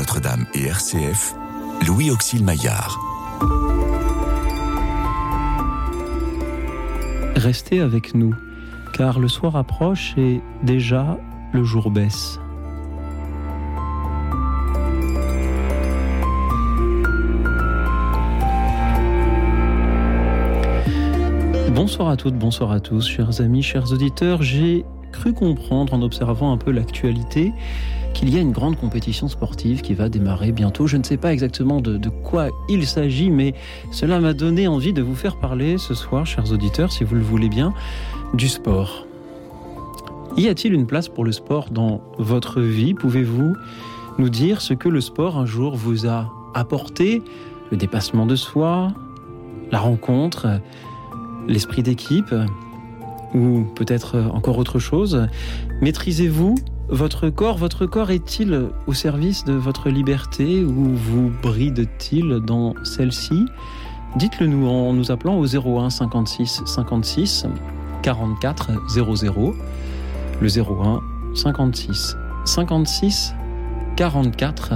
Notre-Dame et RCF, Louis Auxil Maillard. Restez avec nous, car le soir approche et déjà le jour baisse. Bonsoir à toutes, bonsoir à tous, chers amis, chers auditeurs. J'ai cru comprendre en observant un peu l'actualité qu'il y a une grande compétition sportive qui va démarrer bientôt. Je ne sais pas exactement de, quoi il s'agit, mais cela m'a donné envie de vous faire parler ce soir, chers auditeurs, si vous le voulez bien, du sport. Y a-t-il une place pour le sport dans votre vie? Pouvez-vous nous dire ce que le sport un jour vous a apporté? Le dépassement de soi, la rencontre, l'esprit d'équipe? Ou peut-être encore autre chose? Maîtrisez-vous votre corps Votre corps est-il au service de votre liberté ou vous bride-t-il dans celle-ci? Dites-le nous en nous appelant au 01 56 56 44 00. Le 01 56 56 44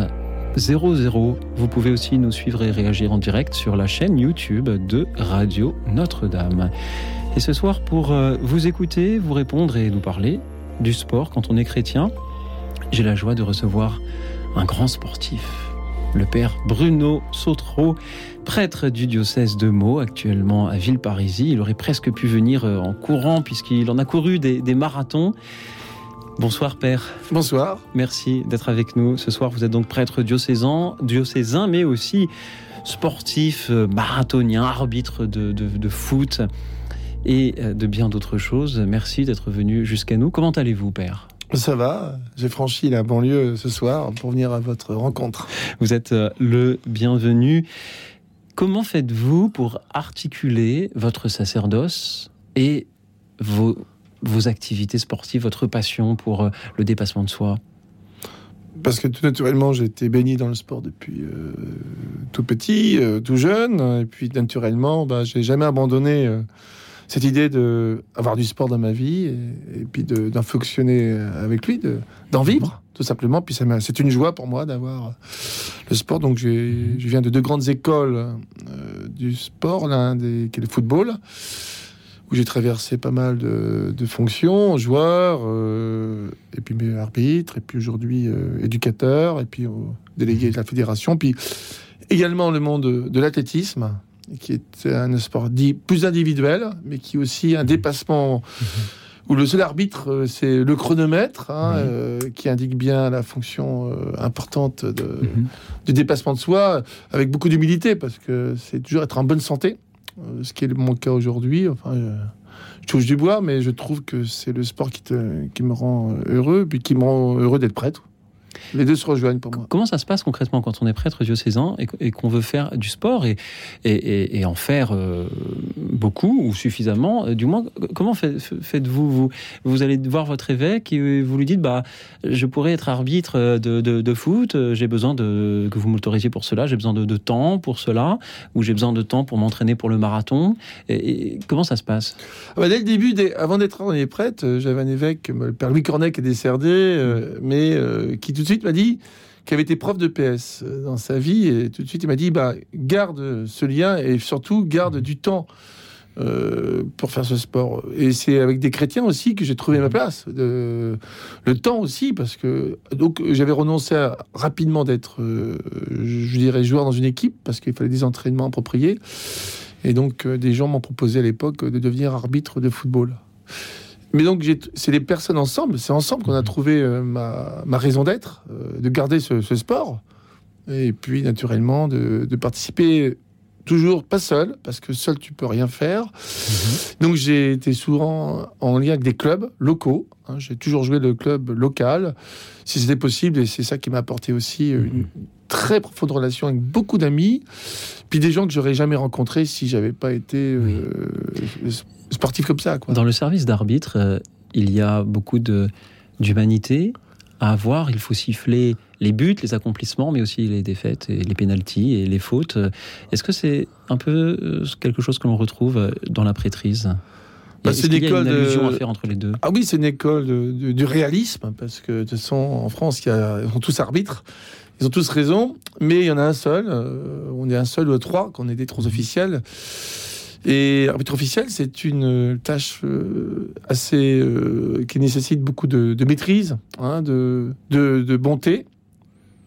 00. Vous pouvez aussi nous suivre et réagir en direct sur la chaîne YouTube de Radio Notre-Dame. Et ce soir, pour euh, vous écouter, vous répondre et nous parler du sport quand on est chrétien, j'ai la joie de recevoir un grand sportif, le père Bruno Sautreau, prêtre du diocèse de Meaux, actuellement à Villeparisis. Il aurait presque pu venir euh, en courant puisqu'il en a couru des, des marathons. Bonsoir Père. Bonsoir. Merci d'être avec nous. Ce soir, vous êtes donc prêtre diocésain, diocésain mais aussi sportif, euh, marathonien, arbitre de, de, de foot et euh, de bien d'autres choses. Merci d'être venu jusqu'à nous. Comment allez-vous, Père? Ça va, j'ai franchi la banlieue ce soir pour venir à votre rencontre. Vous êtes euh, le bienvenu. Comment faites-vous pour articuler votre sacerdoce et vos, vos activités sportives, votre passion pour euh, le dépassement de soi? Parce que tout naturellement, j'ai été béni dans le sport depuis euh, tout petit, euh, tout jeune. Et puis naturellement, bah, j'ai jamais abandonné euh, cette idée d'avoir du sport dans ma vie et, et puis d'en fonctionner avec lui, d'en vivre tout simplement. Puis c'est une joie pour moi d'avoir le sport. Donc je viens de deux grandes écoles euh, du sport, l'un des qui est le football, où j'ai traversé pas mal de, de fonctions, joueur, euh, et puis arbitre, et puis aujourd'hui euh, éducateur, et puis délégué de la fédération, puis également le monde de, de l'athlétisme qui est un sport dit plus individuel, mais qui est aussi un dépassement mmh où le seul arbitre, euh, c'est le chronomètre, hein, euh, qui indique bien la fonction euh, importante de, Mhm. du dépassement de soi, avec beaucoup d'humilité, parce que c'est toujours être en bonne santé, euh, ce qui est mon cas aujourd'hui. Enfin, je touche du bois, mais je trouve que c'est le sport qui, te- qui me rend heureux, puis qui me rend heureux d'être prêtre. Les deux se rejoignent pour moi. Comment ça se passe concrètement quand on est prêtre diocésain et, et qu'on veut faire du sport et, et, et- et en faire euh, beaucoup ou suffisamment euh, Du moins, comment fait- faites-vous vous, vous allez voir votre évêque et vous lui dites bah, Je pourrais être arbitre de, de, de foot, euh, j'ai besoin de, que vous m'autorisiez pour cela, j'ai besoin de, de temps pour cela, ou j'ai besoin de temps pour m'entraîner pour le marathon. Et, comment ça se passe? Ah bah, dès le début, dès- avant d'être prêtre, euh, j'avais un évêque, euh, le père Louis Cornet, qui est décédé, euh, mais euh, qui tout de suite m'a dit qu'il avait été prof de PS euh, dans sa vie, et tout de suite il m'a dit bah, garde ce lien et surtout garde du temps. euh, pour faire ce sport et c'est avec des chrétiens aussi que j'ai trouvé ma place de, le temps aussi parce que donc j'avais renoncé à- rapidement d'être euh, je dirais joueur dans une équipe parce qu'il fallait des entraînements appropriés et donc, euh, des gens m'ont proposé à l'époque de devenir arbitre de football. Mais donc, c'est les personnes ensemble, c'est ensemble qu'on a trouvé euh, ma, ma raison d'être, euh, de garder ce, ce sport. Et puis, naturellement, de, de participer toujours pas seul, parce que seul, tu peux rien faire. Donc, j'ai été souvent en lien avec des clubs locaux. hein. j'ai toujours joué le club local, si c'était possible, et c'est ça qui m'a apporté aussi euh, une très profonde relation avec beaucoup d'amis, puis des gens que j'aurais jamais rencontrés si j'avais pas été euh, sportif comme ça. Quoi. Dans le service d'arbitre, euh, il y a beaucoup d'humanité à avoir. Il faut siffler les buts, les accomplissements, mais aussi les défaites, et les pénalties et les fautes. Est-ce que c'est un peu euh, quelque chose que l'on retrouve dans la prêtrise? Bah, c'est a l'école une de- à faire entre les deux? Ah oui, c'est une école de- de- du réalisme, parce que de toute façon, en France, ils sont tous arbitres. Ils ont tous raison, mais il y en a un seul. euh, on est un seul ou trois qu'on est des trois officiels. Et arbitre officiel, c'est une tâche euh, assez euh, qui nécessite beaucoup de, maîtrise, hein, de, de, de bonté,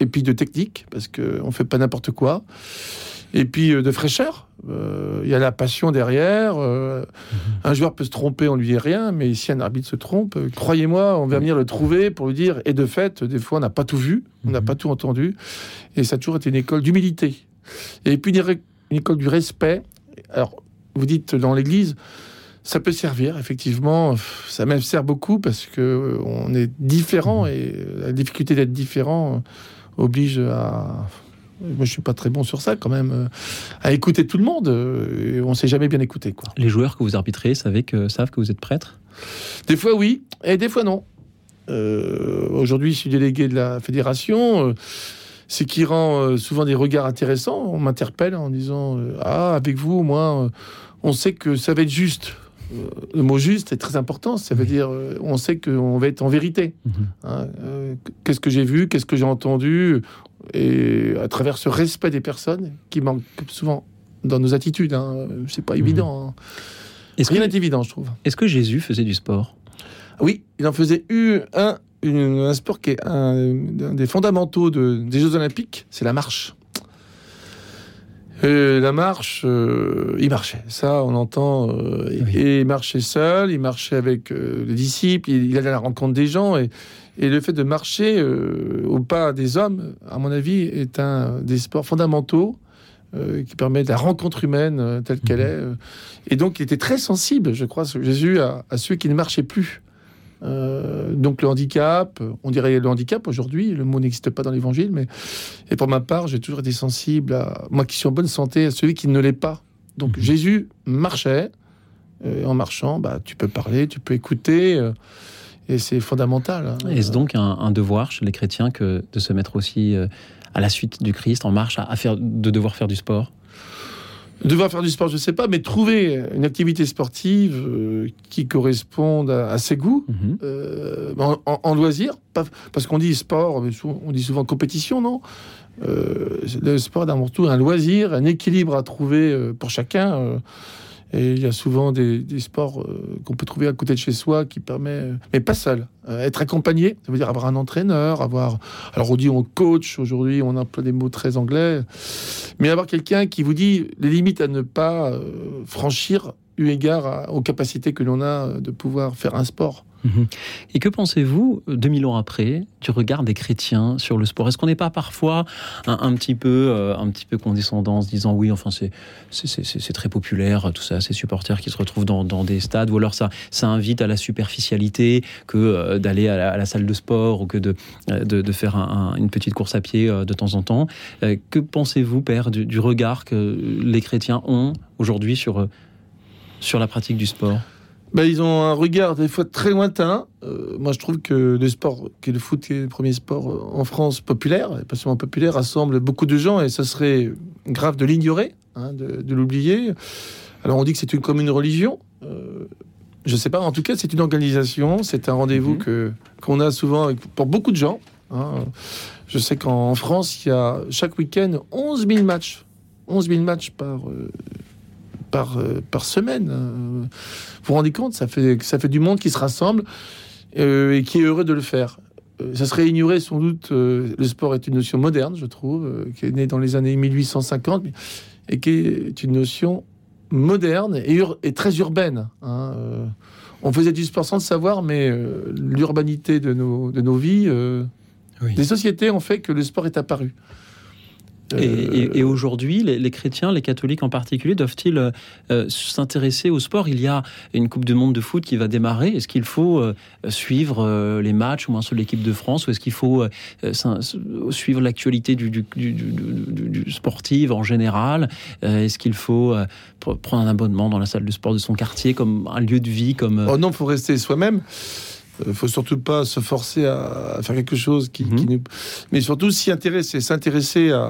et puis de technique, parce qu'on ne fait pas n'importe quoi. Et puis euh, de fraîcheur. Euh, Il y a la passion derrière. euh, Un joueur peut se tromper, on lui dit rien, mais si un arbitre se trompe, croyez-moi, on va venir le trouver pour lui dire. Et de fait, des fois, on n'a pas tout vu, on n'a Mhm. pas tout entendu. Et ça a toujours été une école d'humilité. Et puis une école du respect. Alors, vous dites dans l'Église, ça peut servir, effectivement. Ça même sert beaucoup parce que euh, on est différent et euh, la difficulté d'être différent oblige à. Moi, je suis pas très bon sur ça, quand même, euh, à écouter tout le monde. euh, Et on s'est jamais bien écouté, quoi. Les joueurs que vous arbitrez savent que, savent que vous êtes prêtre? Des fois oui, et des fois non. Euh, Aujourd'hui, je suis délégué de la fédération. euh, ce qui rend euh, souvent des regards intéressants. On m'interpelle en disant Ah, avec vous, euh, on sait que ça va être juste. Le mot juste est très important. Ça veut dire on sait qu'on va être en vérité. Mhm. Hein, euh, qu'est-ce que j'ai vu Qu'est-ce que j'ai entendu Et à travers ce respect des personnes qui manque souvent dans nos attitudes. Hein, c'est pas Mhm. évident. hein. Est-ce Rien n'est évident, je trouve. est-ce que Jésus faisait du sport? Oui, il en faisait eu un, une- un sport qui est un, un des fondamentaux de- des Jeux Olympiques, c'est la marche. La marche, euh, il marchait. Ça, on entend. euh, Oui. Et il marchait seul, il marchait avec euh, les disciples, il, il allait à la rencontre des gens. Et, et le fait de marcher euh, au pas des hommes, à mon avis, est un des sports fondamentaux euh, qui permet la rencontre humaine euh, telle qu'elle Mhm. est. Et donc, il était très sensible, je crois, Jésus, à, à ceux qui ne marchaient plus. Euh, donc le handicap, on dirait le handicap aujourd'hui, le mot n'existe pas dans l'évangile, mais et pour ma part, j'ai toujours été sensible à moi qui suis en bonne santé, à celui qui ne l'est pas. Donc Mhm. Jésus marchait, euh, en marchant, bah, tu peux parler, tu peux écouter, euh, et c'est fondamental. hein. Est-ce donc un, un devoir chez les chrétiens que de se mettre aussi euh, à la suite du Christ en marche, à, à faire, de devoir faire du sport? Devoir faire du sport, je sais pas, mais trouver une activité sportive euh, qui corresponde à, à ses goûts, Mhm. euh, en, en- en loisir, pas- parce qu'on dit sport, mais souvent- on dit souvent compétition, non? Euh, Le sport est avant tout un loisir, un équilibre à trouver pour chacun. Et il y a souvent des, sports euh, qu'on peut trouver à côté de chez soi qui permet, mais pas seul, euh, être accompagné. Ça veut dire avoir un entraîneur, avoir. Alors on dit on coach aujourd'hui, on emploie des mots très anglais, mais avoir quelqu'un qui vous dit les limites à ne pas euh, franchir eu égard aux capacités que l'on a de pouvoir faire un sport. Mhm. Et que pensez-vous, euh, 2000 ans après, du regard des chrétiens sur le sport? Est-ce qu'on n'est pas parfois un, petit peu, euh, un petit peu condescendant, en se disant oui, enfin c'est très populaire, tout ça, ces supporters qui se retrouvent dans, des stades, ou alors ça, ça invite à la superficialité que euh, d'aller à, la- salle de sport ou que de, euh, de, faire un- un- une petite course à pied euh, de temps en temps? Que pensez-vous, Père, du, du regard que les chrétiens ont aujourd'hui sur, sur la pratique du sport? Ben, ils ont un regard des fois très lointain. Euh, moi, je trouve que le sport, qui est le foot, qui est le premier sport euh, en France populaire, et pas seulement populaire, rassemble beaucoup de gens et ça serait grave de l'ignorer, hein, de, de l'oublier. Alors, on dit que c'est une commune religion. Euh, je sais pas. En tout cas, c'est une organisation. C'est un rendez-vous Mhm. que qu'on a souvent avec- pour beaucoup de gens. hein. Je sais qu'en France, il y a chaque week-end 11 000 matchs. 11 000 matchs par, euh, par, euh, par semaine. Euh, vous vous rendez compte, ça fait, ça fait du monde qui se rassemble euh, et qui est heureux de le faire. Ça serait ignorer sans doute, euh, le sport est une notion moderne, je trouve, euh, qui est née dans les années 1850 et qui est une notion moderne et, ur- et très urbaine. hein. Euh, on faisait du sport sans le savoir, mais l'urbanité de nos, de nos vies, Oui. des sociétés ont fait que le sport est apparu. Et, Euh, et- et aujourd'hui, les, les chrétiens, les catholiques en particulier, doivent-ils euh, s'intéresser au sport? Il y a une Coupe du Monde de foot qui va démarrer. Est-ce qu'il faut euh, suivre euh, les matchs ou un seul l'équipe de France Ou est-ce qu'il faut suivre l'actualité du, du, sportive en général? Est-ce qu'il faut pr- prendre un abonnement dans la salle de sport de son quartier comme un lieu de vie comme, Oh non, faut rester soi-même. Il faut surtout pas se forcer à, à faire quelque chose qui, Mhm. qui nous... Mais surtout s'y intéresser, s'intéresser à,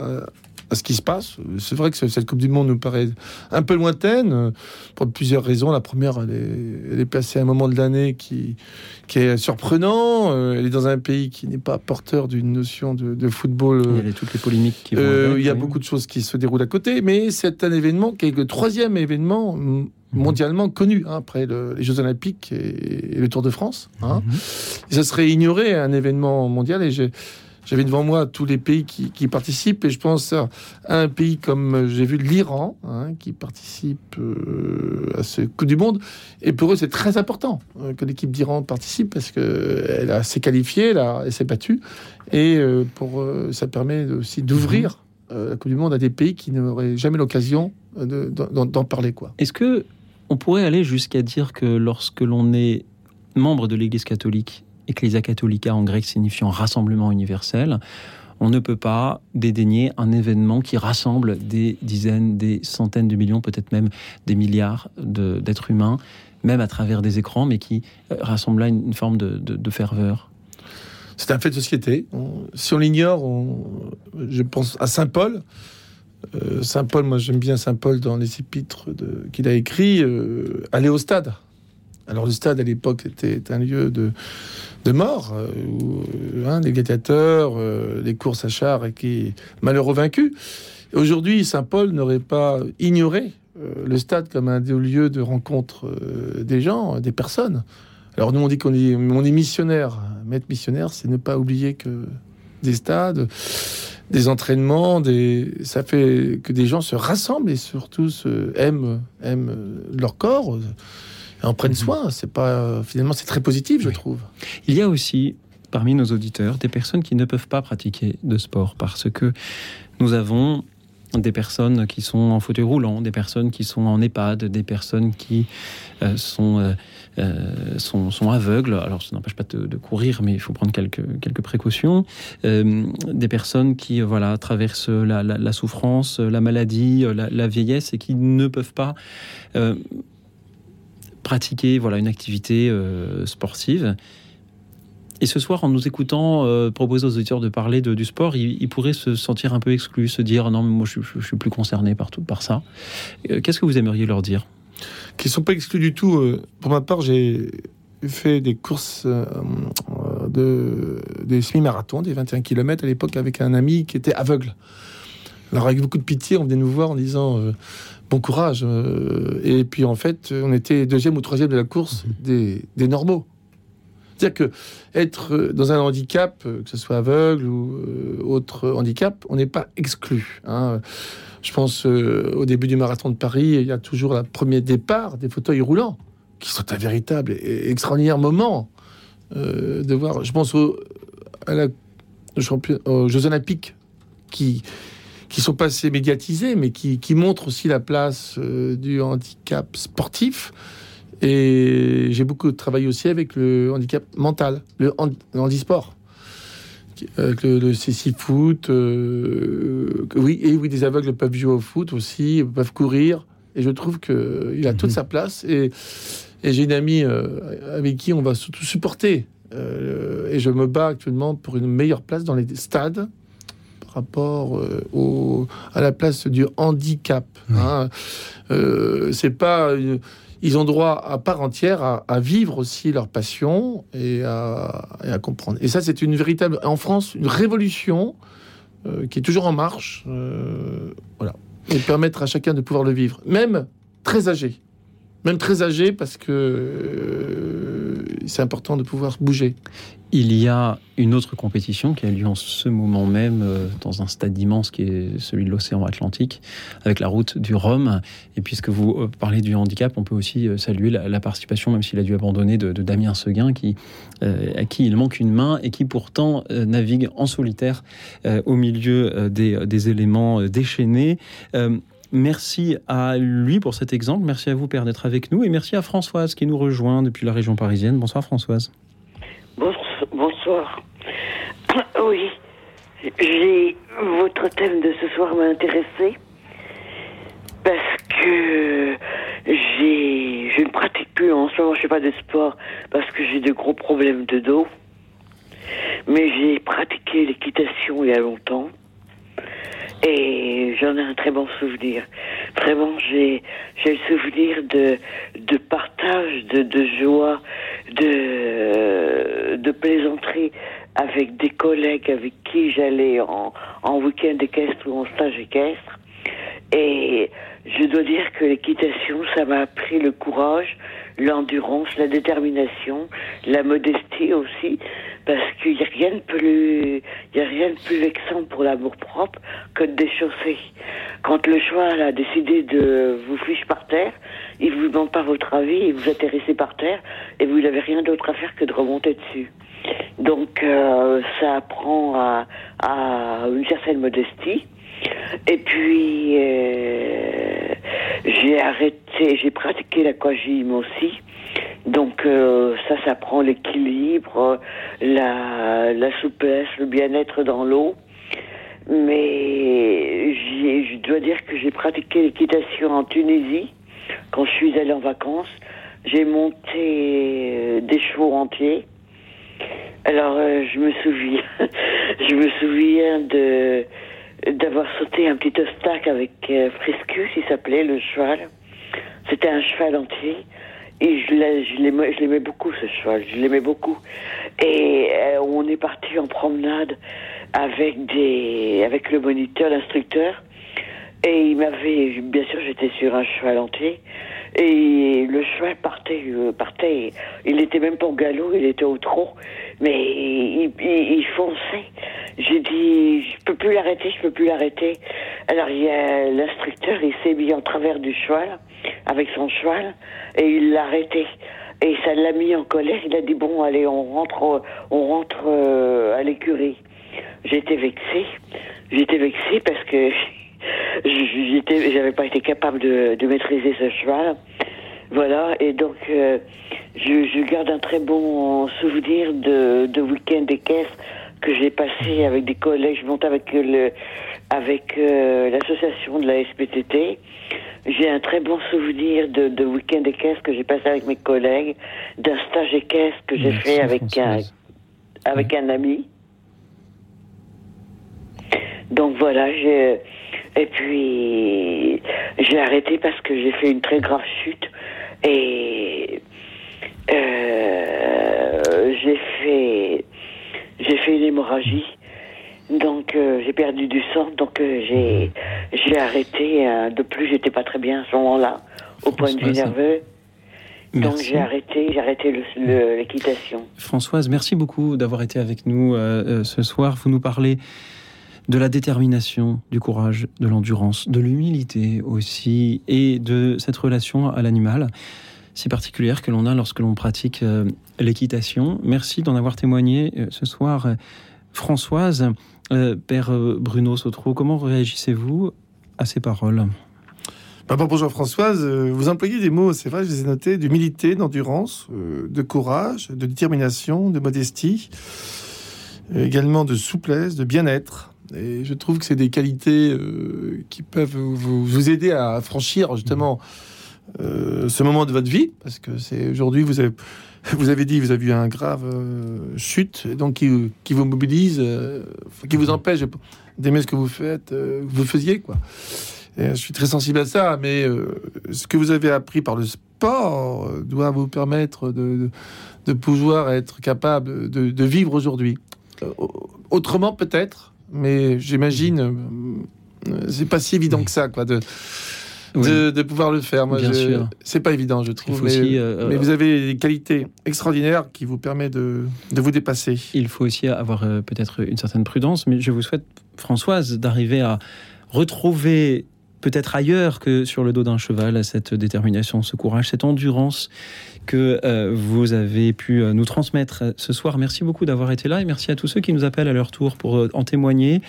à, à ce qui se passe. C'est vrai que cette Coupe du Monde nous paraît un peu lointaine euh, pour plusieurs raisons. La première, elle est, elle est placée à un moment de l'année qui, qui est surprenant. Euh, elle est dans un pays qui n'est pas porteur d'une notion de, football. Il y a toutes les polémiques qui vont euh, Il y a beaucoup de choses qui se déroulent à côté, mais c'est un événement qui est le troisième événement mhm. mondialement connu hein, après les Jeux Olympiques et, le Tour de France. Hein. Mhm. Ça serait ignorer un événement mondial et j'ai j'avais devant moi tous les pays qui, participent et je pense à un pays comme euh, j'ai vu l'Iran hein, qui participe euh, à ce Coup du Monde. Et pour eux, c'est très important euh, que l'équipe d'Iran participe parce qu'elle s'est qualifiée, elle, s'est battue. Et pour ça permet aussi d'ouvrir mhm. la Coupe du Monde à des pays qui n'auraient jamais l'occasion d'en parler. quoi. Est-ce que on pourrait aller jusqu'à dire que lorsque l'on est membre de l'Église catholique Ecclesia Catholica en grec signifiant rassemblement universel, on ne peut pas dédaigner un événement qui rassemble des dizaines, des centaines de millions, peut-être même des milliards d'êtres humains, même à travers des écrans, mais qui euh, rassemble là une, forme de, ferveur. C'est un fait de société. si on l'ignore, je pense à Saint Paul. Euh, Saint Paul, moi j'aime bien Saint Paul dans les épîtres qu'il a écrit. Euh, aller au stade. Alors le stade à l'époque était un lieu de, de mort, euh, où hein, les gladiateurs, euh, les courses à chars et qui malheureux vaincus. Aujourd'hui, Saint-Paul n'aurait pas ignoré euh, le stade comme un lieu de rencontre des gens, des personnes. Alors nous on dit qu'on est, on est missionnaire, maître missionnaire, c'est ne pas oublier que des stades, des entraînements, ça fait que des gens se rassemblent et surtout aiment, aiment leur corps en prennent mhm. soin. C'est pas finalement c'est très positif, je trouve. Il y a aussi parmi nos auditeurs des personnes qui ne peuvent pas pratiquer de sport parce que nous avons des personnes qui sont en fauteuil roulant, des personnes qui sont en EHPAD, des personnes qui euh, sont, euh, euh, sont, sont, aveugles. Alors, ça n'empêche pas de, courir, mais il faut prendre quelques, quelques précautions. des personnes qui voilà, traversent la, la, souffrance, la maladie, la, la, vieillesse et qui ne peuvent pas pratiquer voilà, une activité euh, sportive. Et ce soir, en nous écoutant euh, proposer aux auditeurs de parler du sport, ils, pourraient se sentir un peu exclus, se dire non, mais moi je, je, suis plus concerné par, tout, par ça. Euh, qu'est-ce que vous aimeriez leur dire? Qu'ils ne sont pas exclus du tout. Pour ma part, j'ai fait des courses de, des semi-marathons, des 21 km à l'époque avec un ami qui était aveugle. Alors avec beaucoup de pitié, on venait nous voir en disant bon courage. Euh, et puis en fait, on était deuxième ou troisième de la course mhm. des, normaux. C'est-à-dire que être dans un handicap, euh, que ce soit aveugle ou euh, autre handicap, on n'est pas exclu. Hein. Je pense au début du marathon de Paris, il y a toujours le premier départ des fauteuils roulants, qui sont un véritable et extraordinaire moment de voir. Je pense à la, aux Jeux Olympiques qui qui sont pas assez médiatisés, mais qui, qui montrent aussi la place euh, du handicap sportif. Et j'ai beaucoup travaillé aussi avec le handicap mental, le, handisport. Avec le, le foot, euh, oui, et oui, des aveugles peuvent jouer au foot aussi, peuvent courir. Et je trouve qu'il a toute mhm. sa place. Et, et j'ai une amie euh, avec qui on va surtout supporter. et je me bats actuellement pour une meilleure place dans les stades rapport euh, au, à la place du handicap. Hein. Euh, c'est pas, ils ont droit à part entière à, vivre aussi leur passion et à, à, comprendre. Et ça, c'est une véritable, en France, une révolution euh, qui est toujours en marche. voilà. Et permettre à chacun de pouvoir le vivre, même très âgé. Même très âgé parce que c'est important de pouvoir bouger. Il y a une autre compétition qui a lieu en ce moment même euh, dans un stade immense qui est celui de l'océan Atlantique, avec la route du Rhum. Et puisque vous euh, parlez du handicap, on peut aussi euh, saluer la, participation, même s'il a dû abandonner, de, Damien Seguin, qui, à qui il manque une main et qui pourtant navigue en solitaire au milieu des, des éléments déchaînés. Merci à lui pour cet exemple. Merci à vous, Père, d'être avec nous. Et merci à Françoise qui nous rejoint depuis la région parisienne. Bonsoir, Françoise. Oui, j'ai votre thème de ce soir m'a intéressé. Parce que je ne pratique plus en ce moment, je fais pas de sport parce que j'ai de gros problèmes de dos. Mais j'ai pratiqué l'équitation il y a longtemps et j'en ai un très bon souvenir. Vraiment, j'ai j'ai le souvenir de de partage, de, de joie, de de plaisanterie avec des collègues avec qui j'allais en, en week-end équestre ou en stage équestre. Et je dois dire que l'équitation, ça m'a appris le courage, l'endurance, la détermination, la modestie aussi, parce qu'il n'y a rien de plus, il y a rien de plus vexant pour l'amour propre que de déchausser. Quand le cheval a décidé de vous fiche par terre, il vous demande pas votre avis, il vous atterrissez par terre, et vous n'avez rien d'autre à faire que de remonter dessus. Donc euh, ça apprend à, à une certaine modestie. Et puis euh, j'ai arrêté, j'ai pratiqué l'aquagym aussi. Donc euh, ça, ça prend l'équilibre, la, la souplesse, le bien-être dans l'eau. Mais je dois dire que j'ai pratiqué l'équitation en Tunisie quand je suis allée en vacances. J'ai monté euh, des chevaux entiers. Alors je me souviens, je me souviens de d'avoir sauté un petit obstacle avec euh, Friscus, il s'appelait le cheval. C'était un cheval entier. Et je l'ai- je l'aimais je l'aimais beaucoup, ce cheval. Je l'aimais beaucoup. Et euh, on est parti en promenade avec des, avec le moniteur, l'instructeur. Et il m'avait, bien sûr, j'étais sur un cheval entier. Et le cheval partait, euh, partait. Il était même pas au galop, il était au trot. Mais il, il- il fonçait. J'ai dit, je peux plus l'arrêter, je peux plus l'arrêter. Alors l'instructeur, il s'est mis en travers du cheval, avec son cheval, et il l'a arrêté. Et ça l'a mis en colère. Il a dit bon, allez, on rentre, on rentre euh, à l'écurie. J'étais vexée. J'étais vexée parce que j'étais, j'avais pas été capable de, de maîtriser ce cheval. Voilà, et donc euh, je, je garde un très bon souvenir de, de week-end équestre que j'ai passé avec des collègues. Je monte avec le, avec euh, l'association de la SPTT. J'ai un très bon souvenir de, de week-end équestre que j'ai passé avec mes collègues, d'un stage équestre que j'ai fait avec un, avec un ami. Donc voilà, j'ai et puis j'ai arrêté parce que j'ai fait une très grave chute et euh, j'ai fait j'ai fait une hémorragie. Donc euh, j'ai perdu du sang, donc euh, j'ai j'ai arrêté. euh, de plus, j'étais pas très bien à ce moment-là, au point de vue nerveux. Donc j'ai arrêté, j'ai arrêté l'équitation. Françoise, merci beaucoup d'avoir été avec nous ce soir. Vous nous parlez de la détermination, du courage, de l'endurance, de l'humilité aussi, et de cette relation à l'animal si particulière que l'on a lorsque l'on pratique euh, l'équitation. Merci d'en avoir témoigné euh, ce soir, euh, Françoise. Père Bruno Sautreau, comment réagissez-vous à ces paroles? Bah, bon, bonjour Françoise, vous employez des mots, c'est vrai, je les ai notés, d'humilité, d'endurance, de courage, de détermination, de modestie, également de souplesse, de bien-être. Et je trouve que c'est des qualités euh, qui peuvent vous, vous aider à franchir justement euh, ce moment de votre vie, parce que c'est aujourd'hui, vous avez, vous avez dit, vous avez eu un grave euh, chute, donc qui, qui vous mobilise, qui vous empêche d'aimer ce que vous faites, que vous faisiez, quoi. Et je suis très sensible à ça, mais ce que vous avez appris par le sport doit vous permettre de, de pouvoir être capable de, de vivre aujourd'hui. Autrement peut-être, mais j'imagine, euh, c'est pas si évident que ça, quoi, de, Oui. de, de pouvoir le faire. Moi, Bien je- sûr. c'est pas évident, je trouve. mais, aussi, euh, mais vous avez des qualités extraordinaires qui vous permettent de, de vous dépasser. Il faut aussi avoir euh, peut-être une certaine prudence, mais je vous souhaite, Françoise, d'arriver à retrouver peut-être ailleurs que sur le dos d'un cheval cette détermination, ce courage, cette endurance que euh, vous avez pu euh, nous transmettre ce soir. Merci beaucoup d'avoir été là et merci à tous ceux qui nous appellent à leur tour pour euh, en témoigner.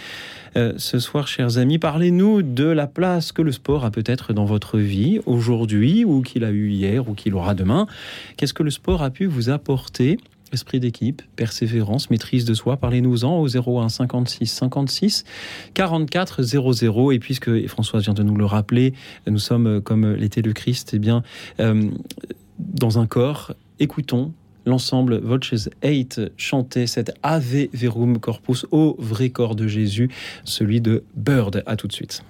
Ce soir, chers amis, parlez-nous de la place que le sport a peut-être dans votre vie aujourd'hui ou qu'il a eu hier ou qu'il aura demain. Qu'est-ce que le sport a pu vous apporter Esprit d'équipe, persévérance, maîtrise de soi, parlez-nous-en au 01 56 56 44 00. Et puisque Françoise vient de nous le rappeler, nous sommes euh, comme l'était le Christ, eh bien, euh, dans un corps, écoutons l'ensemble Voices 8 chanter cet Ave Verum Corpus au vrai corps de Jésus, celui de Bird. À tout de suite.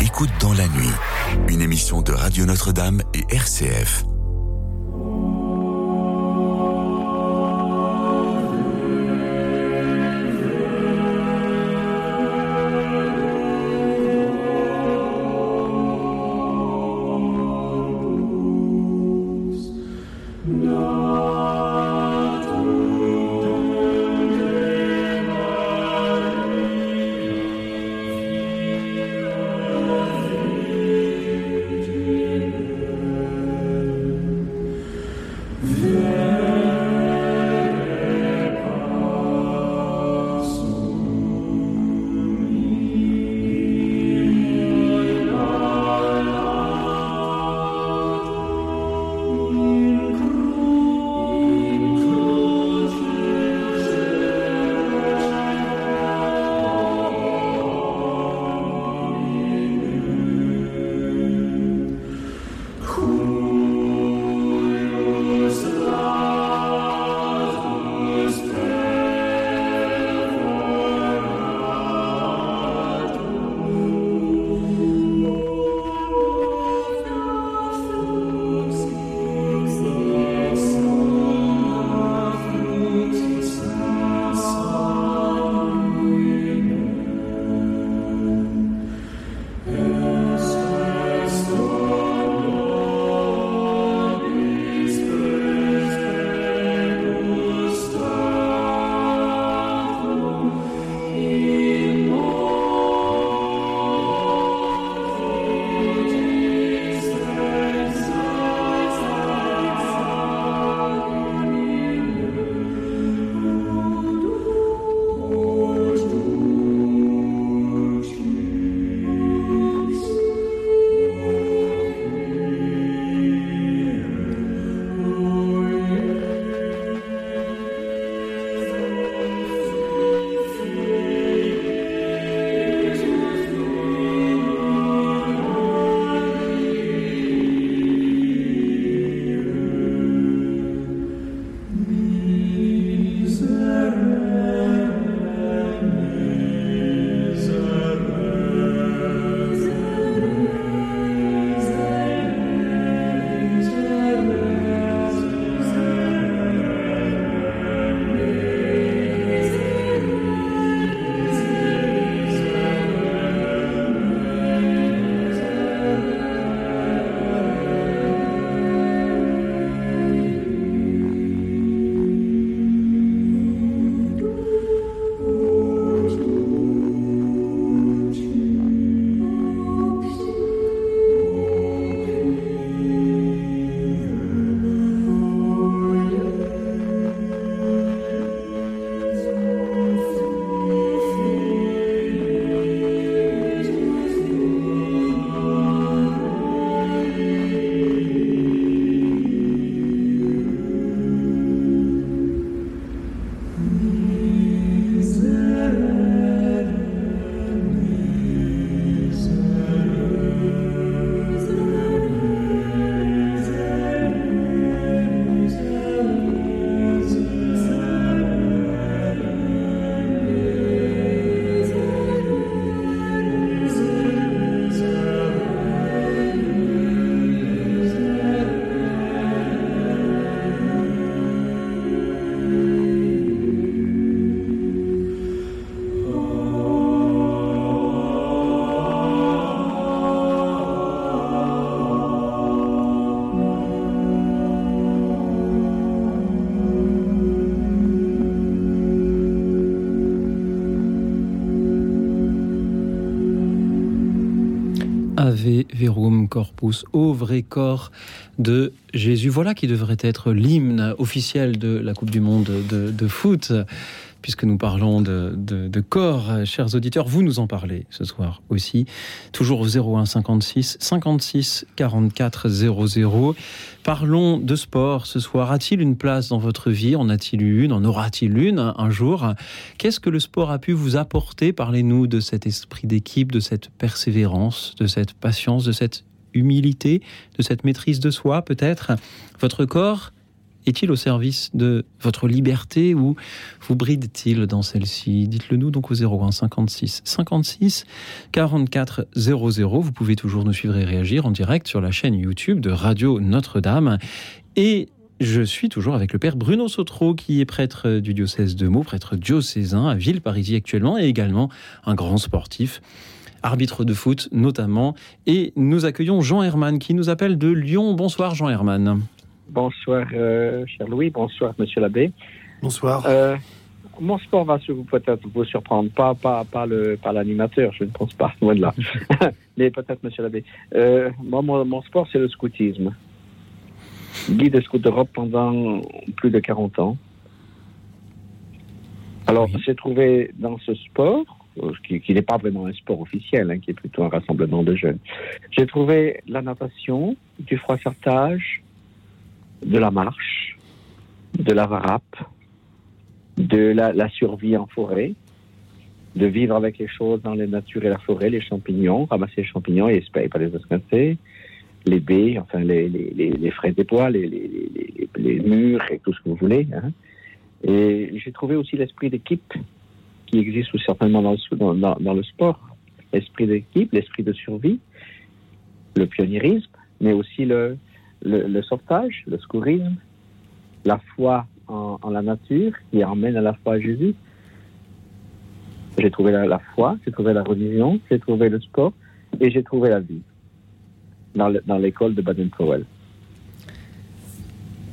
écoute dans la nuit, une émission de Radio Notre-Dame et RCF. Corpus, au vrai corps de Jésus. Voilà qui devrait être l'hymne officiel de la Coupe du Monde de, foot puisque nous parlons de, corps, chers auditeurs, vous nous en parlez ce soir aussi. Toujours au 01 56 56 44 00. Parlons de sport ce soir. A-t-il une place dans votre vie? En a-t-il une? En aura-t-il une un jour? Qu'est-ce que le sport a pu vous apporter? Parlez-nous de cet esprit d'équipe, de cette persévérance, de cette patience, de cette humilité, de cette maîtrise de soi peut-être. Votre corps est-il au service de votre liberté ou vous bride-t-il dans celle-ci? Dites-le nous donc au 01 56 56 44 00. Vous pouvez toujours nous suivre et réagir en direct sur la chaîne YouTube de Radio Notre-Dame. Et je suis toujours avec le père Bruno Sautreau, qui est prêtre du diocèse de Meaux, prêtre diocésain à Villeparisis actuellement, et également un grand sportif, arbitre de foot notamment. Et nous accueillons Jean Herman, qui nous appelle de Lyon. Bonsoir Jean Herman. Bonsoir, euh, cher Louis. Bonsoir, monsieur l'abbé. Bonsoir. Euh, mon sport va vous peut-être vous surprendre, pas, pas, pas, le, pas l'animateur, je ne pense pas, loin de là. Mais peut-être, monsieur l'abbé. Euh, moi, mon, mon sport, c'est le scoutisme guide Scout d'Europe pendant plus de 40 ans. Alors, Oui. j'ai trouvé dans ce sport, qui, qui n'est pas vraiment un sport officiel, hein, qui est plutôt un rassemblement de jeunes, j'ai trouvé la natation, du froissartage, de la marche, de la varap, de la, survie en forêt, de vivre avec les choses dans la nature et la forêt, les champignons, ramasser les champignons et espérer pas les esquinter, les baies, enfin les, les, les, les fraises des bois, les, les murs et tout ce que vous voulez. Hein. Et j'ai trouvé aussi l'esprit d'équipe qui existe certainement dans le, dans, dans, dans le sport. L'esprit d'équipe, l'esprit de survie, le pionniérisme, mais aussi le, le, le sauvetage, le secourisme, la foi en, en la nature qui emmène à la foi à Jésus. J'ai trouvé la, la foi, j'ai trouvé la religion, j'ai trouvé le sport et j'ai trouvé la vie dans le- dans l'école de Baden-Powell.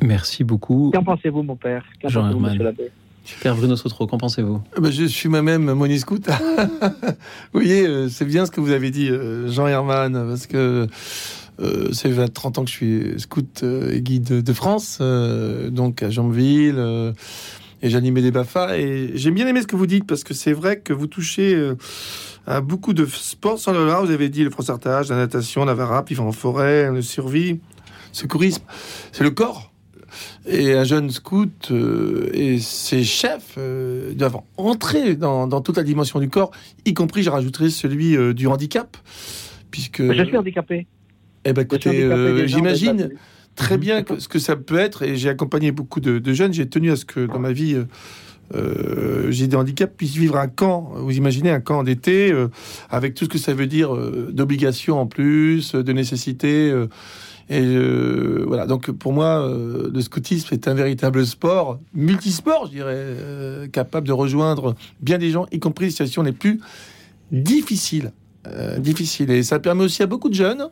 Merci beaucoup. Qu'en pensez-vous, mon père? Qu'en pensez-vous, Herman. monsieur l'abbé? Père Bruno Sautreau, qu'en pensez-vous? Eh ben, je suis moi-même Moni Scout. vous voyez, euh, c'est bien ce que vous avez dit, euh, Jean Herman, parce que euh, c'est 20, 30 ans que je suis scout euh, et guide de France, euh, donc à Jambeville, euh, et j'animais des BAFA. Et j'ai bien aimé ce que vous dites, parce que c'est vrai que vous touchez euh, à beaucoup de sports sans le. Vous avez dit le froissartage, la natation, la varap, vivre en forêt, le survie, secourisme. C'est le corps. Et un jeune scout euh, et ses chefs euh, doivent entrer dans, dans toute la dimension du corps, y compris, j'ai rajouté celui euh, du handicap, puisque... Je suis handicapé. Eh ben, Je écoutez, j'imagine très bien que- ce que ça peut être, et j'ai accompagné beaucoup de, de jeunes, j'ai tenu à ce que dans ma vie, euh, j'ai des handicaps, puissent vivre un camp, vous imaginez un camp d'été, euh, avec tout ce que ça veut dire euh, d'obligations en plus, de nécessité. Et euh, voilà, donc pour moi, euh, le scoutisme est un véritable sport, multisport, je dirais, euh, capable de rejoindre bien des gens, y compris les situations les plus difficiles. difficiles. Et ça permet aussi à beaucoup de jeunes,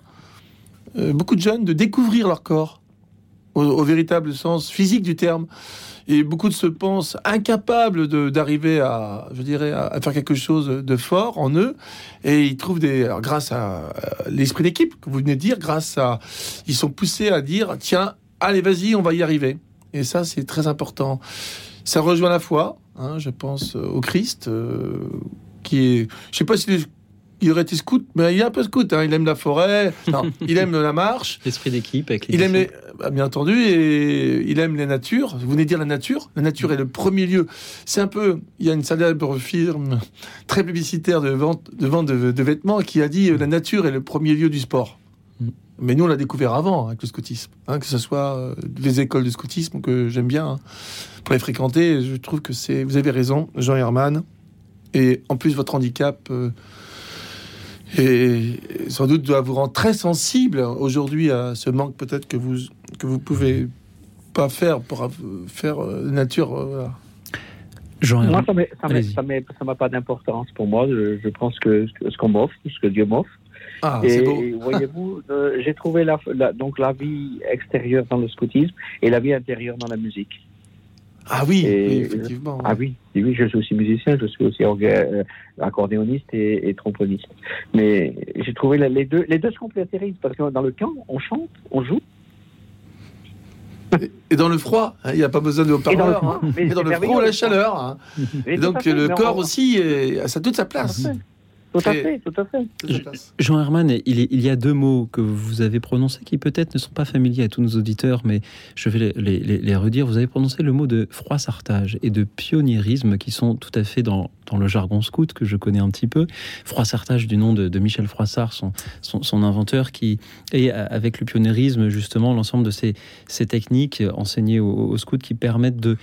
beaucoup de jeunes, de découvrir leur corps au, au véritable sens physique du terme. Et beaucoup de se pensent incapables d'arriver à, je dirais, à, faire quelque chose de fort en eux. Et ils trouvent des, grâce à euh, l'esprit d'équipe que vous venez de dire, grâce à, ils sont poussés à dire, tiens, allez, vas-y, on va y arriver. Et ça, c'est très important. Ça rejoint la foi, hein, je pense euh, au Christ, euh, qui est, je sais pas est- il aurait été scout, mais il est un peu scout. hein, il aime la forêt, non, il aime la marche, L'esprit d'équipe avec les il aime les, bah, bien entendu, et il aime les natures. Vous venez de dire la nature. La nature est le premier lieu. C'est un peu, il y a une célèbre firme très publicitaire de vente de, vente de, de vêtements qui a dit euh, la nature est le premier lieu du sport. Mm. Mais nous, on l'a découvert avant avec le scoutisme, hein, que ce soit euh, les écoles de scoutisme que j'aime bien hein, pour les fréquenter. Je trouve que c'est, vous avez raison, Jean Herman. Et en plus, votre handicap euh, et sans doute doit vous rendre très sensible aujourd'hui à ce manque peut-être que vous que vous pouvez pas faire pour faire euh, nature. euh, Moi, Herman. ça n'a pas d'importance pour moi. Je, je pense que ce qu'on m'offre, ce que Dieu m'offre. Ah, et voyez-vous, euh, j'ai trouvé la, la- donc la vie extérieure dans le scoutisme et la vie intérieure dans la musique. Ah oui, effectivement. Ah oui, et oui, je suis aussi musicien, je suis aussi euh, accordéoniste et, et tromboniste. Mais j'ai trouvé la- les deux, les deux se complétarisent parce que dans le camp, on chante, on joue. Et dans le froid, hein, il n'y a pas besoin de Et dans le froid, hein. dans c'est le froid ou merveilleux. la chaleur. hein. Et donc le corps on- aussi, est- a sa- toute sa place. Parfait. Tout à fait, tout à fait. Jean Herman, il, il y a deux mots que vous avez prononcés qui peut-être ne sont pas familiers à tous nos auditeurs, mais je vais les, les- les- les redire. Vous avez prononcé le mot de froissartage et de pionniérisme qui sont tout à fait dans, dans le jargon scout que je connais un petit peu. Froissartage du nom de, de Michel Froissart, son, son, son inventeur, qui et avec le pionniérisme justement l'ensemble de ces, ces techniques enseignées aux, aux scouts qui permettent de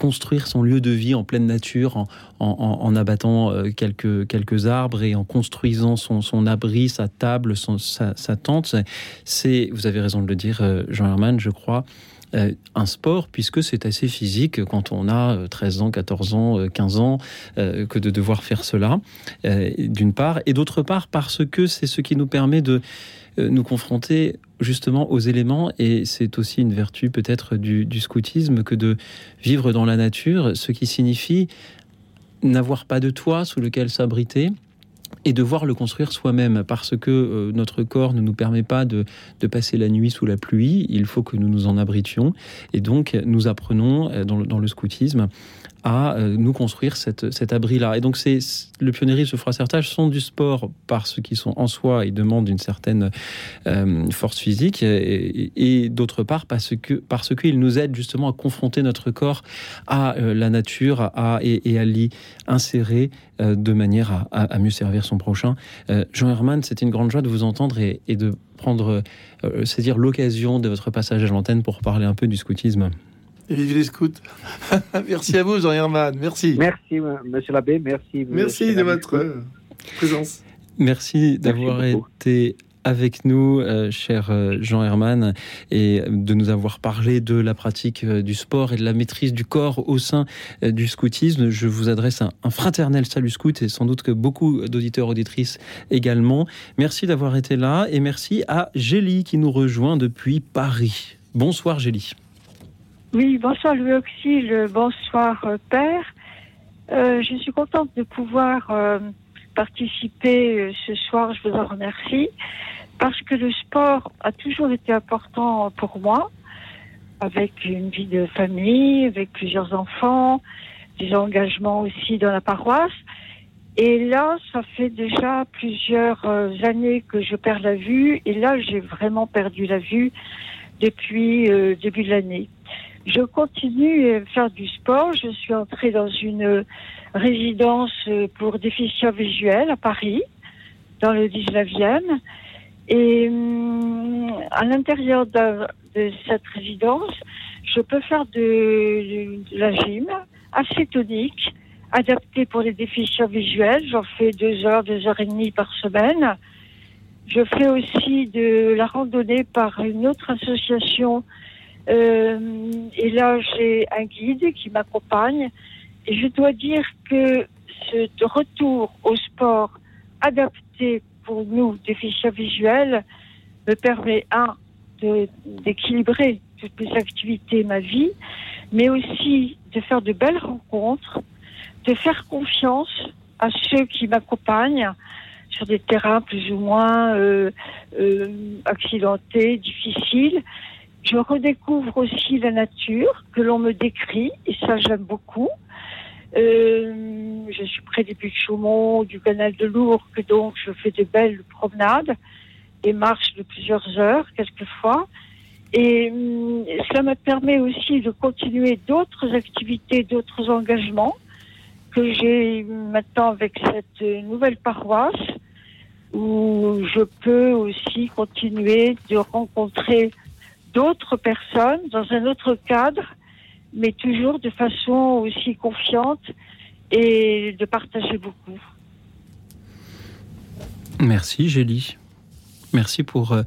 construire son lieu de vie en pleine nature, en, en- abattant euh, quelques, quelques arbres et en construisant son, son abri, sa table, sa, sa tente. C'est, vous avez raison de le dire, euh, Jean Herman, je crois, euh, un sport, puisque c'est assez physique quand on a euh, 13 ans, 14 ans, euh, 15 ans, que de devoir faire cela, d'une part, et d'autre part parce que c'est ce qui nous permet de nous confronter justement aux éléments, et c'est aussi une vertu peut-être du, scoutisme que de vivre dans la nature, ce qui signifie n'avoir pas de toit sous lequel s'abriter et devoir le construire soi-même parce que euh, notre corps ne nous permet pas de, passer la nuit sous la pluie, il faut que nous nous en abritions et donc nous apprenons euh, dans le scoutisme à euh, nous construire cet abri-là. Et donc c'est le pionniérisme, le froissartage sont du sport parce qu'ils sont en soi et demandent une certaine euh, force physique et, d'autre part parce que parce qu'ils nous aident justement à confronter notre corps à euh, la nature et, à l'y insérer de manière à, mieux servir son prochain. Jean Herman, c'était une grande joie de vous entendre et, de prendre, c'est-à-dire l'occasion de votre passage à l'antenne pour parler un peu du scoutisme. Et vive les scouts. merci à vous, Jean Herman. Merci. Merci, m- monsieur l'abbé, merci. Merci de votre euh, présence. Merci d'avoir été avec nous, euh, cher euh, Jean Herman, et de nous avoir parlé de la pratique euh, du sport et de la maîtrise du corps au sein euh, du scoutisme. Je vous adresse un, un fraternel salut scout et sans doute que beaucoup d'auditeurs auditrices également. Merci d'avoir été là et merci à Gélie qui nous rejoint depuis Paris. Bonsoir Gélie. Oui, bonsoir Louis Auxil, bonsoir euh, Père. Euh, je suis contente de pouvoir euh, participer euh, ce soir, je vous en remercie, parce que le sport a toujours été important pour moi, avec une vie de famille, avec plusieurs enfants, des engagements aussi dans la paroisse. Et là, ça fait déjà plusieurs euh, années que je perds la vue, et là, j'ai vraiment perdu la vue depuis euh, début de l'année. Je continue à faire du sport. Je suis entrée dans une résidence pour déficients visuels à Paris, dans le 19e. Et hum, à l'intérieur de, cette résidence, je peux faire de, de la gym assez tonique, adaptée pour les déficients visuels. J'en fais deux heures, deux heures et demie par semaine. Je fais aussi de la randonnée par une autre association et là, j'ai un guide qui m'accompagne. Et je dois dire que ce retour au sport adapté pour nous, déficients visuels, me permet, un, d'équilibrer toutes mes activités, ma vie, mais aussi de faire de belles rencontres, de faire confiance à ceux qui m'accompagnent sur des terrains plus ou moins euh, euh, accidentés, difficiles. Je redécouvre aussi la nature que l'on me décrit, et ça j'aime beaucoup. Euh, je suis près des buts de Chaumont, du canal de Lourdes, donc je fais de belles promenades, des marches de plusieurs heures quelquefois. Et hum, cela me permet aussi de continuer d'autres activités, d'autres engagements que j'ai maintenant avec cette euh, nouvelle paroisse où je peux aussi continuer de rencontrer d'autres personnes dans un autre cadre, mais toujours de façon aussi confiante et de partager beaucoup. Merci Gélie. Merci pour euh,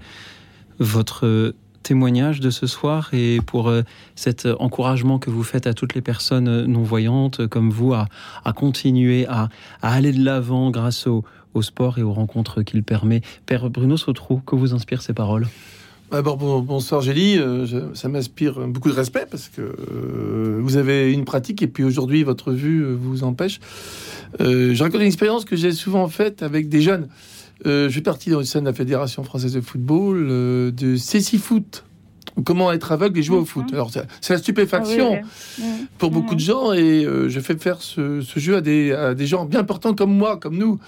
votre témoignage de ce soir et pour euh, cet encouragement que vous faites à toutes les personnes non-voyantes comme vous à, continuer à, aller de l'avant grâce au, au sport et aux rencontres qu'il permet. Père Bruno Sautrou, que vous inspirent ces paroles? D'abord, bon- bonsoir Gélie. Euh, ça m'inspire beaucoup de respect parce que euh, vous avez une pratique et puis aujourd'hui votre vue euh, vous empêche. Je raconte une expérience que j'ai souvent faite avec des jeunes. Je fais partie dans le sein de la Fédération française de football, de Cécifoot. comment être aveugle et jouer au foot. Mhm. Alors, c'est la stupéfaction Ah oui, oui. pour Mhm. beaucoup de gens et euh, je fais faire ce, ce jeu à des, à des gens bien importants comme moi, comme nous.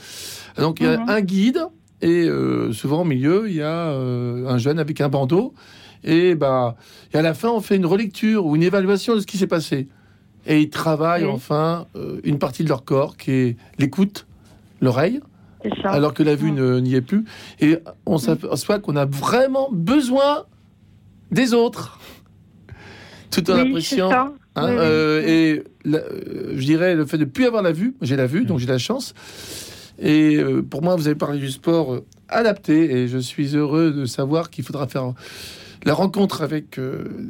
Donc il y a Mhm. un guide et euh, souvent au milieu il y a euh, un jeune avec un bandeau. Et bah et à la fin on fait une relecture ou une évaluation de ce qui s'est passé. Et ils travaillent Oui. enfin euh, une partie de leur corps qui est l'écoute, l'oreille, alors que la vue ne- n'y est plus. Et on s'aperçoit qu'on a vraiment besoin des autres. Tout en appréciant ça. Hein, et la- je dirais le fait de plus avoir la vue, j'ai la vue, donc j'ai la chance. Et euh, pour moi, vous avez parlé du sport euh, adapté, et je suis heureux de savoir qu'il faudra faire la rencontre avec euh,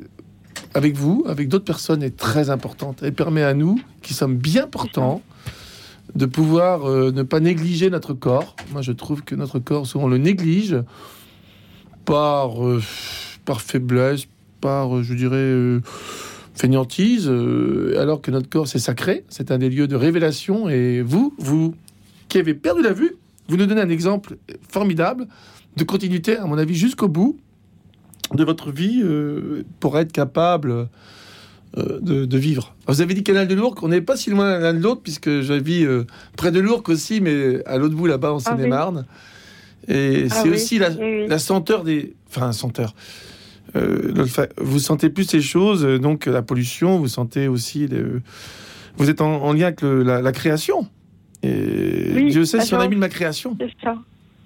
avec vous, avec d'autres personnes, est très importante. Elle permet à nous, qui sommes bien portants, de pouvoir ne pas négliger notre corps. Moi, je trouve que notre corps, souvent, le néglige par par faiblesse, par, je dirais. fainéantise, alors que notre corps c'est sacré, c'est un des lieux de révélation. Et vous, vous qui avez perdu la vue, vous nous donnez un exemple formidable de continuité, à mon avis, jusqu'au bout de votre vie euh, pour être capable euh, de, de vivre. Vous avez dit Canal de Lourdes, on n'est pas si loin l'un de l'autre, puisque je vis euh, près de Lourdes aussi, mais à l'autre bout là-bas en Ah. Seine-et-Marne. Et Ah c'est oui, aussi la, oui, oui. la senteur des. Enfin, senteur. Euh, vous sentez plus ces choses, donc la pollution, vous sentez aussi. Vous êtes en, en lien avec le- la, la création. Et Oui, Dieu sait si on a mis de ma création. C'est ça.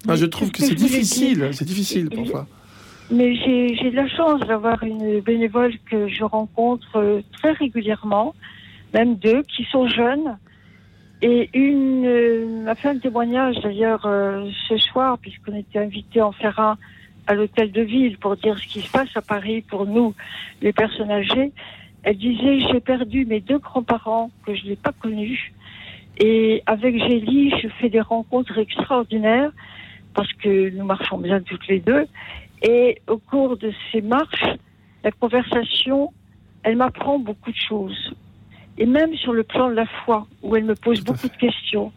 Ah, je trouve que ce c'est difficile, c'est difficile Il- parfois. Mais j'ai de la chance d'avoir une bénévole que je rencontre euh, très régulièrement, même deux, qui sont jeunes. Et une euh, m'a fait un témoignage d'ailleurs euh, ce soir, puisqu'on était invité en un à l'hôtel de ville pour dire ce qui se passe à Paris pour nous, les personnes âgées. Elle disait J'ai perdu mes deux grands-parents que je n'ai pas connus. Et avec Gélie, je fais des rencontres extraordinaires parce que nous marchons bien toutes les deux. Et au cours de ces marches, la conversation, elle m'apprend beaucoup de choses. Et même sur le plan de la foi, où elle me pose beaucoup de questions.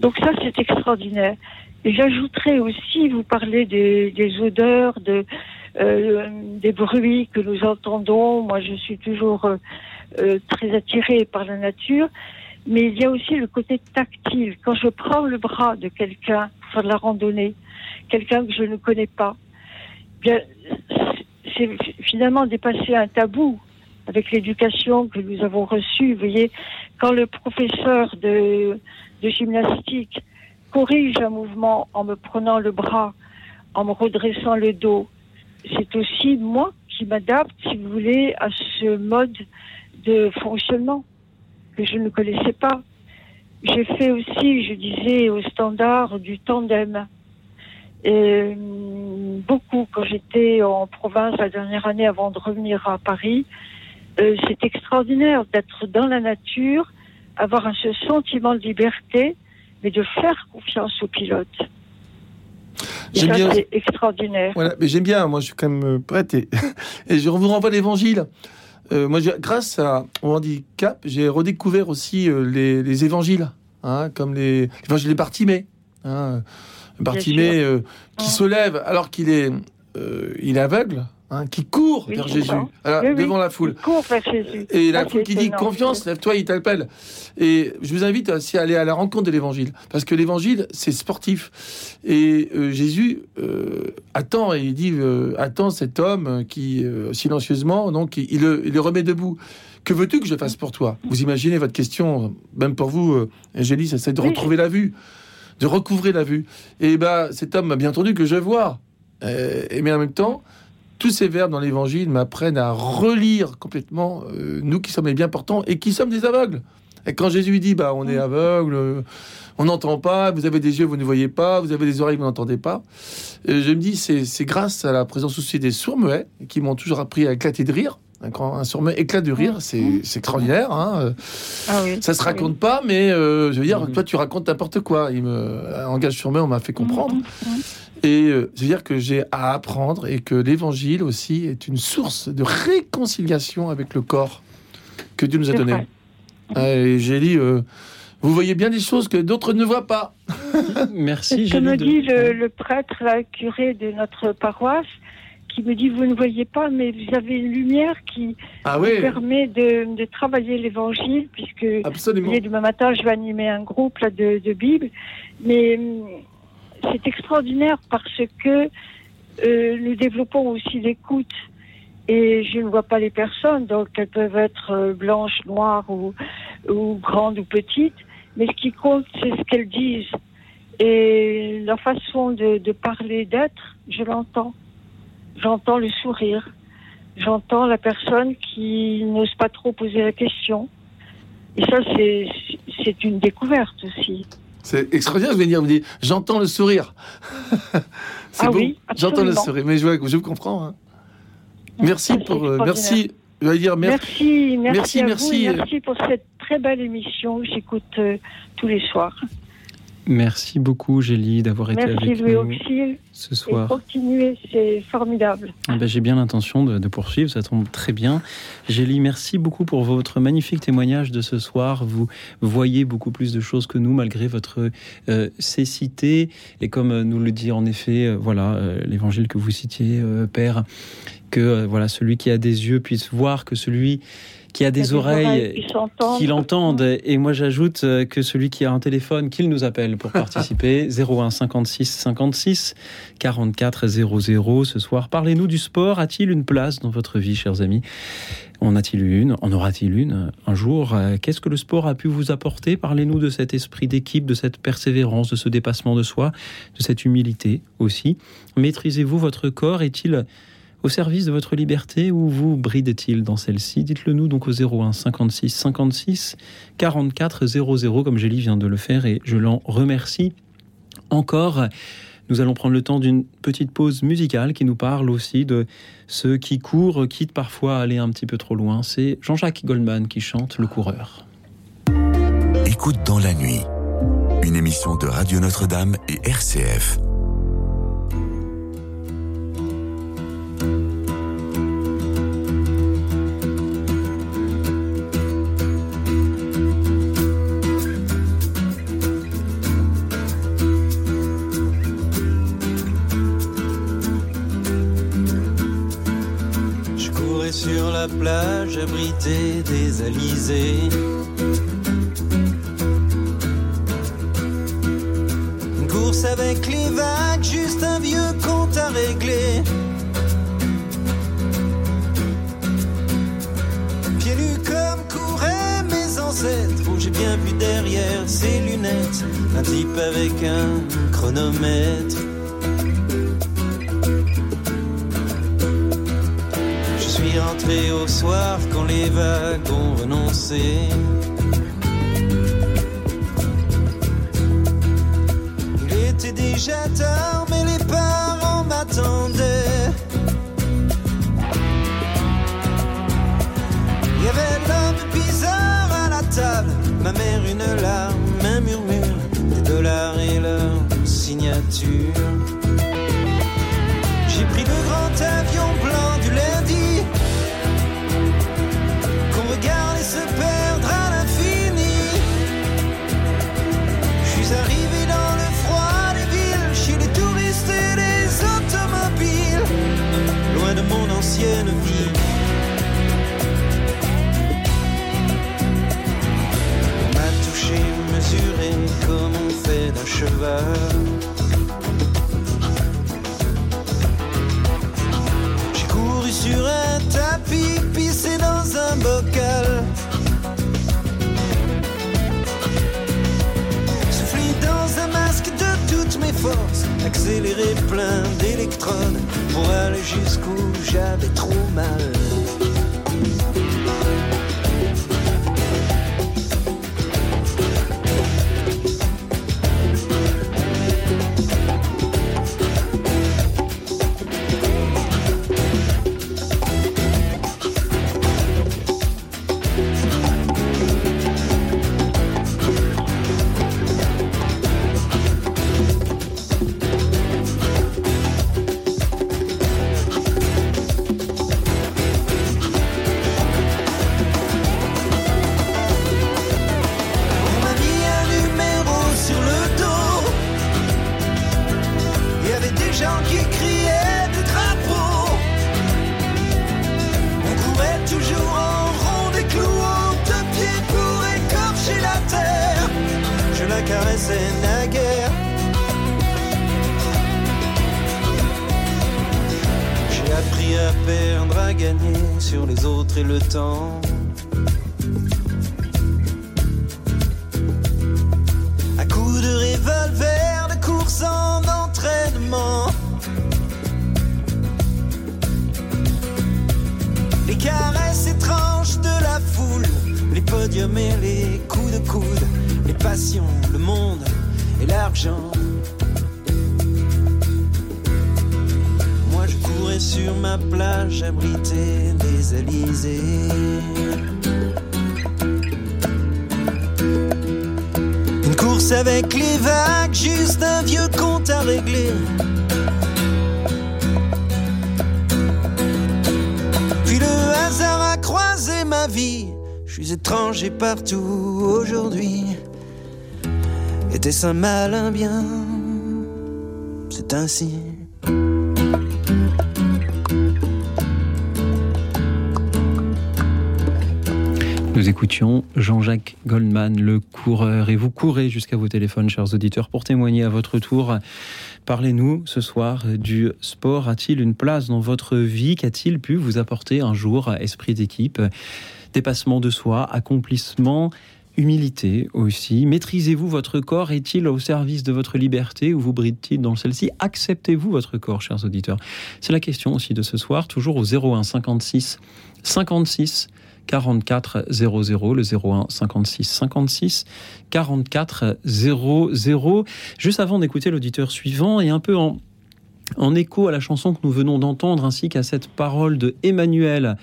Donc ça, c'est extraordinaire. Et j'ajouterais aussi, vous parlez des, des odeurs, de, euh, des bruits que nous entendons. Moi, je suis toujours euh, euh, très attirée par la nature. Mais il y a aussi le côté tactile. Quand je prends le bras de quelqu'un pour faire de la randonnée, quelqu'un que je ne connais pas, bien, c'est finalement dépasser un tabou avec l'éducation que nous avons reçue. Vous voyez, quand le professeur de, de gymnastique corrige un mouvement en me prenant le bras, en me redressant le dos, c'est aussi moi qui m'adapte, si vous voulez, à ce mode de fonctionnement que je ne connaissais pas. J'ai fait aussi, je disais, au standard du tandem. Et, hum, beaucoup quand j'étais en province la dernière année avant de revenir à Paris. Euh, c'est extraordinaire d'être dans la nature, avoir un, ce sentiment de liberté, mais de faire confiance au pilote. J'aime bien- c'est extraordinaire. Voilà, mais j'aime bien, moi je suis quand même euh, prête et, et je vous renvoie l'évangile. Euh, moi, grâce à mon handicap, j'ai redécouvert aussi euh, les, les évangiles, hein, comme les l'évangile de Bartimée. Hein, Bartimée euh, qui Ah. se lève alors qu'il est, il est aveugle, hein, qui court Oui, vers Jésus, ça. alors, Oui, oui. devant la foule. Il court vers Jésus. Et la Ah, foule c'est qui dit confiance, lève-toi, il t'appelle. Et je vous invite aussi à aller à la rencontre de l'évangile. Parce que l'évangile, c'est sportif. Et euh, Jésus euh, attend, et il dit euh, Attends cet homme qui, euh, silencieusement, donc, il, il le, il le remet debout. Que veux-tu que je fasse pour toi? Vous imaginez votre question, même pour vous, Angélie, c'est de retrouver la vue, de recouvrer la vue. Et ben, cet homme m'a bien entendu que je vois. Et mais en même temps, tous ces verbes dans l'évangile m'apprennent à relire complètement euh, nous qui sommes les bien portants et qui sommes des aveugles. Et quand Jésus dit bah on est aveugle, euh, on n'entend pas, vous avez des yeux, vous ne voyez pas, vous avez des oreilles, vous n'entendez pas. Et je me dis c'est grâce à la présence aussi des sourds-muets qui m'ont toujours appris à éclater de rire. Quand un sourd-muet éclate de rire, c'est c'est extraordinaire. Hein. Ah oui. Ça se raconte pas, mais euh, je veux dire, Mhm. toi tu racontes n'importe quoi. Il me un langage sur on m'a fait comprendre. Mhm. Et euh, je veux dire que j'ai à apprendre et que l'évangile aussi est une source de réconciliation avec le corps que Dieu nous a donné. Ah, Et j'ai dit, euh, vous voyez bien des choses que d'autres ne voient pas. Merci, ce que me de- dit le, le prêtre, la curé de notre paroisse, qui me dit Vous ne voyez pas, mais vous avez une lumière qui Ah vous oui, permet de, de travailler l'évangile, puisque absolument. demain matin, je vais animer un groupe là, de, de Bible. Mais hum, c'est extraordinaire parce que euh, nous développons aussi l'écoute. Et je ne vois pas les personnes, donc elles peuvent être euh, blanches, noires ou, ou grandes ou petites. Mais ce qui compte, c'est ce qu'elles disent. Et leur façon de, de parler, d'être, je l'entends. J'entends le sourire. J'entends la personne qui n'ose pas trop poser la question. Et ça, c'est c'est une découverte aussi. C'est extraordinaire, je vais dire, vous dites, j'entends le sourire. c'est Ah oui, j'entends le sourire, mais je, vous comprends. hein. Merci pour, euh, merci, je vais dire merci. Merci, merci, Merci, à merci. vous et merci pour cette très belle émission j'écoute euh, tous les soirs. Merci beaucoup, Gélie, d'avoir été Merci avec Louis nous Auxil ce soir. continuez, c'est formidable. Ah ben, J'ai bien l'intention de, de poursuivre, ça tombe très bien. Gélie, merci beaucoup pour votre magnifique témoignage de ce soir. Vous voyez beaucoup plus de choses que nous, malgré votre euh, cécité. Et comme euh, nous le dit en effet, euh, voilà, euh, l'évangile que vous citiez, Père, que voilà, celui qui a des yeux puisse voir, que celui qui a des oreilles entendre. qu'il entende. Et moi, j'ajoute euh, que celui qui a un téléphone, qu'il nous appelle pour participer. 01 56 56 44 00. Ce soir, parlez-nous du sport. A-t-il une place dans votre vie, chers amis? En a-t-il une? En aura-t-il une? Un jour Euh, Qu'est-ce que le sport a pu vous apporter? Parlez-nous de cet esprit d'équipe, de cette persévérance, de ce dépassement de soi, de cette humilité aussi. Maîtrisez-vous votre corps? Est-il au service de votre liberté ou vous bride-t-il dans celle-ci? Dites-le nous donc au 01 56 56 44 00 comme Gélie vient de le faire et je l'en remercie encore. Nous allons prendre le temps d'une petite pause musicale qui nous parle aussi de ceux qui courent, quitte parfois à aller un petit peu trop loin. C'est Jean-Jacques Goldman qui chante Le coureur. Écoute dans la nuit. Une émission de Radio Notre-Dame et RCF. Sur la plage abritée des alizés. Une course avec les vagues, juste un vieux compte à régler. Pieds nus comme couraient mes ancêtres, où j'ai bien vu derrière ses lunettes un type avec un chronomètre. Rentré au soir quand les vagues ont renoncé. Il était déjà tard, mais les parents m'attendaient. Il y avait l'homme bizarre à la table, ma mère une larme, un murmure, des dollars et leur signature. J'ai pris le grand avion blanc On m'a touché, mesuré comme on fait d'un cheval. J'ai couru sur un tapis, pissé dans un bocal. Soufflé dans un masque de toutes mes forces, accéléré plein d'électrodes pour aller jusqu'où j'avais trop mal. Un bien? C'est ainsi. Nous écoutions Jean-Jacques Goldman, le coureur, et vous courez jusqu'à vos téléphones, chers auditeurs, pour témoigner à votre tour. Parlez-nous ce soir du sport. A-t-il une place dans votre vie? Qu'a-t-il pu vous apporter un jour Esprit d'équipe, dépassement de soi, accomplissement Humilité aussi. Maîtrisez-vous votre corps? Est-il au service de votre liberté ou vous bride-t-il dans celle-ci? Acceptez-vous votre corps, chers auditeurs? C'est la question aussi de ce soir, toujours au 01 56 56 44 00, le 01 56 56 44 00. Juste avant d'écouter l'auditeur suivant et un peu en, en écho à la chanson que nous venons d'entendre ainsi qu'à cette parole de Emmanuel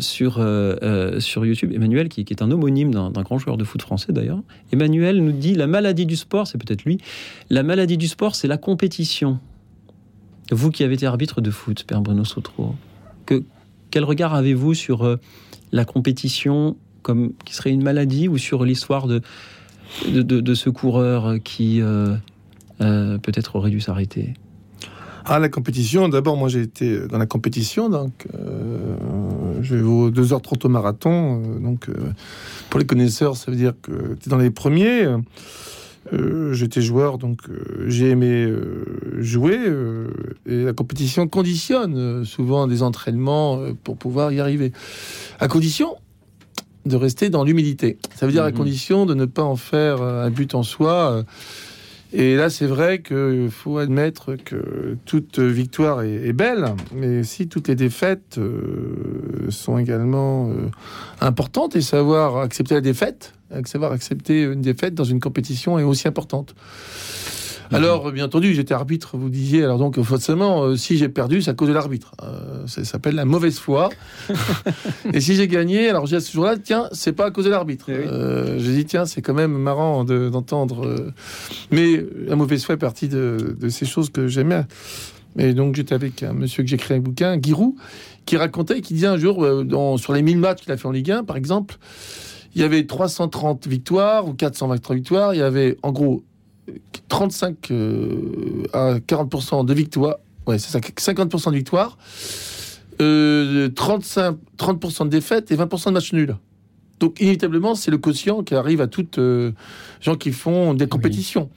sur, euh, euh, sur YouTube, Emmanuel qui, est un homonyme d'un grand joueur de foot français d'ailleurs. Emmanuel nous dit la maladie du sport, c'est peut-être lui, la maladie du sport c'est la compétition. Vous qui avez été arbitre de foot, Père Bruno que, quel regard avez-vous sur euh, la compétition comme qui serait une maladie ou sur l'histoire de, ce coureur qui euh, euh, peut-être aurait dû s'arrêter? Ah, la compétition, d'abord, moi j'ai été dans la compétition, donc euh, je vais au 2h30 au marathon. euh, donc, euh, pour les connaisseurs, ça veut dire que tu es dans les premiers. Euh, J'étais joueur, donc euh, j'ai aimé euh, jouer. et la compétition conditionne souvent des entraînements pour pouvoir y arriver. À condition de rester dans l'humilité. Ça veut dire à Mhm. condition de ne pas en faire un but en soi. Et là, c'est vrai qu'il faut admettre que toute victoire est, est belle, mais si toutes les défaites euh, sont également euh, importantes, et savoir accepter la défaite, savoir accepter une défaite dans une compétition est aussi importante. Alors, bien entendu, j'étais arbitre, vous disiez, alors donc, forcément, euh, si j'ai perdu, c'est à cause de l'arbitre. Euh, ça s'appelle la mauvaise foi. et si j'ai gagné, alors j'ai ce jour-là, tiens, c'est pas à cause de l'arbitre. Eh oui. Euh, j'ai dit, tiens, c'est quand même marrant de- d'entendre. mais la mauvaise foi est partie de, de ces choses que j'aimais. Et donc, j'étais avec un monsieur que j'ai écrit un bouquin, Giroud, qui racontait, qui disait un jour, dans- sur les 1000 matchs qu'il a fait en Ligue 1, par exemple, il y avait 330 victoires ou 423 victoires. Il y avait, en gros, 35 euh, à 40% de victoires. Ouais, c'est ça, 50% de victoires. Euh, 35, 30% de défaites et 20% de matchs nuls. Donc, inévitablement, c'est le quotient qui arrive à toutes euh, gens qui font des compétitions.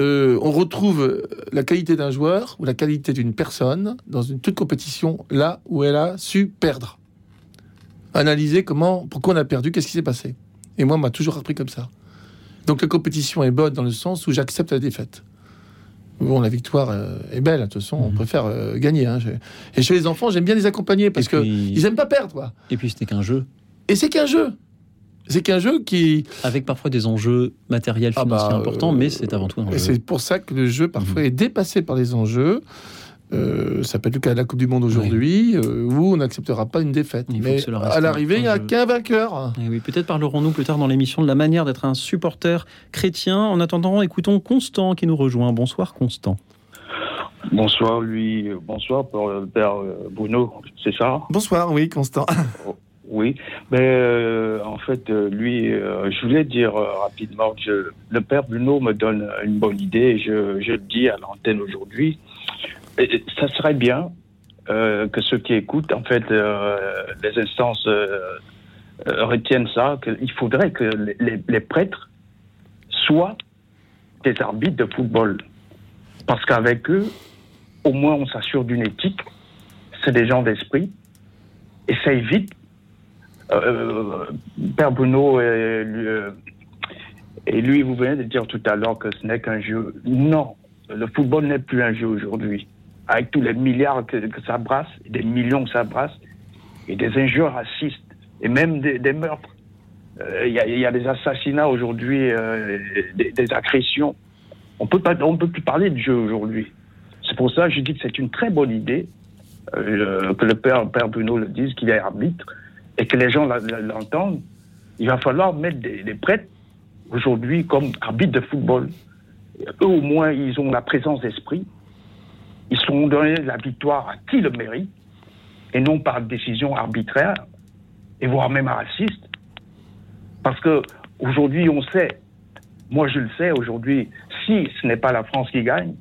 Euh, on retrouve la qualité d'un joueur ou la qualité d'une personne dans une toute compétition là où elle a su perdre. Analyser comment, pourquoi on a perdu, qu'est-ce qui s'est passé. Et moi, on m'a toujours appris comme ça. Donc la compétition est bonne dans le sens où j'accepte la défaite. Bon, la victoire euh, est belle, de toute façon, on Mhm. préfère euh, gagner. hein. Et chez les enfants, j'aime bien les accompagner parce puis- ils aiment pas perdre. Quoi. Et puis c'était qu'un jeu, Et c'est qu'un jeu. C'est qu'un jeu qui. avec parfois des enjeux matériels, Ah bah, financiers importants, euh, mais c'est avant tout un Et jeu. c'est pour ça que le jeu parfois Mhm. est dépassé par les enjeux. Euh, ça peut être le cas de la Coupe du Monde aujourd'hui, euh, où on n'acceptera pas une défaite. Mais à l'arrivée, il n'y a qu'un vainqueur. Eh oui, peut-être parlerons-nous plus tard dans l'émission de la manière d'être un supporter chrétien. En attendant, écoutons Constant qui nous rejoint. Bonsoir Constant. Bonsoir, lui. Bonsoir pour le père euh, Bruno, c'est ça? Bonsoir, oui, Constant. Oui. Mais euh, en fait, lui, euh, je voulais dire euh, rapidement que le père Bruno me donne une bonne idée. et Je, je le dis à l'antenne aujourd'hui. Ça serait bien euh, que ceux qui écoutent, en fait, euh, les instances euh, retiennent ça, qu'il faudrait que les, prêtres soient des arbitres de football. Parce qu'avec eux, au moins on s'assure d'une éthique, c'est des gens d'esprit, et ça évite. Père Bruno et lui, vous venez de dire tout à l'heure que ce n'est qu'un jeu. Non, le football n'est plus un jeu aujourd'hui. Avec tous les milliards que, que ça brasse, des millions que ça brasse, et des injures racistes, et même des, meurtres. Euh, Il y, a, des assassinats aujourd'hui, euh, des, agressions. On peut pas, on peut plus parler de jeu aujourd'hui. C'est pour ça que je dis que c'est une très bonne idée euh, que le père, Bruno le dise, qu'il est arbitre, et que les gens l'entendent. Il va falloir mettre des prêtres aujourd'hui comme arbitres de football. Eux, au moins, ils ont la présence d'esprit. Ils seront donnés la victoire à qui le mérite, et non par décision arbitraire, et voire même raciste. Parce que aujourd'hui, on sait, moi je le sais aujourd'hui, si ce n'est pas la France qui gagne,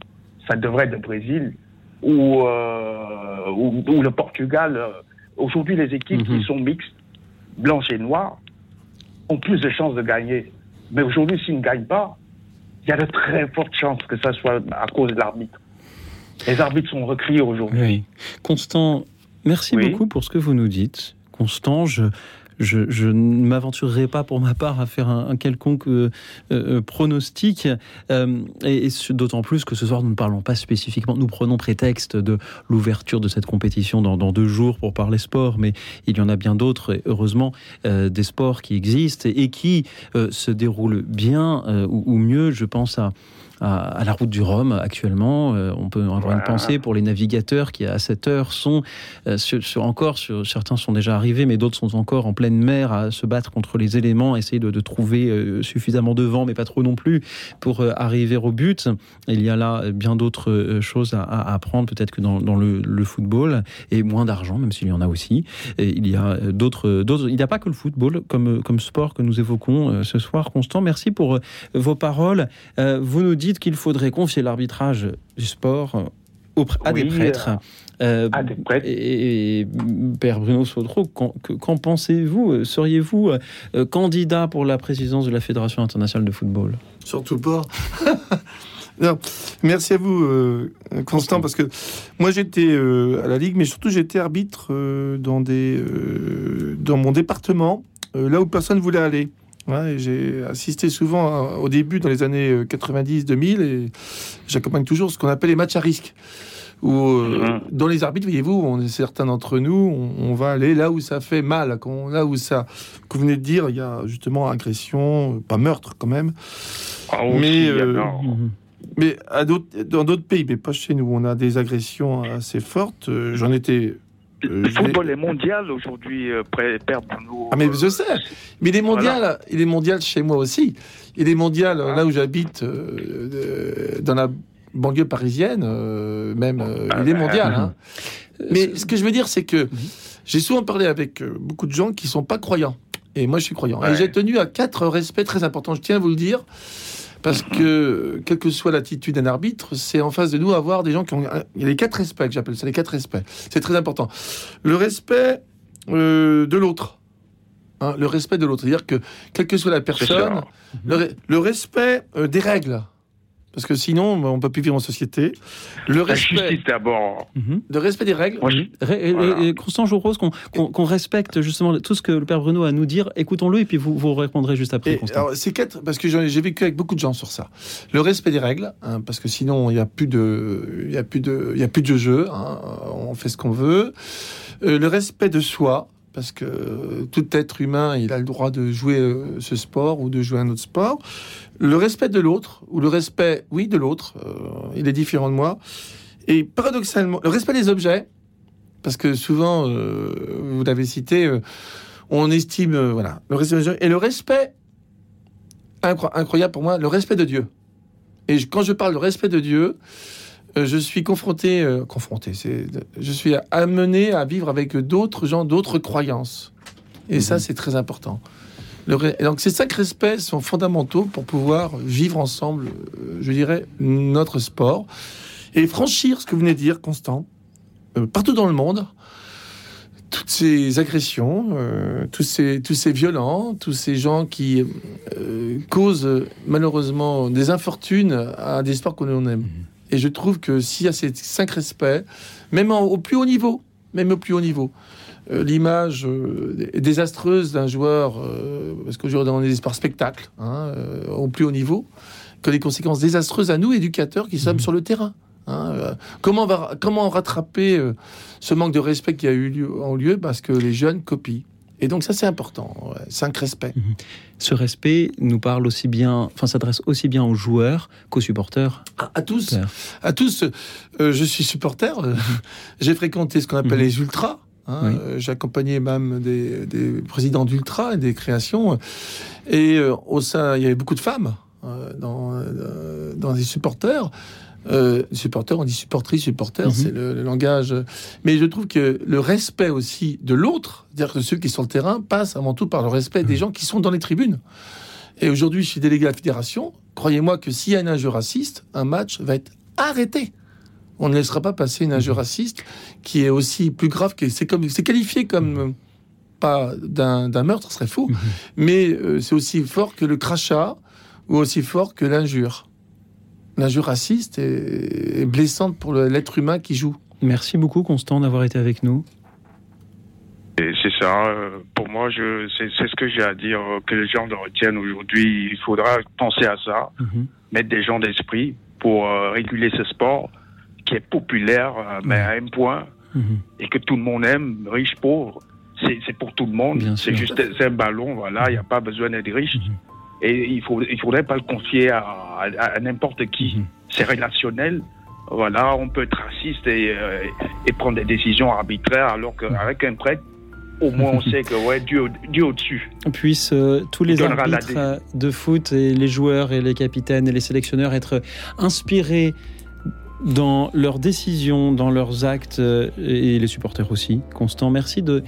ça devrait être le Brésil ou, euh, ou, ou le Portugal. Aujourd'hui, les équipes Mhm. qui sont mixtes, blanches et noires, ont plus de chances de gagner. Mais aujourd'hui, s'ils ne gagnent pas, il y a de très fortes chances que ça soit à cause de l'arbitre. Les arbitres sont recriés aujourd'hui. Oui. Constant, merci Oui. beaucoup pour ce que vous nous dites. Constant, je, je, je ne m'aventurerai pas pour ma part à faire un, un quelconque euh, euh, pronostic, euh, et, d'autant plus que ce soir nous ne parlons pas spécifiquement, nous prenons prétexte de l'ouverture de cette compétition dans, dans deux jours pour parler sport, mais il y en a bien d'autres, et heureusement, euh, des sports qui existent et, et qui euh, se déroulent bien euh, ou, ou mieux, je pense à à, à la route du Rhum actuellement. Euh, on peut avoir une pensée pour les navigateurs qui à cette heure sont euh, sur, sur- encore, sur, certains sont déjà arrivés, mais d'autres sont encore en pleine mer à se battre contre les éléments, essayer de, de trouver euh, suffisamment de vent, mais pas trop non plus, pour arriver au but. Il y a là bien d'autres choses à, à apprendre, peut-être que dans, dans le, le football, et moins d'argent, même s'il y en a aussi. Et il y a d'autres. Il n'y a pas que le football comme, comme sport que nous évoquons ce soir. Constant, merci pour vos paroles. Vous nous dites qu'il faudrait confier l'arbitrage du sport euh, au pr- à des Oui, prêtres. Euh, À des prêtres. et, et, Père Bruno Sodro, qu'en que- qu'en pensez-vous? Seriez-vous euh, candidat pour la présidence de la Fédération internationale de football? Surtout pas. Non, merci à vous, euh, Constant, parce que moi j'étais euh, à la Ligue, mais surtout j'étais arbitre euh, dans, des, euh, dans mon département, euh, là où personne voulait aller. Ouais, et j'ai assisté souvent au début dans les années euh, 90-2000 et j'accompagne toujours ce qu'on appelle les matchs à risque. Où, euh, Mhm. dans les arbitres, voyez-vous, on est certains d'entre nous, on, on va aller là où ça fait mal, là où ça, que vous venez de dire, il y a justement agression, euh, pas meurtre quand même, Ah, Mais, euh, mais à dans d'autres pays, mais pas chez nous, on a des agressions assez fortes. Euh, J'en étais. Euh, Le l'ai- football est mondial aujourd'hui, euh, Père Bruno. Ah mais je sais, mais il est mondial, Voilà. il est mondial chez moi aussi. Il est mondial euh, là où j'habite, euh, euh, dans la banlieue parisienne, euh, même. euh, il est mondial. hein. Mais ce que je veux dire, c'est que j'ai souvent parlé avec euh, beaucoup de gens qui sont pas croyants. Et moi, je suis croyant. Et j'ai tenu à quatre respects très importants. Je tiens à vous le dire. Parce que, quelle que soit l'attitude d'un arbitre, c'est en face de nous avoir des gens qui ont. Il y a les quatre respects que j'appelle ça, les quatre respects. C'est très important. Le respect euh, de l'autre. Hein, le respect de l'autre. C'est-à-dire que, quelle que soit la personne, le respect euh, des règles. Parce que sinon, on ne peut plus vivre en société. Le respect, d'abord. Mhm. le respect des règles. Et- Voilà. et- et Constant, je vous propose qu'on respecte justement tout ce que le Père Bruno a à nous dire. Écoutons-le et puis vous, vous répondrez juste après, c'est quatre, parce que j'ai vécu avec beaucoup de gens sur ça. Le respect des règles, hein, parce que sinon il n'y a plus de, il y a plus de, il y a plus de jeu. hein, on fait ce qu'on veut. Euh, le respect de soi, parce que tout être humain, il a le droit de jouer euh, ce sport ou de jouer un autre sport. Le respect de l'autre, ou le respect, oui, de l'autre. euh, il est différent de moi. Et paradoxalement, le respect des objets, parce que souvent, euh, vous l'avez cité, euh, on estime, voilà, le respect des objets et le respect incro- incroyable pour moi, le respect de Dieu. Et je- quand je parle de respect de Dieu, je suis confronté, confronté, c'est, je suis amené à vivre avec d'autres gens, d'autres croyances. Et ça, c'est très important. Et donc ces cinq respects sont fondamentaux pour pouvoir vivre ensemble, euh, je dirais, notre sport. Et franchir ce que vous venez de dire, Constant, euh, partout dans le monde, toutes ces agressions, euh, tous, ces, tous ces violents, tous ces gens qui euh, causent malheureusement des infortunes à des sports qu'on aime. Et je trouve que s'il y a ces cinq respects, même en- au plus haut niveau, même au plus haut niveau, l'image euh, désastreuse d'un joueur, euh, parce qu'aujourd'hui on est des sports spectacles, hein, euh, au plus haut niveau, que des conséquences désastreuses à nous, éducateurs, qui sommes sur le terrain. hein. Euh, comment, va, comment rattraper euh, ce manque de respect qui a eu lieu, en lieu parce que les jeunes copient Et donc ça c'est important, ouais, cinq respects. Ce respect nous parle aussi bien, enfin s'adresse aussi bien aux joueurs qu'aux supporters. À, à tous, Père. à tous. euh, je suis supporter. euh, J'ai fréquenté ce qu'on appelle Mhm. les ultras. Hein, Oui. euh, J'ai accompagné même des, des présidents d'ultras et des créations. Et euh, au sein, il y avait beaucoup de femmes euh, dans, euh, dans les supporters. Supporters, on dit supportrices, supporters, Mhm. c'est le, le langage. Mais je trouve que le respect aussi de l'autre, c'est-à-dire que ceux qui sont sur le terrain, passe avant tout par le respect Mhm. des gens qui sont dans les tribunes. Et aujourd'hui, je suis délégué à la fédération. Croyez-moi que s'il y a une injure raciste, un match va être arrêté. On ne laissera pas passer une injure raciste qui est aussi plus grave que c'est comme c'est qualifié comme pas d'un meurtre, ce serait faux, Mhm. mais euh, c'est aussi fort que le crachat ou aussi fort que l'injure. L'injure raciste est, est blessante pour l'être humain qui joue. Merci beaucoup Constant d'avoir été avec nous. C'est ça. euh, Pour moi, je, c'est, c'est ce que j'ai à dire. euh, Que les gens le retiennent aujourd'hui. Il faudra penser à ça, Mhm. mettre des gens d'esprit pour euh, réguler ce sport qui est populaire, euh, mais à un point, Mhm. et que tout le monde aime, riche, pauvre. C'est, pour tout le monde. C'est juste c'est un ballon, voilà. Il n'y a pas besoin d'être riche. Mhm. Et il faut, il faudrait pas le confier à, à- à n'importe qui. Mhm. C'est relationnel. Voilà, on peut être raciste et, euh, et prendre des décisions arbitraires, alors qu'avec un prêtre, au moins on sait que ouais, Dieu, Dieu au-dessus. puissent euh, tous les arbitres euh, de foot et les joueurs et les capitaines et les sélectionneurs être inspirés dans leurs décisions, dans leurs actes euh, et les supporters aussi. Constant, merci de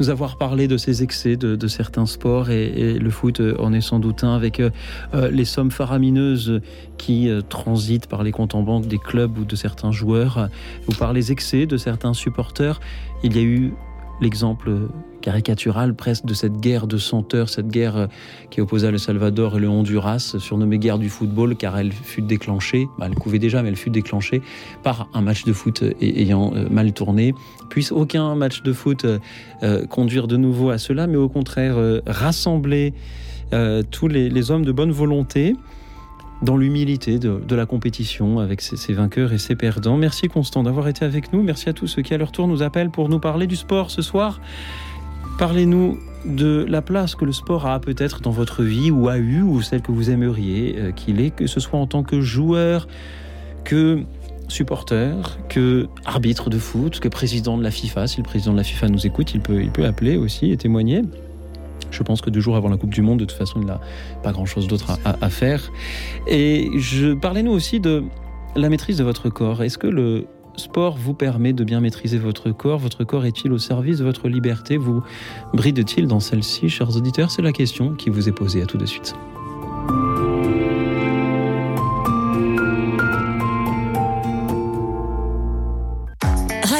nous avoir parlé de ces excès de, certains sports et, le foot en est sans doute un avec euh, euh, les sommes faramineuses qui transitent par les comptes en banque des clubs ou de certains joueurs ou par les excès de certains supporters. Il y a eu l'exemple caricatural presque de cette guerre de senteurs, cette guerre euh, qui opposa le Salvador et le Honduras, surnommée guerre du football, car elle fut déclenchée, bah, elle couvait déjà, mais elle fut déclenchée par un match de foot euh, ayant euh, mal tourné. Puisse aucun match de foot conduire de nouveau à cela, mais au contraire rassembler tous les, hommes de bonne volonté dans l'humilité de, de la compétition avec ses, ses vainqueurs et ses perdants. Merci Constant d'avoir été avec nous. Merci à tous ceux qui à leur tour nous appellent pour nous parler du sport ce soir. Parlez-nous de la place que le sport a peut-être dans votre vie ou a eu ou celle que vous aimeriez euh, qu'il ait, que ce soit en tant que joueur, que supporter, que arbitre de foot, que président de la FIFA. Si le président de la FIFA nous écoute, il peut, il peut appeler aussi et témoigner. Je pense que deux jours avant la Coupe du Monde, de toute façon, il n'a pas grand-chose d'autre à, faire. Et je parlez-nous aussi de la maîtrise de votre corps. Est-ce que le sport vous permet de bien maîtriser votre corps Votre corps est-il au service de votre liberté? Vous bride-t-il dans celle-ci, chers auditeurs C'est la question qui vous est posée à tout de suite.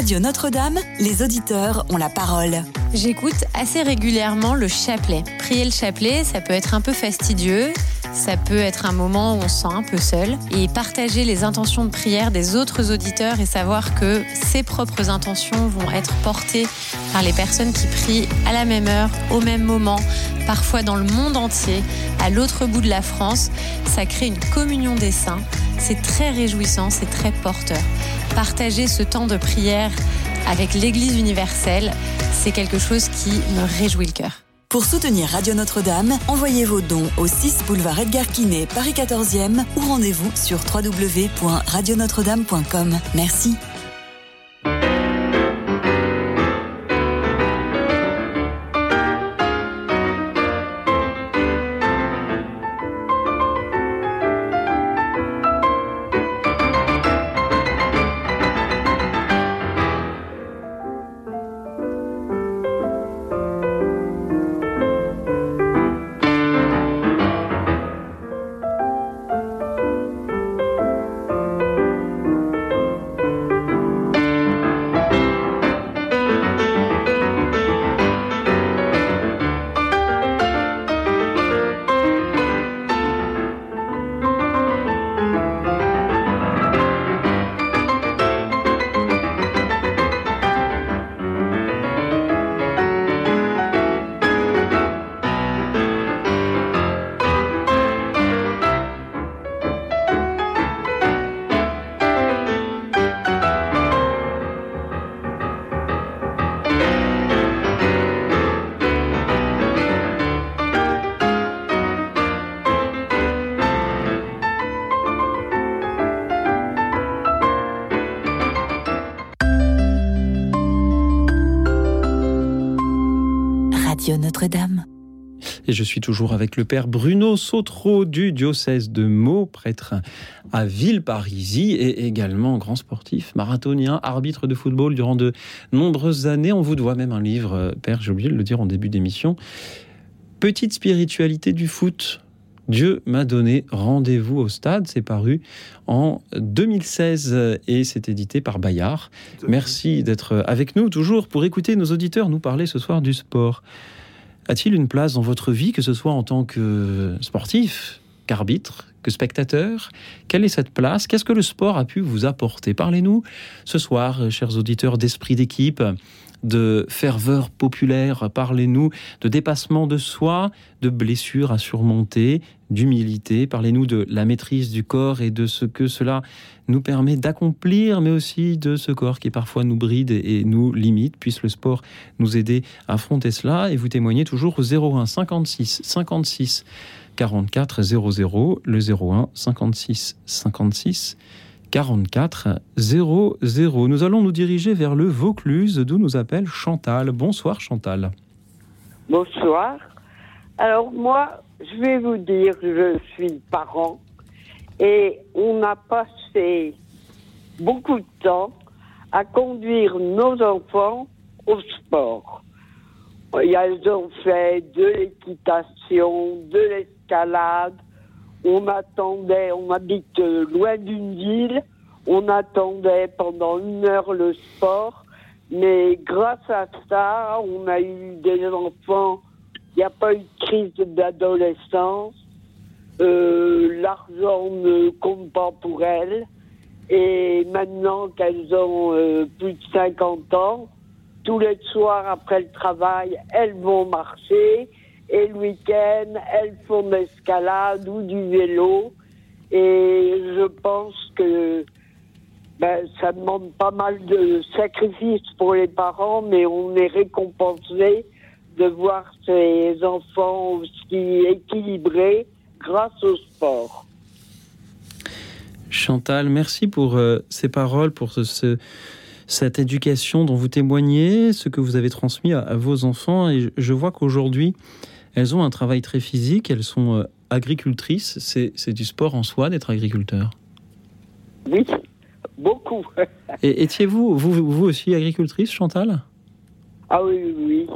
Radio Notre-Dame, les auditeurs ont la parole. J'écoute assez régulièrement le chapelet. Prier le chapelet, ça peut être un peu fastidieux, ça peut être un moment où on se sent un peu seul. Et partager les intentions de prière des autres auditeurs et savoir que ses propres intentions vont être portées par les personnes qui prient à la même heure, au même moment, parfois dans le monde entier, à l'autre bout de la France, ça crée une communion des saints. C'est très réjouissant, c'est très porteur. Partager ce temps de prière avec l'Église universelle, c'est quelque chose qui me réjouit le cœur. Pour soutenir Radio Notre-Dame, envoyez vos dons au 6 boulevard Edgar Quinet, Paris 14e ou rendez-vous sur www.radionotre-dame.com. Merci. Je suis toujours avec le père Bruno Sautreau du diocèse de Meaux, prêtre à Villeparisis et également grand sportif, marathonien, arbitre de football durant de nombreuses années. On vous doit même un livre, euh, père, j'ai oublié de le dire en début d'émission. Petite spiritualité du foot. Dieu m'a donné rendez-vous au stade. C'est paru en 2016 et c'est édité par Bayard. Merci d'être avec nous toujours pour écouter nos auditeurs nous parler ce soir du sport. A-t-il une place dans votre vie, que ce soit en tant que sportif, qu'arbitre, que spectateur? Quelle est cette place? Qu'est-ce que le sport a pu vous apporter? Parlez-nous ce soir, chers auditeurs, d'esprit d'équipe, de ferveur populaire. Parlez-nous de dépassement de soi, de blessures à surmonter, d'humilité. Parlez-nous de la maîtrise du corps et de ce que cela nous permet d'accomplir, mais aussi de ce corps qui parfois nous bride et nous limite. Puisse le sport nous aider à affronter cela. Et vous témoignez toujours au 01 56 56 44 00, le 01 56 56 44 00. Nous allons nous diriger vers le Vaucluse, d'où nous appelle Chantal. Bonsoir Chantal. Bonsoir. Alors moi, je vais vous dire, je suis parent et on a beaucoup de temps à conduire nos enfants au sport. Ils ont fait de l'équitation, de l'escalade, on attendait, on habite loin d'une ville, on attendait pendant une heure le sport, mais grâce à ça, on a eu des enfants, il n'y a pas eu de crise d'adolescence, euh, l'argent ne compte pas pour elles, et maintenant qu'elles ont euh, plus de 50 ans, tous les soirs après le travail, elles vont marcher, et le week-end, elles font de l'escalade ou du vélo. Et je pense que ben, ça demande pas mal de sacrifices pour les parents, mais on est récompensé de voir ces enfants aussi équilibrés grâce au sport. Chantal, merci pour euh, ces paroles, pour ce, cette éducation dont vous témoignez, ce que vous avez transmis à, à vos enfants. Et je vois qu'aujourd'hui, elles ont un travail très physique, elles sont euh, agricultrices. C'est du sport en soi d'être agriculteur. Oui, beaucoup. Et étiez-vous vous, vous aussi agricultrice, Chantal? Ah oui, oui.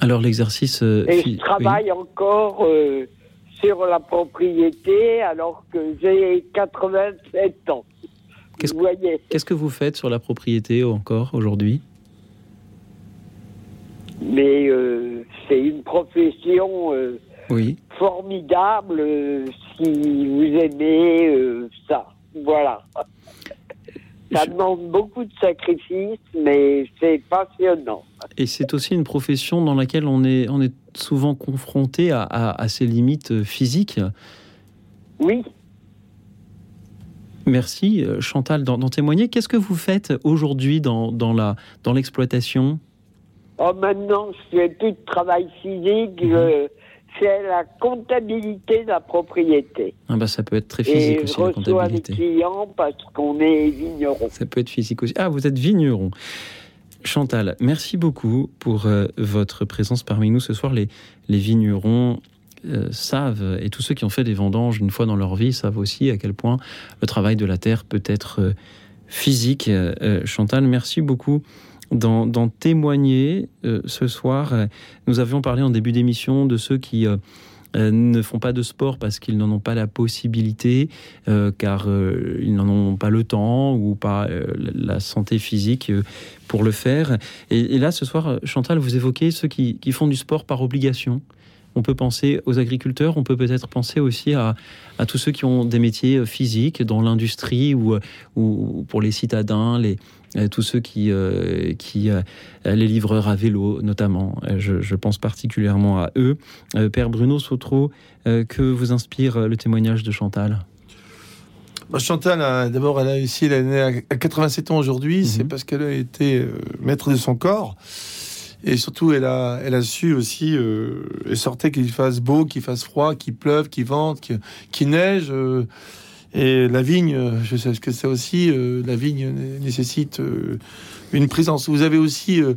Alors l'exercice... Euh, Et je travaille encore euh, sur la propriété alors que j'ai 87 ans. Qu'est-ce que vous faites sur la propriété encore aujourd'hui? Mais euh, c'est une profession euh, oui. formidable euh, si vous aimez ça. Voilà. Ça demande beaucoup de sacrifices, mais c'est passionnant. Et c'est aussi une profession dans laquelle on est, on est souvent confronté à, à, ses limites physiques. Oui. Merci Chantal d'en témoigner. Qu'est-ce que vous faites aujourd'hui dans, dans l'exploitation? Oh, maintenant, je fais plus de travail physique. Mhm. C'est la comptabilité de la propriété. Ah bah ça peut être très physique Et aussi, je reçois les clients parce qu'on est vigneron. Ça peut être physique aussi. Ah, vous êtes vigneron. Chantal, merci beaucoup pour euh, votre présence parmi nous ce soir. Les, vignerons euh, savent, et tous ceux qui ont fait des vendanges une fois dans leur vie savent aussi à quel point le travail de la terre peut être euh, physique. Chantal, merci beaucoup d'en témoigner ce soir. Nous avions parlé en début d'émission de ceux qui ne font pas de sport parce qu'ils n'en ont pas la possibilité, car ils n'en ont pas le temps ou pas la santé physique pour le faire. Et, là, ce soir, Chantal, vous évoquez ceux qui, font du sport par obligation. On peut penser aux agriculteurs, on peut peut-être penser aussi à, tous ceux qui ont des métiers physiques dans l'industrie ou, ou pour les citadins, les, euh, tous ceux qui, euh, qui euh, les livreurs à vélo notamment. Je, pense particulièrement à eux. Père Bruno Sautreau, que vous inspire le témoignage de Chantal? Bah, Chantal, d'abord, elle a réussi, elle est née à 87 ans aujourd'hui, c'est mhm. parce qu'elle a été maître de son corps. Et surtout, elle a, elle a su aussi, elle sortait qu'il fasse beau, qu'il fasse froid, qu'il pleuve, qu'il vente, qu'il neige. Et la vigne, je sais que c'est aussi, euh, la vigne nécessite euh, une présence. Vous avez aussi euh,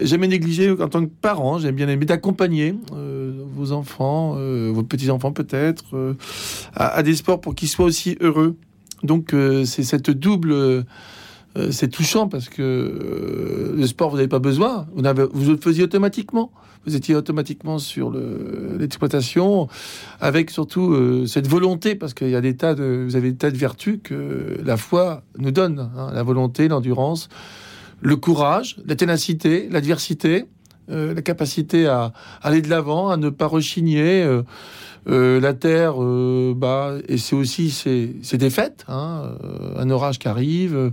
jamais négligé en tant que parent. J'aime bien aimer d'accompagner vos enfants, vos petits enfants peut-être, à, des sports pour qu'ils soient aussi heureux. Donc c'est cette double. Euh, c'est touchant parce que euh, le sport, vous n'avez pas besoin. Vous, vous le faisiez automatiquement. Vous étiez automatiquement sur le- l'exploitation, avec surtout euh, cette volonté, parce qu'il y a des tas de, vous avez des tas de vertus que la foi nous donne hein, la volonté, l'endurance, le courage, la ténacité, l'adversité, la capacité à aller de l'avant, à ne pas rechigner. la terre, bah, et c'est aussi ses, défaites, hein, un orage qui arrive,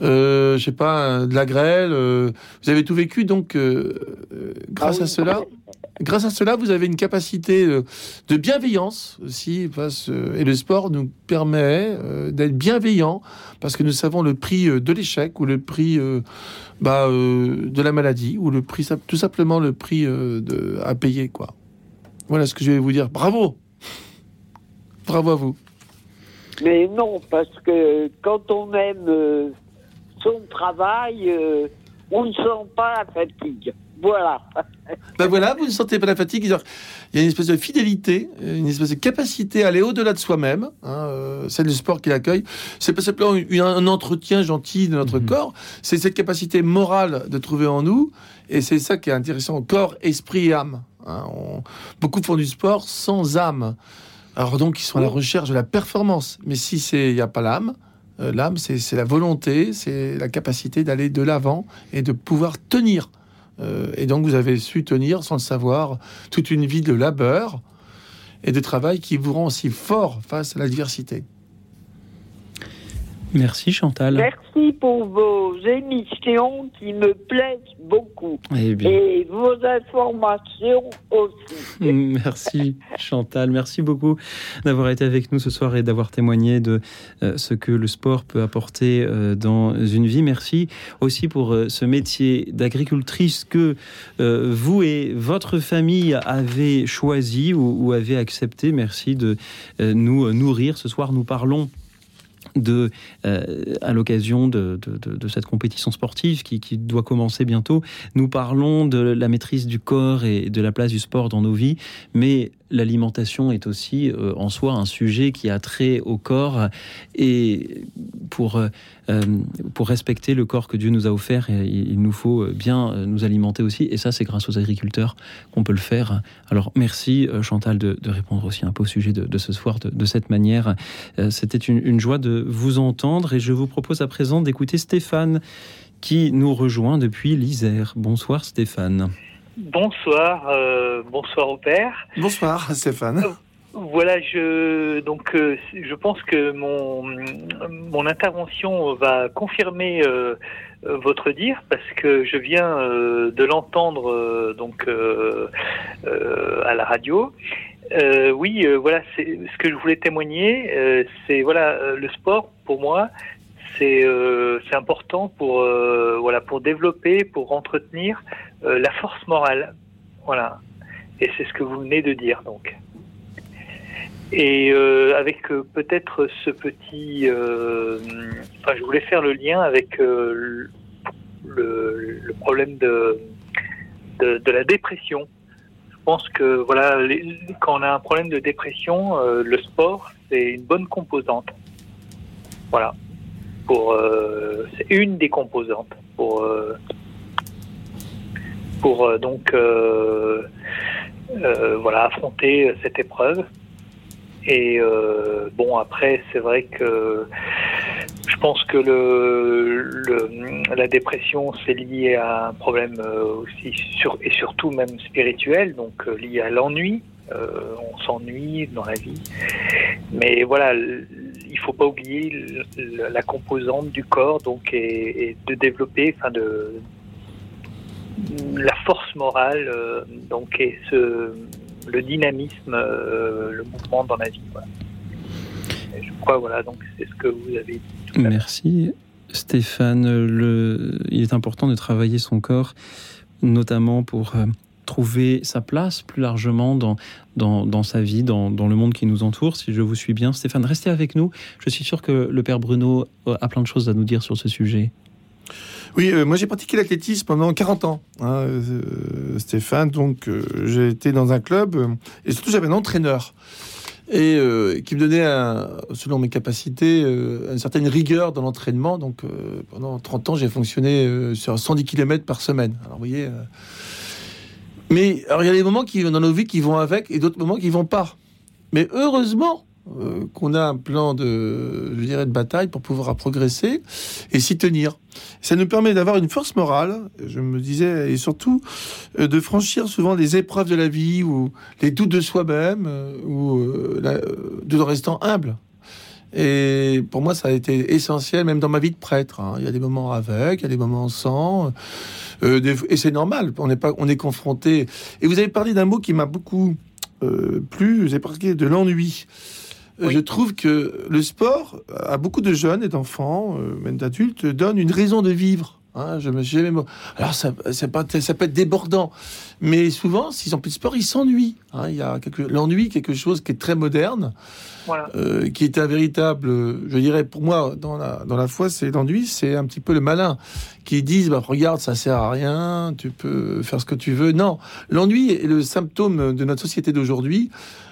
je sais pas, un- de la grêle. euh, vous avez tout vécu, donc euh, euh, grâce Ah oui. à cela, grâce à cela, vous avez une capacité euh, de bienveillance aussi. Euh, et le sport nous permet euh, d'être bienveillant parce que nous savons le prix euh, de l'échec ou le prix euh, bah, euh, de la maladie ou le prix, tout simplement le prix euh, de, à payer, quoi. Voilà ce que je vais vous dire. Bravo Bravo à vous. Mais non, parce que quand on aime euh, son travail, euh, on ne sent pas la fatigue. Voilà. Ben voilà, vous ne sentez pas la fatigue. Il y a une espèce de fidélité, une espèce de capacité à aller au-delà de soi-même. Hein, euh, c'est le sport qui l'accueille. C'est pas simplement une- un entretien gentil de notre corps, c'est cette capacité morale de trouver en nous. Et c'est ça qui est intéressant corps, esprit et âme. hein. On- beaucoup font du sport sans âme. Alors donc, ils sont à la recherche de la performance. Mais si c'est il n'y a pas l'âme, euh, l'âme, c'est la volonté, c'est la capacité d'aller de l'avant et de pouvoir tenir. Euh, et donc, vous avez su tenir, sans le savoir, toute une vie de labeur et de travail qui vous rend aussi fort face à l'adversité. Merci Chantal. Merci pour vos émissions qui me plaisent beaucoup. Eh. Et vos informations aussi. Merci Chantal, merci beaucoup d'avoir été avec nous ce soir et d'avoir témoigné de euh, ce que le sport peut apporter euh, dans une vie. Merci aussi pour euh, ce métier d'agricultrice que vous et votre famille avez choisi ou, avez accepté. Merci de nous nourrir. Ce soir, nous parlons de, euh, à l'occasion de, de- de- de cette compétition sportive qui, qui doit commencer bientôt, nous parlons de la maîtrise du corps et de la place du sport dans nos vies, mais l'alimentation est aussi euh, en soi un sujet qui a trait au corps et pour, euh, euh, pour respecter le corps que Dieu nous a offert, il, nous faut bien nous alimenter aussi et ça c'est grâce aux agriculteurs qu'on peut le faire. Alors merci Chantal de, répondre aussi un peu au sujet de, ce soir de, cette manière. C'était une, une joie de vous entendre et je vous propose à présent d'écouter Stéphane qui nous rejoint depuis l'Isère. Bonsoir Stéphane. Bonsoir, euh, bonsoir au père. Bonsoir Stéphane. Voilà, je donc euh, je pense que mon mon intervention va confirmer euh, votre dire parce que je viens euh, de l'entendre euh, donc euh, euh, à la radio. Euh, oui, euh, voilà, c'est ce que je voulais témoigner. euh, c'est voilà, euh, le sport pour moi, c'est euh, c'est important pour euh, voilà pour développer, pour entretenir euh, la force morale. Voilà, et c'est ce que vous venez de dire donc. Et euh, avec euh, peut-être ce petit, euh, enfin, je voulais faire le lien avec euh, le, le problème de, de, de la dépression. Je pense que voilà, quand on a un problème de dépression, le sport c'est une bonne composante. Voilà, pour c'est une des composantes pour pour euh, donc euh, euh, voilà affronter cette épreuve. Et bon, après, c'est vrai que je pense que le, le- la dépression, c'est lié à un problème aussi, et surtout même spirituel, donc lié à l'ennui. Euh, on s'ennuie dans la vie. Mais voilà, il faut pas oublier la composante du corps, donc, et, et de développer, enfin, de la force morale, euh, donc, et ce, le dynamisme, euh, le mouvement dans la vie. Je crois, voilà, donc c'est ce que vous avez dit. Merci Stéphane. Le- il est important de travailler son corps, notamment pour euh, trouver sa place plus largement dans, dans, dans sa vie, dans, dans le monde qui nous entoure, si je vous suis bien. Stéphane, restez avec nous. Je suis sûr que le Père Bruno a plein de choses à nous dire sur ce sujet. Oui, euh, moi j'ai pratiqué l'athlétisme pendant 40 ans, hein, euh, Stéphane. Donc euh, j'ai été dans un club et surtout j'avais un entraîneur et qui me donnait, selon mes capacités, une certaine rigueur dans l'entraînement. Donc pendant 30 ans, j'ai fonctionné sur 110 km par semaine. Alors vous voyez. Mais il y a des moments qui dans nos vies qui vont avec et d'autres moments qui vont pas. Mais heureusement euh, qu'on a un plan de, je dirais, de bataille pour pouvoir progresser et s'y tenir. Ça nous permet d'avoir une force morale, je me disais, et surtout euh, de franchir souvent les épreuves de la vie ou les doutes de soi-même euh, ou de restant humble. Et pour moi, ça a été essentiel, même dans ma vie de prêtre. hein. Il y a des moments avec, il y a des moments sans. Et c'est normal, on est, pas, on est confronté. Et vous avez parlé d'un mot qui m'a beaucoup euh, plu, avez parlé de l'ennui. Euh, Je trouve que le sport, à beaucoup de jeunes et d'enfants, euh, même d'adultes, donne une raison de vivre. Hein, je me les mots. Alors ça, pas, ça peut être débordant, mais souvent, s'ils ont plus de sport, ils s'ennuient. hein. il y a quelque, l'ennui, quelque chose qui est très moderne, Voilà. euh, qui est un véritable, je dirais pour moi, dans la, dans la foi, c'est l'ennui, c'est un petit peu le malin qui disent, bah, regarde, ça sert à rien, tu peux faire ce que tu veux. Non, l'ennui est le symptôme de notre société d'aujourd'hui,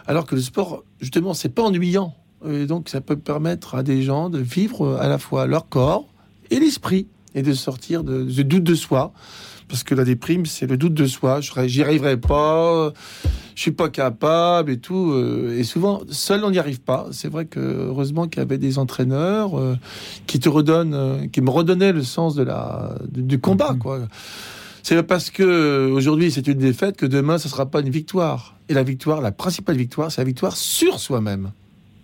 alors que le sport, justement, c'est pas ennuyant. Et donc, ça peut permettre à des gens de vivre à la fois leur corps et l'esprit et de sortir de doute de soi. Parce que la déprime, c'est le doute de soi. J'y arriverai pas, je suis pas capable et tout. euh, Et souvent, seul, on n'y arrive pas. C'est vrai que heureusement qu'il y avait des entraîneurs euh, qui te redonnent, euh, qui me redonnaient le sens de la, du, du combat, quoi. C'est parce que aujourd'hui c'est une défaite que demain ce sera pas une victoire. Et la victoire, la principale victoire, c'est la victoire sur soi-même.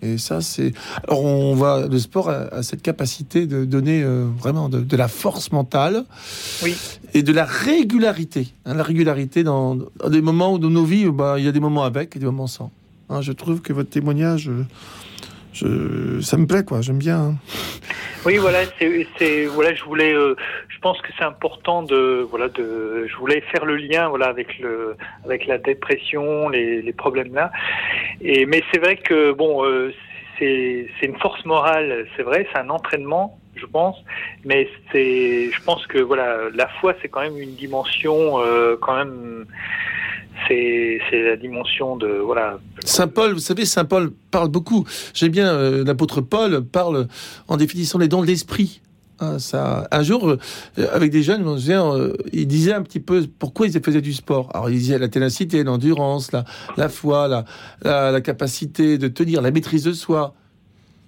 Et ça, c'est. Alors, on voit le sport a, a cette capacité de donner euh, vraiment de, de la force mentale Oui. et de la régularité. hein, la régularité dans, dans des moments où dans nos vies, bah, il y a des moments avec et des moments sans. Hein, je trouve que votre témoignage, euh, ça me plaît, quoi. J'aime bien. hein. Oui, voilà, voilà, je voulais, euh, je pense que c'est important de, voilà, de, je voulais faire le lien, voilà, avec le, avec la dépression, les, les problèmes là. Et mais c'est vrai que bon, euh, c'est, c'est une force morale, c'est vrai, c'est un entraînement, je pense, mais c'est, je pense que voilà, la foi, c'est quand même une dimension, euh, quand même, c'est, c'est la dimension de, voilà, Saint Paul, vous savez, Saint Paul parle beaucoup. J'aime bien, euh, l'apôtre Paul parle en définissant les dons de l'esprit. Hein, ça, un jour, euh, avec des jeunes, je me souviens, euh, il disait un petit peu pourquoi ils faisaient du sport. Alors, il disait la ténacité, l'endurance, la, foi, la, capacité de tenir, la maîtrise de soi.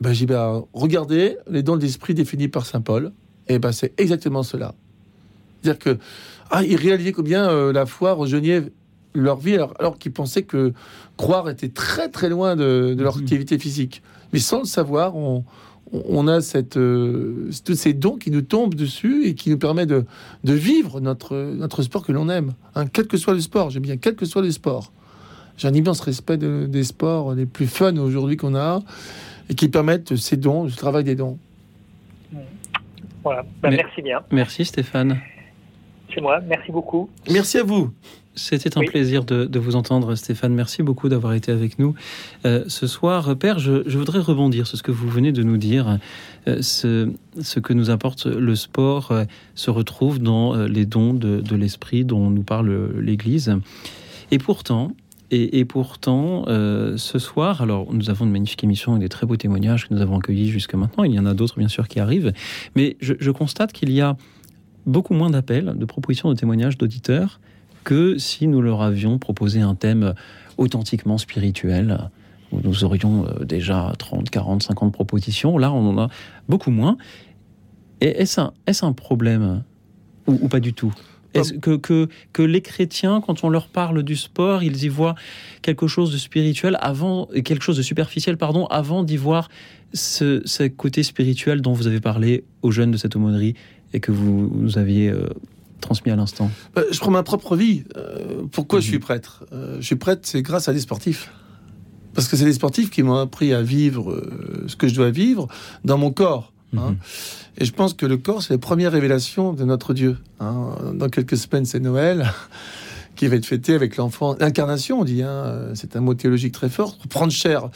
Ben, j'ai ben, regardez les dons de l'esprit définis par Saint Paul. Et ben, c'est exactement cela. C'est-à-dire que, ah, ils réalisaient combien la foi rejoignait leur vie, alors, alors qu'ils pensaient que croire était très très loin de, de leur activité physique. Mais sans le savoir, on, on a cette, euh, tous ces dons qui nous tombent dessus et qui nous permettent de, de vivre notre, notre sport que l'on aime. hein, quel que soit le sport, j'aime bien, quel que soit le sport. J'ai un immense respect de- des sports les plus fun aujourd'hui qu'on a et qui permettent ces dons, le travail des dons. voilà. Ben, Mais- merci bien, Merci Stéphane. c'est moi, merci beaucoup. Merci à vous. C'était un Oui. plaisir de, de vous entendre, Stéphane. Merci beaucoup d'avoir été avec nous euh, ce soir. Père, je, je voudrais rebondir sur ce que vous venez de nous dire. Euh, ce, ce que nous apporte le sport euh, se retrouve dans les dons de, de l'esprit dont nous parle l'Église. Et pourtant, et, et pourtant, ce soir, alors nous avons une magnifique émission avec des très beaux témoignages que nous avons accueillis jusqu'à maintenant. Il y en a d'autres, bien sûr, qui arrivent. Mais je, je constate qu'il y a beaucoup moins d'appels, de propositions de témoignages d'auditeurs que si nous leur avions proposé un thème authentiquement spirituel, où nous aurions euh, déjà 30, 40, 50 propositions. Là, on en a beaucoup moins. Et est-ce un, est un problème ou, ou pas du tout? Est-ce que, que, que les chrétiens, quand on leur parle du sport, ils y voient quelque chose de spirituel avant, quelque chose de superficiel, pardon, avant d'y voir ce, ce côté spirituel dont vous avez parlé aux jeunes de cette aumônerie et que vous nous aviez euh, transmis à l'instant Euh, je prends ma propre vie. Euh, pourquoi je suis prêtre Euh, Je suis prêtre, c'est grâce à des sportifs. Parce que c'est les sportifs qui m'ont appris à vivre euh, ce que je dois vivre dans mon corps. hein. Et je pense que le corps, c'est la première révélation de notre Dieu. hein. Dans quelques semaines, c'est Noël, qui va être fêté avec l'enfant. L'incarnation, on dit, hein, c'est un mot théologique très fort, prendre chair.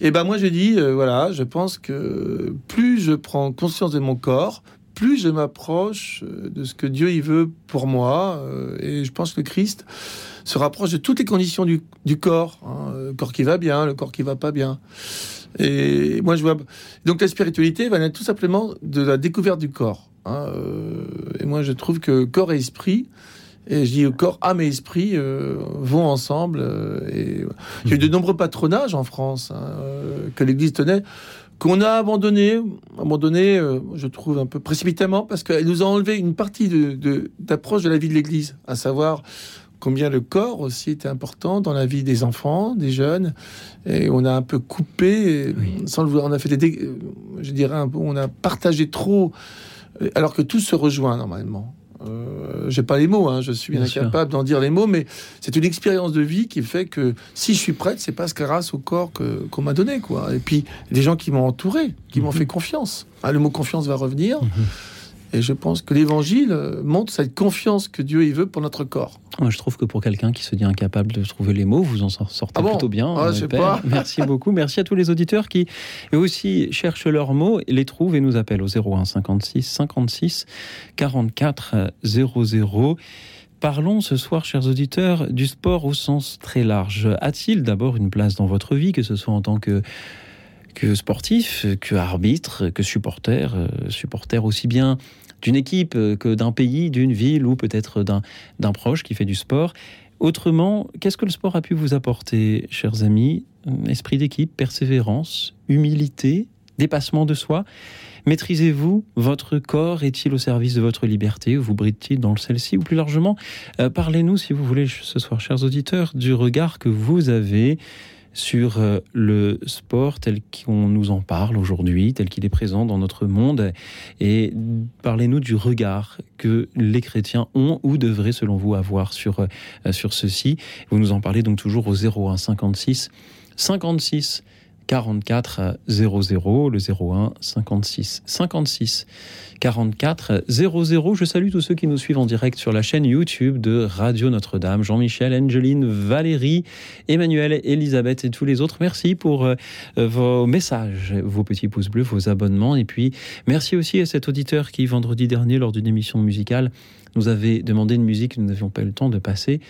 Et ben moi, je dis, euh, voilà, je pense que plus je prends conscience de mon corps, plus je m'approche euh, de ce que Dieu il veut pour moi. euh, et je pense que Christ se rapproche de toutes les conditions du, du corps. hein, le corps qui va bien, le corps qui va pas bien. Et moi, je vois. Donc, la spiritualité va naître tout simplement de la découverte du corps. hein, euh, et moi, je trouve que corps et esprit, et je dis corps, âme et esprit euh, vont ensemble. euh, et il y a eu de nombreux patronages en France hein, que l'Église tenait, qu'on a abandonné, abandonné, euh, je trouve un peu précipitamment, parce qu'elle nous a enlevé une partie de- de- d'approche de, la vie de l'Église, à savoir combien le corps aussi était important dans la vie des enfants, des jeunes, et on a un peu coupé, sans le vouloir, on a fait des, euh, je dirais un peu, on a partagé trop, euh, alors que tout se rejoint normalement. Euh, j'ai pas les mots, hein, je suis Bien incapable d'en dire les mots, mais c'est une expérience de vie qui fait que si je suis prête, c'est parce grâce au corps que- qu'on m'a donné, quoi. Et puis des gens qui m'ont entouré, qui m'ont fait confiance. Ah, le mot confiance va revenir. Et je pense que l'Évangile euh, montre cette confiance que Dieu il veut pour notre corps. Moi, je trouve que pour quelqu'un qui se dit incapable de trouver les mots, vous en sor- sortez Ah bon plutôt bien. Ah, euh, je pas. Merci beaucoup. Merci à tous les auditeurs qui eux aussi cherchent leurs mots, les trouvent et nous appellent au 01 56 56 44 00. Parlons ce soir, chers auditeurs, du sport au sens très large. A-t-il d'abord une place dans votre vie, que ce soit en tant que que sportif, que arbitre, que supporter, euh, supporter aussi bien d'une équipe euh, que d'un pays, d'une ville ou peut-être d'un proche qui fait du sport. Autrement, qu'est-ce que le sport a pu vous apporter, chers amis? Esprit d'équipe, persévérance, humilité, dépassement de soi. Maîtrisez-vous votre corps Est-il au service de votre liberté Vous brille-t-il dans celle-ci? Ou plus largement, euh, parlez-nous, si vous voulez, ce soir, chers auditeurs, du regard que vous avez sur euh, le sport tel qu'on nous en parle aujourd'hui, tel qu'il est présent dans notre monde. Et parlez-nous du regard que les chrétiens ont ou devraient, selon vous, avoir sur, euh, sur ceci. Vous nous en parlez donc toujours au 01 56 56 44 00, le 01 56 56 44 00. Je salue tous ceux qui nous suivent en direct sur la chaîne YouTube de Radio Notre-Dame. Jean-Michel, Angeline, Valérie, Emmanuel, Elisabeth et tous les autres. Merci pour euh, vos messages, vos petits pouces bleus, vos abonnements. Et puis, merci aussi à cet auditeur qui, vendredi dernier, lors d'une émission musicale, nous avait demandé une musique que nous n'avions pas eu le temps de passer.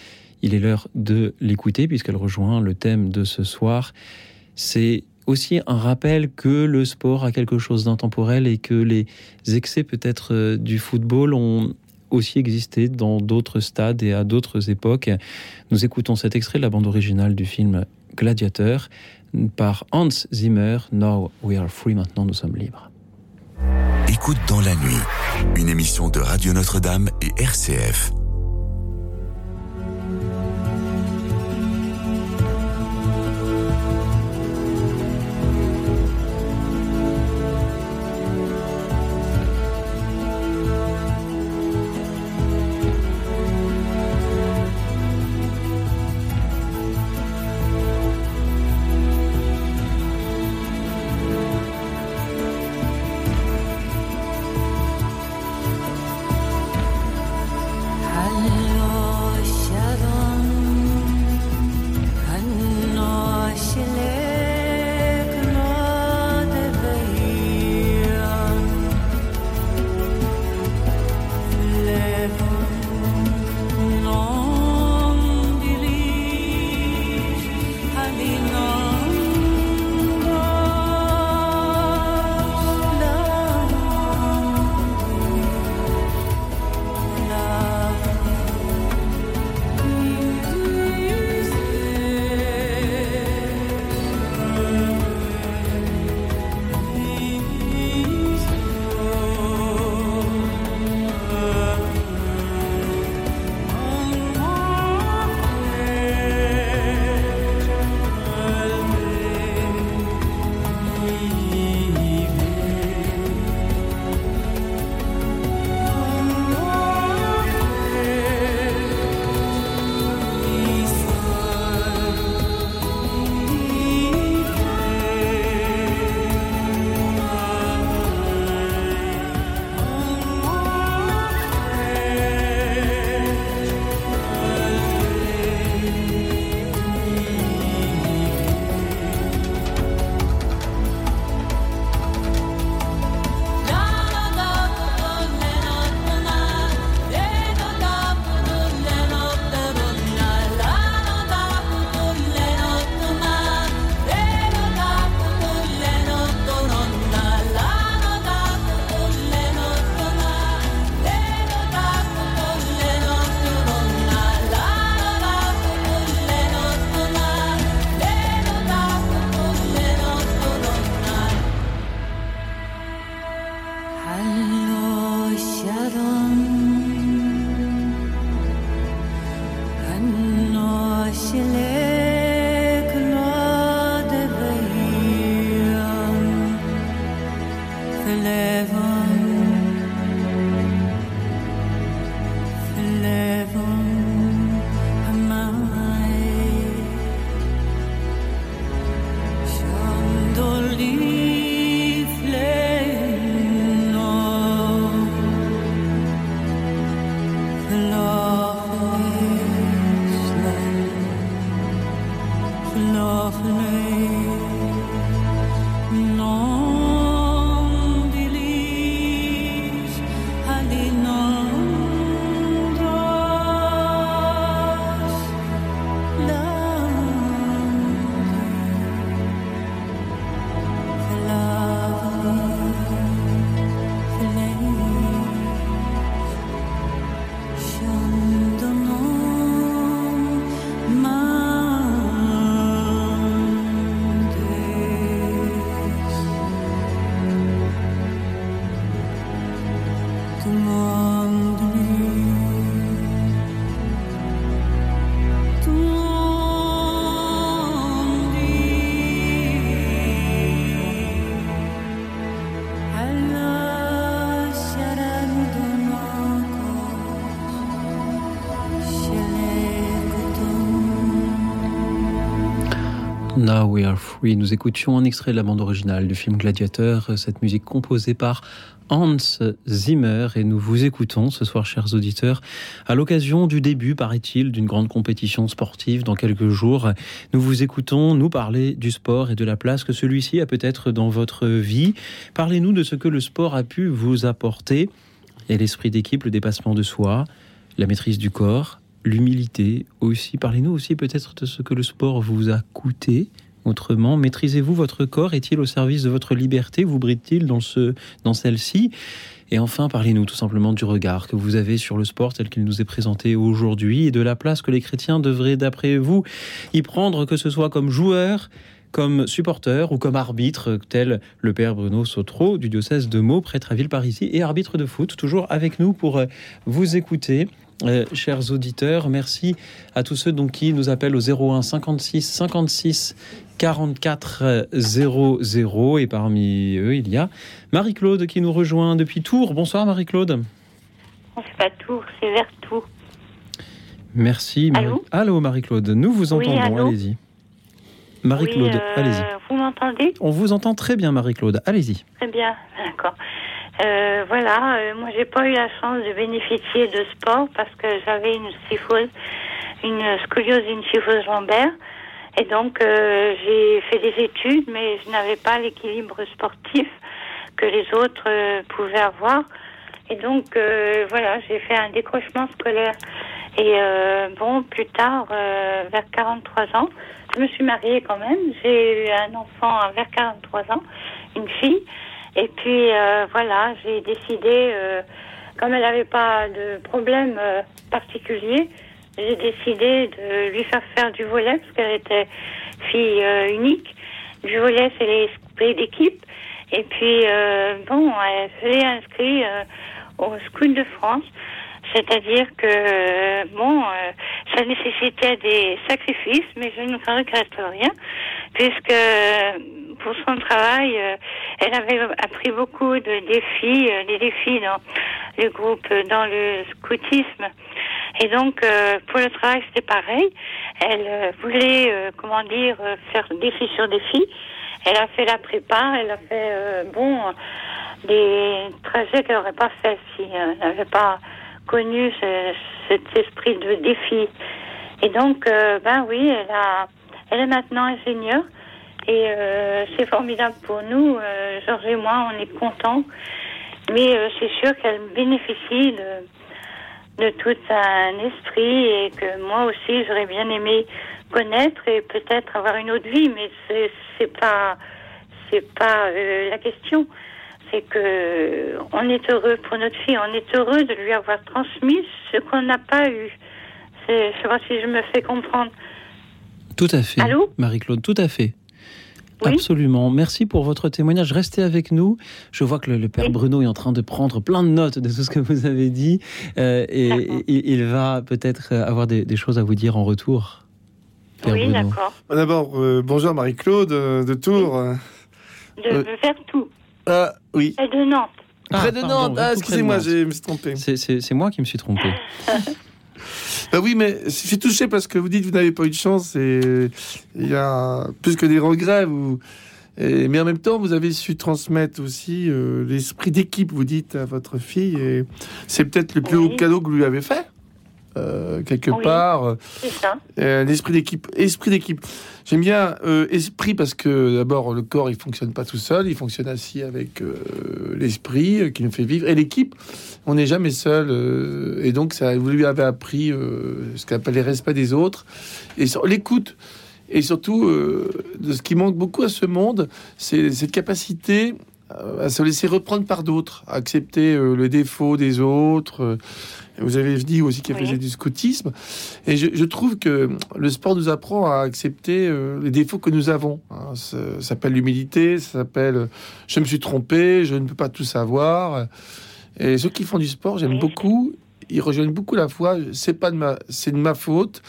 Il est l'heure de l'écouter puisqu'elle rejoint le thème de ce soir. C'est aussi un rappel que le sport a quelque chose d'intemporel et que les excès peut-être euh, du football ont aussi existé dans d'autres stades et à d'autres époques. Nous écoutons cet extrait de la bande originale du film Gladiateur par Hans Zimmer. Now we are free, maintenant nous sommes libres. Écoute dans la nuit, une émission de Radio Notre-Dame et RCF. Now We Are Free. Nous écoutions un extrait de la bande originale du film Gladiateur, cette musique composée par Hans Zimmer et nous vous écoutons ce soir, chers auditeurs, à l'occasion du début, paraît-il, d'une grande compétition sportive dans quelques jours. Nous vous écoutons nous parler du sport et de la place que celui-ci a peut-être dans votre vie. Parlez-nous de ce que le sport a pu vous apporter et l'esprit d'équipe, le dépassement de soi, la maîtrise du corps, l'humilité aussi. Parlez-nous aussi peut-être de ce que le sport vous a coûté. Autrement, maîtrisez-vous votre corps? Est-il au service de votre liberté? Vous brille-t-il dans, ce, dans celle-ci? Et enfin, parlez-nous tout simplement du regard que vous avez sur le sport tel qu'il nous est présenté aujourd'hui et de la place que les chrétiens devraient, d'après vous, y prendre, que ce soit comme joueur, comme supporter ou comme arbitre, tel le père Bruno Sautreau du diocèse de Meaux, prêtre à Villeparisis et arbitre de foot, toujours avec nous pour euh, vous écouter. Euh, chers auditeurs, merci à tous ceux donc, qui nous appellent au 01 56 56 44 00 et parmi eux il y a Marie-Claude qui nous rejoint depuis Tours. Bonsoir Marie-Claude. C'est pas Tours, c'est vers Tours. Merci. Marie... Allô, Marie-Claude, nous vous entendons, allez-y. Marie-Claude, euh, allez-y. Vous m'entendez? On vous entend très bien Marie-Claude, allez-y. Très bien, d'accord. Euh, voilà, euh, moi j'ai pas eu la chance de bénéficier de sport parce que j'avais une syphose, une scoliose, une syphose lombaire. Et donc euh, j'ai fait des études, mais je n'avais pas l'équilibre sportif que les autres pouvaient avoir. Et donc voilà, j'ai fait un décrochement scolaire. Et bon, plus tard, vers 43 ans, je me suis mariée quand même. J'ai eu un enfant vers 43 ans, une fille. Et puis euh, voilà, j'ai décidé, euh, comme elle n'avait pas de problème euh, particulier, j'ai décidé de lui faire faire du volet parce qu'elle était fille unique. Du volet, c'est l'esprit d'équipe. Et puis bon, elle s'est inscrite au School de France. C'est-à-dire que, bon, ça nécessitait des sacrifices, mais je ne regrette rien, puisque pour son travail, euh, elle avait appris beaucoup de défis, euh, des défis dans le groupe, euh, dans le scoutisme. Et donc, pour le travail, c'était pareil. Elle voulait, comment dire, faire défi sur défi. Elle a fait la prépa, elle a fait, bon, des trajets qu'elle n'aurait pas fait si elle n'avait pas connu cet esprit de défi. Et donc, ben oui, elle est maintenant ingénieure. Et euh, c'est formidable pour nous. Euh, Georges et moi, on est contents. Mais euh, c'est sûr qu'elle bénéficie de, de tout un esprit et que moi aussi, j'aurais bien aimé connaître et peut-être avoir une autre vie. Mais c'est, c'est pas, c'est pas la question. C'est que on est heureux pour notre fille. On est heureux de lui avoir transmis ce qu'on n'a pas eu. C'est, je sais pas si je me fais comprendre. Tout à fait. Allô? Marie-Claude, tout à fait. Absolument. Merci pour votre témoignage. Restez avec nous. Je vois que le, père Bruno est en train de prendre plein de notes de tout ce que vous avez dit. Euh, et, il va peut-être avoir des, choses à vous dire en retour. oui, d'accord. D'abord, euh, bonjour Marie-Claude euh, de Tours. De faire tout. Ah, oui. Et de Nantes. Près de Ah, Nantes. Ah, excusez-moi, je me suis trompé. C'est moi qui me suis trompé. Bah oui, mais je suis touché parce que vous dites que vous n'avez pas eu de chance et il y a plus que des regrets. Vous... Et, mais en même temps, vous avez su transmettre aussi euh, l'esprit d'équipe, vous dites, à votre fille. Et c'est peut-être le plus haut cadeau que vous lui avez fait. Euh, quelque Oui, part. Euh, l'esprit d'équipe. Esprit d'équipe. J'aime bien euh, esprit parce que d'abord le corps il fonctionne pas tout seul, il fonctionne aussi avec euh, l'esprit qui nous fait vivre et l'équipe. On n'est jamais seul et donc ça vous lui avez appris ce qu'on appelle les respects des autres et l'écoute et surtout de ce qui manque beaucoup à ce monde, c'est cette capacité à se laisser reprendre par d'autres, à accepter le défaut des autres. Vous avez dit aussi qu'elle faisait du scoutisme. Et je, je trouve que le sport nous apprend à accepter euh, les défauts que nous avons. hein. Ça, ça s'appelle l'humilité, ça s'appelle euh, je me suis trompé, je ne peux pas tout savoir. Et ceux qui font du sport, j'aime beaucoup. Ils rejoignent beaucoup la foi. C'est pas de ma, c'est de ma faute.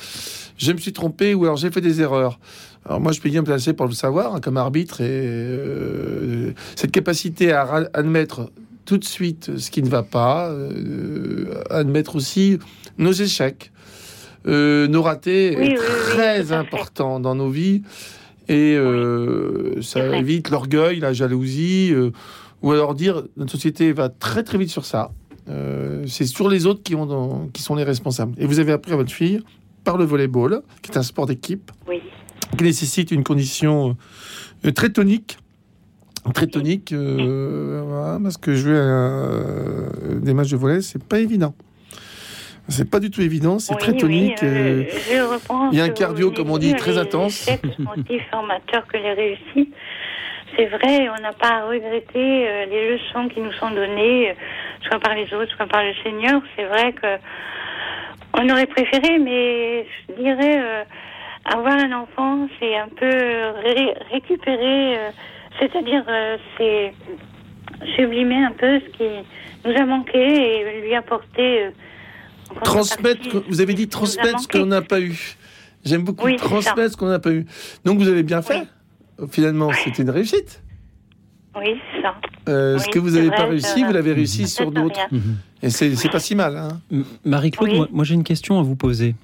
Je me suis trompé ou alors j'ai fait des erreurs. Alors moi, je peux bien me placer pour le savoir hein, comme arbitre et euh, cette capacité à admettre tout de suite ce qui ne va pas, euh, admettre aussi nos échecs, euh, nos ratés Oui, est oui, oui, très fait. important dans nos vies et euh, ça évite l'orgueil, la jalousie, ou alors dire notre société va très très vite sur ça. C'est sur les autres qui, ont dans- qui sont les responsables. Et vous avez appris à votre fille par le volleyball, qui est un sport d'équipe, Oui. qui nécessite une condition très tonique. Très tonique, euh, parce que jouer à, euh, des matchs de volley, c'est pas évident. C'est pas du tout évident, c'est Oui, très tonique. euh, euh, il y a un cardio, comme on dit, très intense. Les formateurs que les réussites. C'est vrai, on n'a pas à regretter les leçons qui nous sont données, soit par les autres, soit par le Seigneur. C'est vrai que on aurait préféré, mais je dirais, euh, avoir un enfant, c'est un peu ré- récupérer, euh, c'est-à-dire, euh, c'est sublimer un peu ce qui nous a manqué et lui apporter. euh, transmettre, vous avez dit transmettre ce qu'on n'a pas eu. J'aime beaucoup Oui, transmettre ce qu'on n'a pas eu. Donc vous avez bien fait. Finalement, c'était une réussite. Oui, c'est ça. Euh, ce que vous n'avez pas réussi, vous l'avez réussi sur d'autres. rien. Et c'est pas si mal. Hein. Marie-Claude, Oui. moi, moi, j'ai une question à vous poser.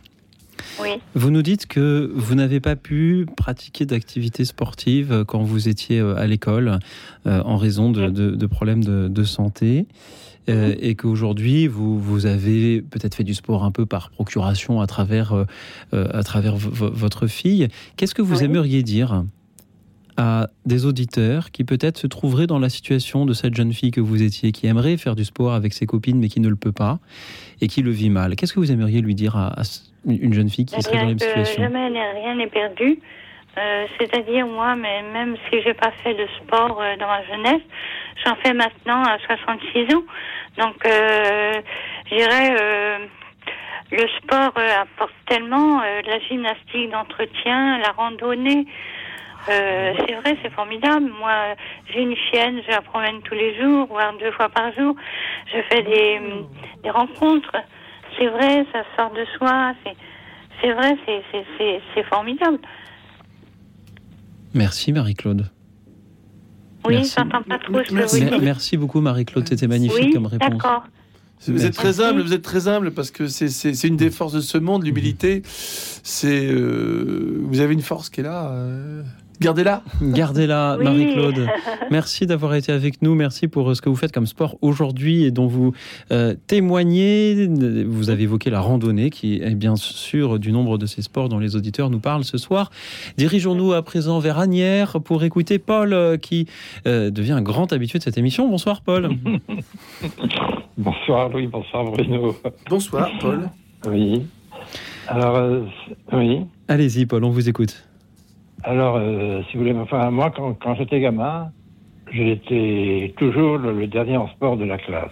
Oui. Vous nous dites que vous n'avez pas pu pratiquer d'activités sportives euh, quand vous étiez euh, à l'école euh, en raison de, de- de problèmes de, de santé. euh, et qu'aujourd'hui, vous, vous avez peut-être fait du sport un peu par procuration à travers, euh, à travers votre fille. Qu'est-ce que vous Oui. aimeriez dire à des auditeurs qui peut-être se trouveraient dans la situation de cette jeune fille que vous étiez, qui aimerait faire du sport avec ses copines mais qui ne le peut pas et qui le vit mal? Qu'est-ce que vous aimeriez lui dire à, à une jeune fille qui serait dans la même situation jamais rien n'est perdu. Euh, C'est-à-dire, moi, mais même si j'ai pas fait de sport euh, dans ma jeunesse, j'en fais maintenant à 66 ans. Donc, euh, je dirais, euh, le sport euh, apporte tellement euh, la gymnastique d'entretien, la randonnée. Euh, c'est vrai, c'est formidable. Moi, j'ai une chienne, je la promène tous les jours, voire deux fois par jour. Je fais des, des rencontres. C'est vrai, ça sort de soi. C'est, c'est vrai, c'est, c'est, c'est, c'est formidable. Merci Marie-Claude. Oui, Merci. j'entends pas trop ce que Merci. vous Mer- dites. Merci beaucoup Marie-Claude, c'était magnifique Oui, comme réponse. d'accord. Vous êtes très humble, vous êtes très humble parce que c'est- une des forces de ce monde, l'humilité. C'est euh, vous avez une force qui est là. euh, Gardez-la. Gardez-la, Oui. Marie-Claude. Merci d'avoir été avec nous. Merci pour euh, ce que vous faites comme sport aujourd'hui et dont vous euh, témoignez. Vous avez évoqué la randonnée, qui est bien sûr du nombre de ces sports dont les auditeurs nous parlent ce soir. Dirigeons-nous à présent vers Agnières pour écouter Paul, euh, qui euh, devient un grand habitué de cette émission. Bonsoir, Paul. Bonsoir Louis, bonsoir Bruno. Bonsoir, Paul. Oui. Alors, euh, oui. Allez-y, Paul, on vous écoute. Alors, euh, si vous voulez, enfin, moi, quand, quand j'étais gamin, j'étais toujours le, le dernier en sport de la classe.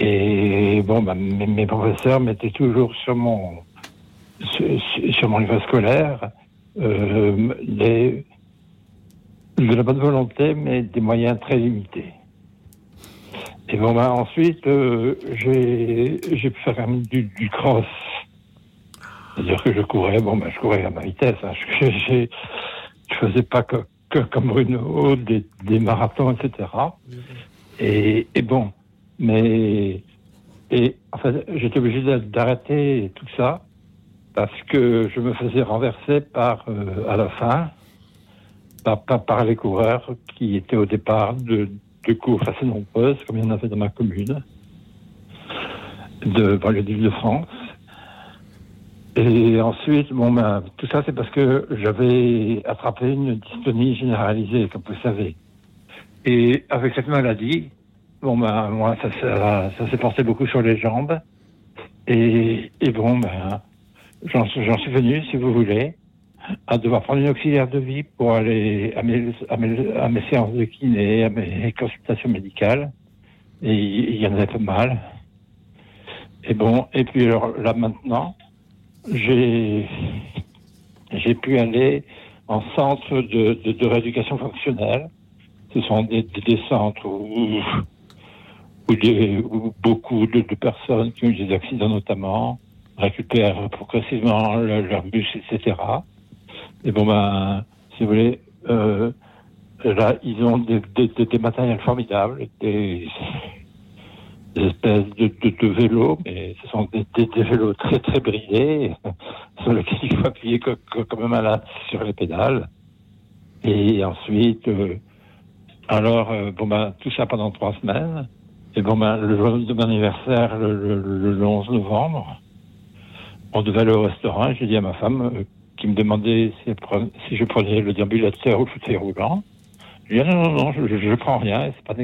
Et bon, bah, mes, mes professeurs mettaient toujours sur mon, sur, mon livre scolaire euh, de la bonne volonté, mais des moyens très limités. Et bon, bah, ensuite, euh, j'ai pu faire du, du cross. C'est-à-dire que je courais, bon, ben, je courais à ma vitesse. Hein. Je, faisais pas que, que comme Bruno, des, des marathons, etc. Et, et bon, mais et en fait, j'étais obligé d'a- d'arrêter tout ça parce que je me faisais renverser par euh, à la fin par, par, par les coureurs qui étaient au départ de, de courses assez nombreuses, comme il y en avait dans ma commune, de d'Île de France. Et ensuite, bon, ben, tout ça, c'est parce que j'avais attrapé une dystonie généralisée, comme vous savez. Et avec cette maladie, bon, ben, moi, ça, ça, ça s'est porté beaucoup sur les jambes. Et, et bon, ben, j'en suis venu, si vous voulez, à devoir prendre une auxiliaire de vie pour aller à mes, à mes, à mes séances de kiné, à mes consultations médicales. Et il y en avait pas mal. Et bon, et puis alors là maintenant, j'ai j'ai pu aller en centre de, de, de rééducation fonctionnelle. Ce sont des, des, centres où, où, des- où beaucoup de, de personnes qui ont eu des accidents notamment récupèrent progressivement le- leur bus, etc. Et bon, ben, si vous voulez, euh, là, ils ont des- des matériels formidables, des, des espèces de, de, de vélos, mais ce sont des, des, des vélos très très bridés, sur lesquels il faut appuyer co- co- comme un malade sur les pédales. Et ensuite, euh, alors, euh, bon ben, tout ça pendant trois semaines. Et bon ben, le jour de mon anniversaire, le, le, le 11 novembre, on devait aller au restaurant. J'ai dit à ma femme, euh, qui me demandait si, je prenais le déambulateur ou le fauteuil roulant. Je lui ai dit, non, non, non, je, je, prends rien, c'est pas,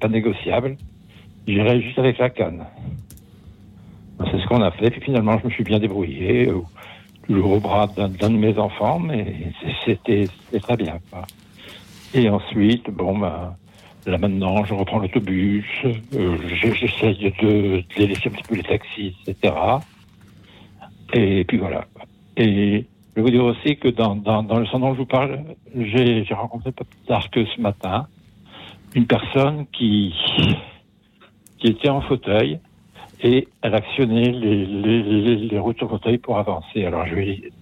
pas négociable. J'irai juste avec la canne. C'est ce qu'on a fait, puis finalement, je me suis bien débrouillé, euh, toujours au bras d'un de mes enfants, mais c'était très bien. quoi. Et ensuite, bon, ben, là maintenant, je reprends l'autobus, euh, j'essaye de, de les laisser un petit peu les taxis, etc. Et puis voilà. Et je vais vous dire aussi que dans, dans, dans le centre dont je vous parle, j'ai j'ai rencontré pas plus tard que ce matin une personne qui, qui était en fauteuil et elle actionnait les, les, les, les roues de son fauteuil pour avancer. Alors je lui ai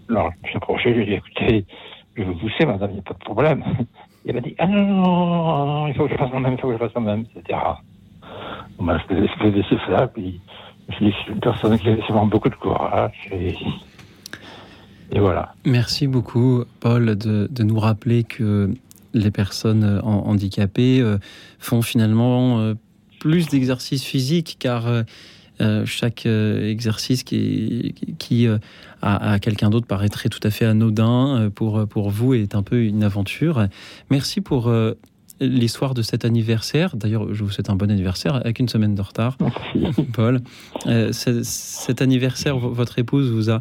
suis approché, je lui ai dit, écoutez, je vais vous pousser, madame, il n'y a pas de problème. Et elle m'a dit, ah non, non, non, non, il faut que je fasse moi-même, il faut que je fasse moi-même, etc. Bon, ben, je vais laisser ça, puis je c'est une personne qui a vraiment beaucoup de courage, et, voilà. Merci beaucoup, Paul, de, nous rappeler que les personnes handicapées euh, font finalement euh, plus d'exercices physiques car euh, euh, chaque euh, exercice qui, qui- euh, à, à quelqu'un d'autre paraîtrait tout à fait anodin pour, pour vous est un peu une aventure. Merci pour euh, l'histoire de cet anniversaire. D'ailleurs, je vous souhaite un bon anniversaire avec une semaine de retard, Paul. Euh, ce- cet anniversaire, votre épouse vous a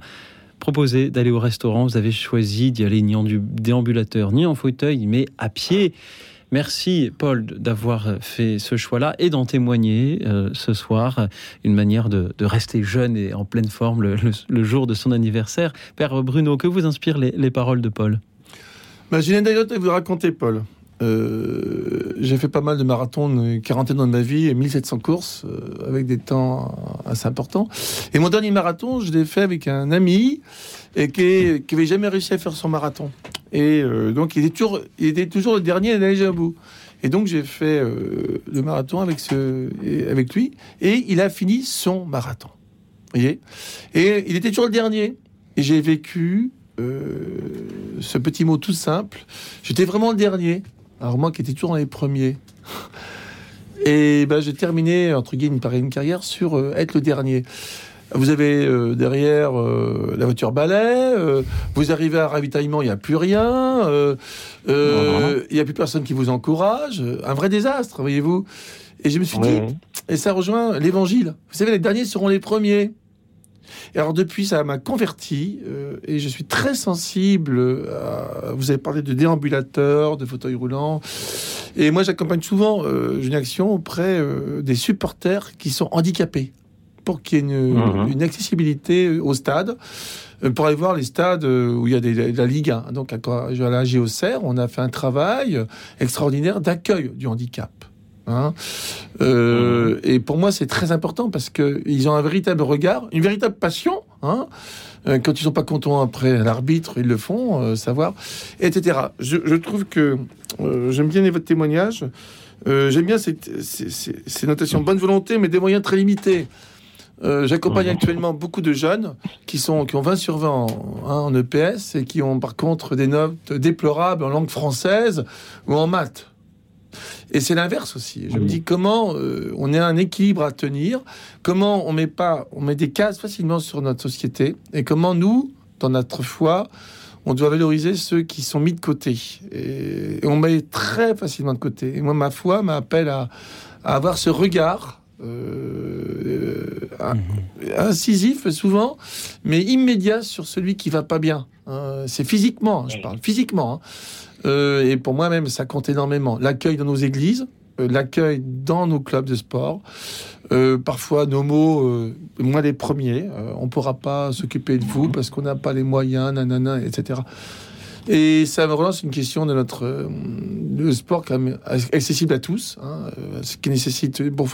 proposé d'aller au restaurant. Vous avez choisi d'y aller ni en déambulateur, ni en fauteuil, mais à pied. Merci, Paul, d'avoir fait ce choix-là et d'en témoigner euh, ce soir. Une manière de, rester jeune et en pleine forme le, jour de son anniversaire. Père Bruno, que vous inspirent les, les paroles de Paul? Bah, J'ai une anecdote à vous raconter, Paul. Euh, j'ai fait pas mal de marathons, une quarantaine dans ma vie, et 1700 courses, euh, avec des temps assez importants. Et mon dernier marathon, je l'ai fait avec un ami et qui qui avait jamais réussi à faire son marathon. Et euh, donc, il était, toujours, le dernier à aller au bout. Et donc, j'ai fait euh, le marathon avec, lui, et il a fini son marathon. Vous voyez? Et il était toujours le dernier. Et j'ai vécu euh, ce petit mot tout simple. J'étais vraiment le dernier. Alors moi qui étais toujours dans les premiers. Et ben, j'ai terminé, entre guillemets, une, une carrière sur être le dernier. Vous avez euh, derrière euh, la voiture balai, euh, vous arrivez à un ravitaillement, il n'y a plus rien, euh, euh, il n'y a plus personne qui vous encourage, un vrai désastre, voyez-vous. Et je me suis dit, et ça rejoint l'évangile. Vous savez, les derniers seront les premiers. Et alors depuis, ça m'a converti euh, et je suis très sensible. À, vous avez parlé de déambulateurs, de fauteuils roulants. Et moi, j'accompagne souvent euh, une action auprès euh, des supporters qui sont handicapés pour qu'il y ait une, Mhm. une accessibilité au stade. euh, Pour aller voir les stades euh, où il y a des, de la Ligue 1. Donc à, la GOCR, on a fait un travail extraordinaire d'accueil du handicap. Hein. Euh, Et pour moi, c'est très important parce qu'ils ont un véritable regard, une véritable passion. Hein. Quand ils sont pas contents après l'arbitre, ils le font, euh, savoir, etc. Je, je trouve que euh, j'aime bien votre témoignage. J'aime bien ces, ces- ces- ces notations bonne volonté, mais des moyens très limités. Euh, J'accompagne actuellement beaucoup de jeunes qui, sont, qui ont 20 sur 20 en, hein, en EPS et qui ont par contre des notes déplorables en langue française ou en maths. Et c'est l'inverse aussi. Je me dis comment euh, on a un équilibre à tenir, comment on met pas, on met des cases facilement sur notre société, et comment nous, dans notre foi, on doit valoriser ceux qui sont mis de côté. Et, et on met très facilement de côté. Et moi, ma foi m'appelle à, à avoir ce regard. Euh, un- incisif souvent, mais immédiat sur celui qui va pas bien. hein. c'est physiquement, hein, je parle physiquement. hein. Euh, et pour moi-même, ça compte énormément. L'accueil dans nos églises, euh, l'accueil dans nos clubs de sport. Euh, parfois, nos mots, euh, moi les premiers, euh, on pourra pas s'occuper de vous parce qu'on n'a pas les moyens, nanana, etc. Et ça me relance une question de notre euh, le sport quand même accessible à tous, hein, euh, ce qui nécessite, bon,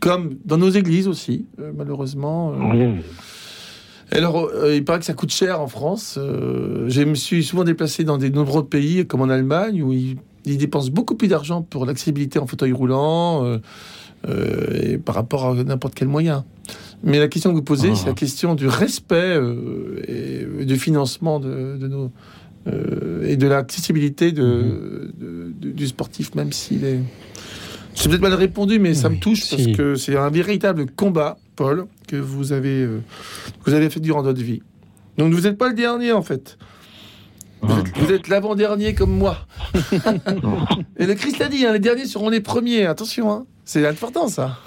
comme dans nos églises aussi, euh, malheureusement. euh. Oui. Alors, il paraît que ça coûte cher en France. Je me suis souvent déplacé dans des nombreux pays, comme en Allemagne, où ils, ils dépensent beaucoup plus d'argent pour l'accessibilité en fauteuil roulant et par rapport à n'importe quel moyen. Mais la question que vous posez, c'est la question du respect et du financement de, de nos et de l'accessibilité de, de- de- du sportif, même s'il est. C'est peut-être mal répondu, mais ça me touche parce que c'est un véritable combat, Paul, que vous avez, euh, que vous avez fait durant votre vie. Donc vous n'êtes pas le dernier en fait. Vous êtes, vous êtes l'avant-dernier comme moi. Et le Christ l'a dit, hein, les derniers seront les premiers. Attention, hein. c'est important ça.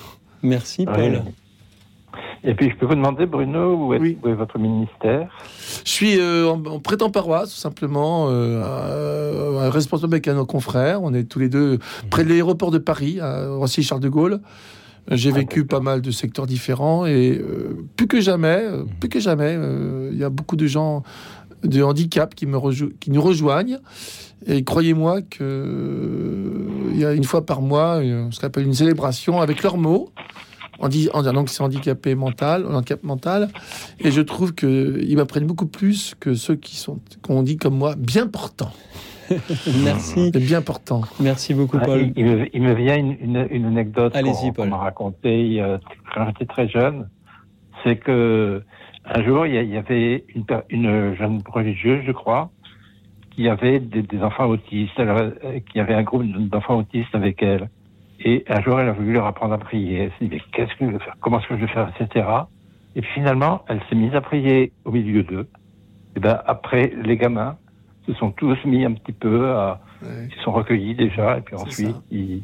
Merci Paul. Et puis, je peux vous demander, Bruno, où est, où est votre ministère? Je suis euh, en, en prêtant paroisse, tout simplement, euh, un- responsable avec un de nos confrères. On est tous les deux près de l'aéroport de Paris, à Roissy-Charles de Gaulle. J'ai vécu pas mal de secteurs différents et euh, plus que jamais, euh, plus que jamais, il y a beaucoup de gens de handicap qui, me rejou- qui nous rejoignent. Et croyez-moi que euh, il y a une fois par mois, ce qu'on appelle une célébration avec leurs mots, en, dis- en disant que c'est handicapé mental, handicap mental. Et je trouve qu'ils m'apprennent beaucoup plus que ceux qui sont, qu'on dit comme moi, bien portants. Merci. bien portants. Merci beaucoup, Ah, Paul. il, il me, il me vient une, une- une anecdote Allez-y, qu'on qu'on m'a racontée a- quand j'étais très jeune. C'est que un jour, il y, avait une, une jeune religieuse, je crois, qui avait des, des enfants autistes, elle euh, qui avait un groupe d'enfants autistes avec elle. Et un jour, elle a voulu leur apprendre à prier. Elle s'est dit, mais qu'est-ce que je vais faire? Comment est-ce que je vais faire? Etc. Et puis finalement, elle s'est mise à prier au milieu d'eux. Et ben après, les gamins se sont tous mis un petit peu à, ils se sont recueillis déjà, et puis ensuite, ils,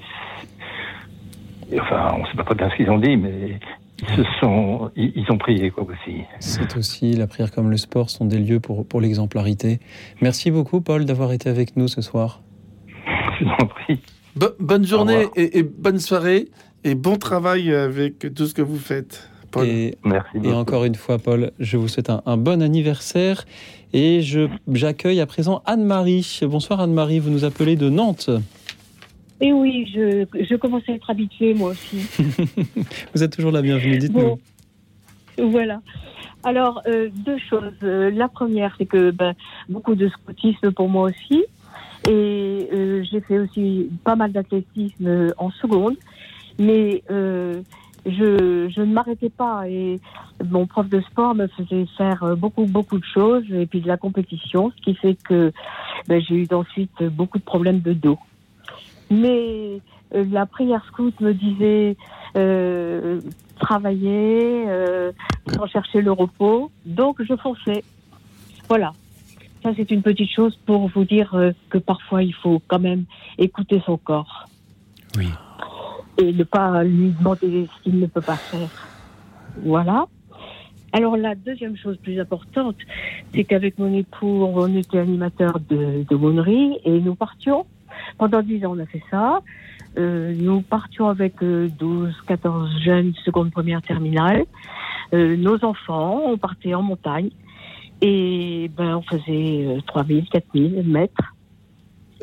et enfin, on ne sait pas très bien ce qu'ils ont dit, mais ils se sont, ils, ils ont prié quoi aussi. C'est aussi la prière comme le sport sont des lieux pour, pour l'exemplarité. Merci beaucoup, Paul, d'avoir été avec nous ce soir. Je vous en prie. Bo- bonne journée et, et bonne soirée et bon travail avec tout ce que vous faites. Paul. Et, Merci et encore une fois, Paul, je vous souhaite un, un bon anniversaire. Et je, j'accueille à présent Anne-Marie. Bonsoir Anne-Marie, vous nous appelez de Nantes. Et oui, je, je commence à être habituée, moi aussi. Vous êtes toujours la bienvenue, dites-nous. Bon. Voilà. Alors, euh, deux choses. Euh, la première, c'est que ben, beaucoup de scoutisme pour moi aussi. Et euh, j'ai fait aussi pas mal d'athlétisme en seconde. Mais euh, je, je ne m'arrêtais pas. Et mon prof de sport me faisait faire beaucoup, beaucoup de choses. Et puis de la compétition, ce qui fait que ben, j'ai eu ensuite beaucoup de problèmes de dos. Mais euh, la prière scout me disait euh, travailler, euh, sans chercher le repos. Donc je fonçais. Voilà. Ça, c'est une petite chose pour vous dire euh, que parfois, il faut quand même écouter son corps. Oui. Et ne pas lui demander ce qu'il ne peut pas faire. Voilà. Alors, la deuxième chose plus importante, c'est qu'avec mon époux, on était animateur de, de Monnerie et nous partions. Pendant dix ans, on a fait ça. Euh, nous partions avec euh, 12, 14 jeunes, seconde, première, terminale. Euh, nos enfants, on partait en montagne. Et ben, on faisait euh, 3000, 4000 mètres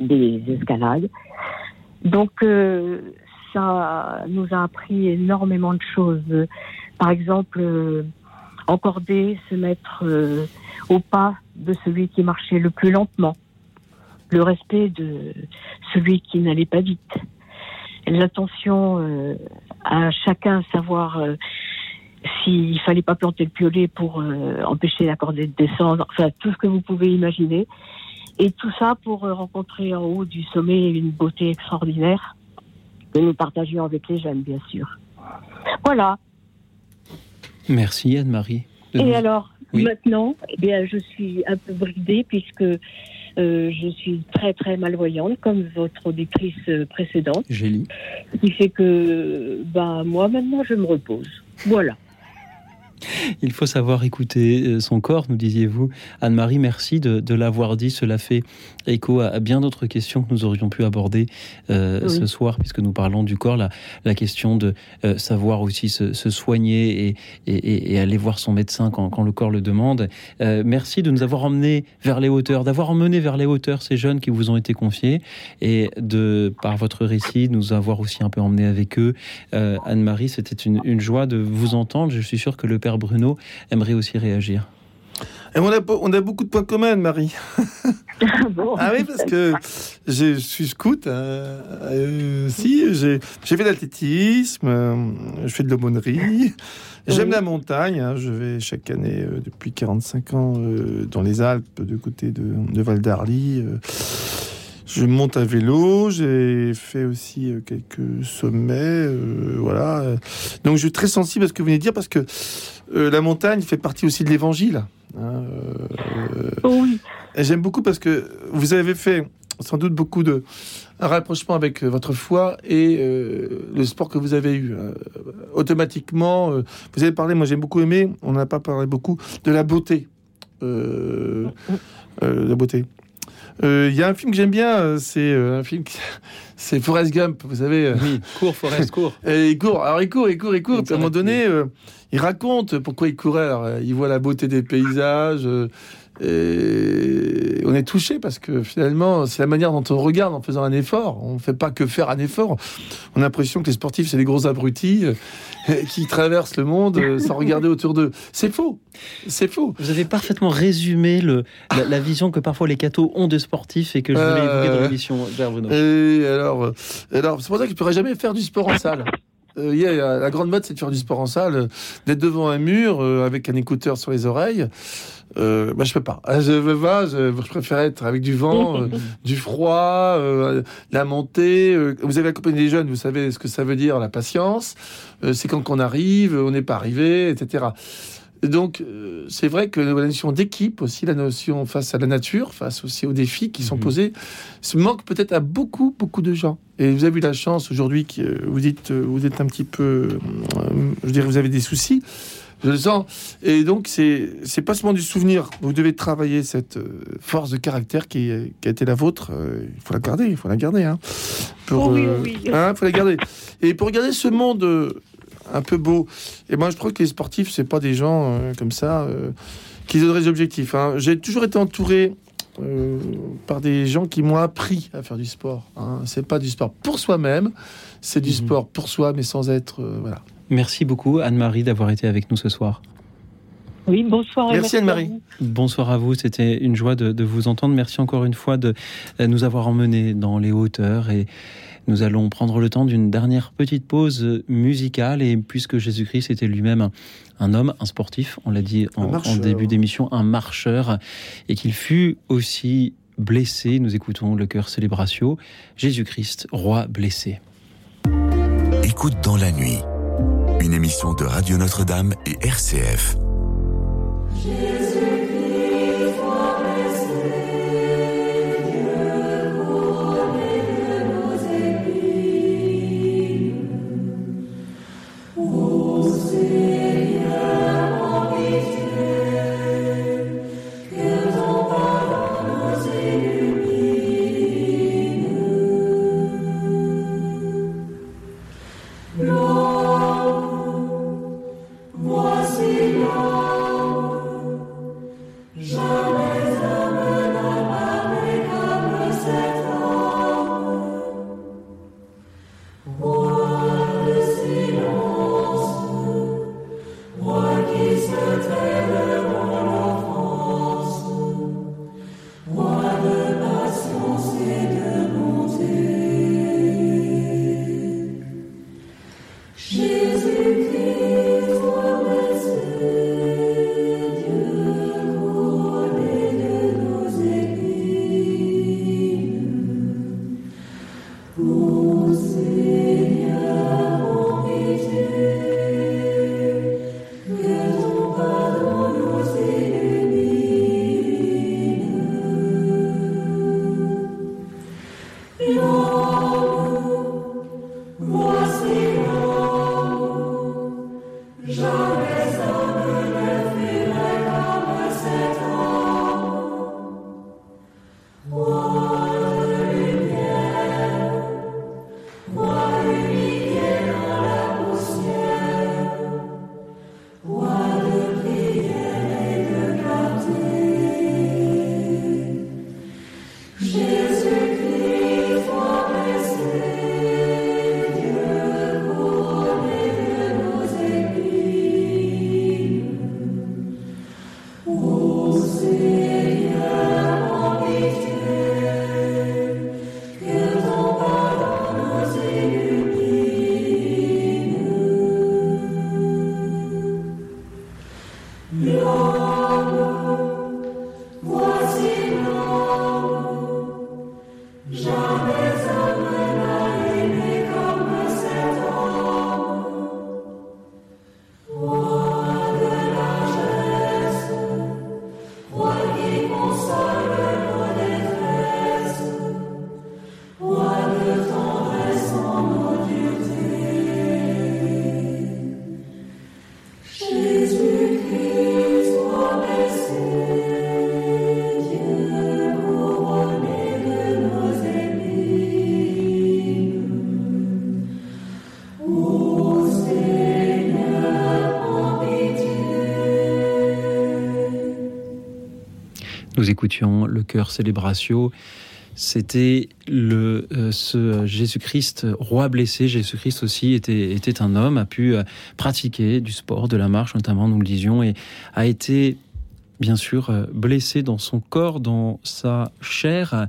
des escalades. Donc, euh, ça nous a appris énormément de choses. Par exemple, euh, encorder, se mettre euh, au pas de celui qui marchait le plus lentement. Le respect de celui qui n'allait pas vite. L'attention euh, à chacun savoir euh, s'il fallait pas planter le piolet pour euh, empêcher la cordée de descendre, enfin tout ce que vous pouvez imaginer. Et tout ça pour euh, rencontrer en haut du sommet une beauté extraordinaire que nous partagions avec les jeunes, bien sûr. Voilà. Merci Anne-Marie. Et nous- alors, Oui. maintenant, eh bien, je suis un peu bridée puisque euh, je suis très très malvoyante, comme votre auditrice précédente, J'ai lu. ce qui fait que, bah, moi maintenant, je me repose. Voilà. Il faut savoir écouter euh, son corps, nous disiez-vous. Anne-Marie, merci de, de l'avoir dit. Cela fait écho à, bien d'autres questions que nous aurions pu aborder euh, Oui. ce soir, puisque nous parlons du corps. La, la question de euh, savoir aussi se, se soigner et, et- et- et aller voir son médecin quand, quand le corps le demande. Euh, merci de nous avoir emmenés vers les hauteurs, d'avoir emmené vers les hauteurs ces jeunes qui vous ont été confiés et de, par votre récit, nous avoir aussi un peu emmenés avec eux. Anne-Marie, c'était une, une joie de vous entendre. Je suis sûr que le père Bruno aimerait aussi réagir. Et on, a, beau- on a beaucoup de points communs, Marie. ah oui, parce que je suis scout. hein. Euh, si, j'ai fait de l'athlétisme, euh, je fais de l'aumônerie. J'aime la montagne. hein. Je vais chaque année euh, depuis 45 ans dans les Alpes, de côté de, de Val d'Arly. Je monte à vélo, j'ai fait aussi quelques sommets, voilà. Donc je suis très sensible à ce que vous venez de dire parce que la montagne fait partie aussi de l'évangile. Hein, euh, Oui. et J'aime beaucoup parce que vous avez fait sans doute beaucoup de un rapprochement avec euh, votre foi et euh, le sport que vous avez eu. Euh, automatiquement, euh, vous avez parlé, moi j'ai beaucoup aimé, on n'a pas parlé beaucoup, de la beauté. Euh, euh, la beauté. Euh, Il y a un film que j'aime bien, c'est euh, un film, qui- c'est Forrest Gump, vous savez. euh. Oui, cours, Forrest, cours. Et il court, alors il court, il court, il court. À un moment donné, euh, il raconte pourquoi il courait. Alors, il voit la beauté des paysages. euh, et on est touché parce que finalement, c'est la manière dont on regarde en faisant un effort. On ne fait pas que faire un effort. On a l'impression que les sportifs, c'est des gros abrutis euh, qui traversent le monde euh, sans regarder autour d'eux. C'est faux. C'est faux. Vous avez parfaitement résumé le, la, la vision que parfois les cathos ont des sportifs et que je voulais évoquer dans l'émission. Et alors, alors c'est pour ça que je ne pourrais jamais faire du sport en salle. Euh, yeah, la- grande mode, c'est de faire du sport en salle, euh, d'être devant un mur euh, avec un écouteur sur les oreilles. Euh, bah, je peux pas. Ah, Je veux pas. Je, je préfère être avec du vent, euh, du froid, euh, la montée. euh, vous avez accompagné des jeunes, vous savez ce que ça veut dire, la patience. Euh, c'est quand qu'on arrive, on n'est pas arrivé, etc. Donc, euh, c'est vrai que la notion d'équipe aussi, la notion face à la nature, face aussi aux défis qui sont posés, se manque peut-être à beaucoup, beaucoup de gens. Et vous avez eu la chance aujourd'hui que vous dites, vous êtes un petit peu, euh, je dirais, vous avez des soucis. Je le sens. Et donc, c'est c'est pas seulement du souvenir. Vous devez travailler cette euh, force de caractère qui, a été la vôtre. Il faut la garder, il faut la garder. Hein, pour, Oh oui, euh, oui. hein, faut la garder. Et pour regarder ce monde euh, un peu beau, et moi, je crois que les sportifs, c'est pas des gens euh, comme ça euh, qui donneraient des objectifs. hein. J'ai toujours été entouré euh, par des gens qui m'ont appris à faire du sport. Hein. C'est pas du sport pour soi-même, c'est du sport pour soi, mais sans être euh, voilà. Merci beaucoup, Anne-Marie, d'avoir été avec nous ce soir. Oui, bonsoir. Merci, Anne-Marie. Bonsoir à vous, c'était une joie de, de vous entendre. Merci encore une fois de nous avoir emmenés dans les hauteurs et nous allons prendre le temps d'une dernière petite pause musicale et puisque Jésus-Christ était lui-même un, homme, un sportif, on l'a dit en, début d'émission, un marcheur et qu'il fut aussi blessé, nous écoutons le cœur célébratio, Jésus-Christ, roi blessé. Écoute dans la nuit. Une émission de Radio Notre-Dame et RCF. Le chœur Célébratio. C'était le euh, ce Jésus-Christ roi blessé. Jésus-Christ aussi était était un homme, a pu euh, pratiquer du sport, de la marche notamment, nous le disions, et a été bien sûr euh, blessé dans son corps, dans sa chair.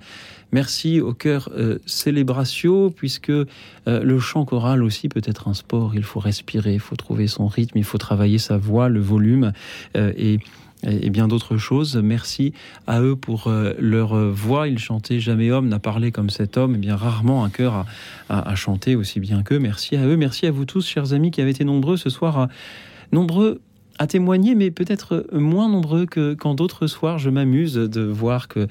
Merci au cœur euh, Célébratio, puisque euh, le chant choral aussi peut être un sport. Il faut respirer, il faut trouver son rythme, il faut travailler sa voix, le volume euh, et et bien d'autres choses. Merci à eux pour euh, leur voix. Ils chantaient Jamais homme n'a parlé comme cet homme. Et bien rarement un cœur a, chanté aussi bien qu'eux. Merci à eux. Merci à vous tous, chers amis, qui avez été nombreux ce soir, nombreux à témoigner, mais peut-être moins nombreux que quand d'autres soirs. Je m'amuse de voir que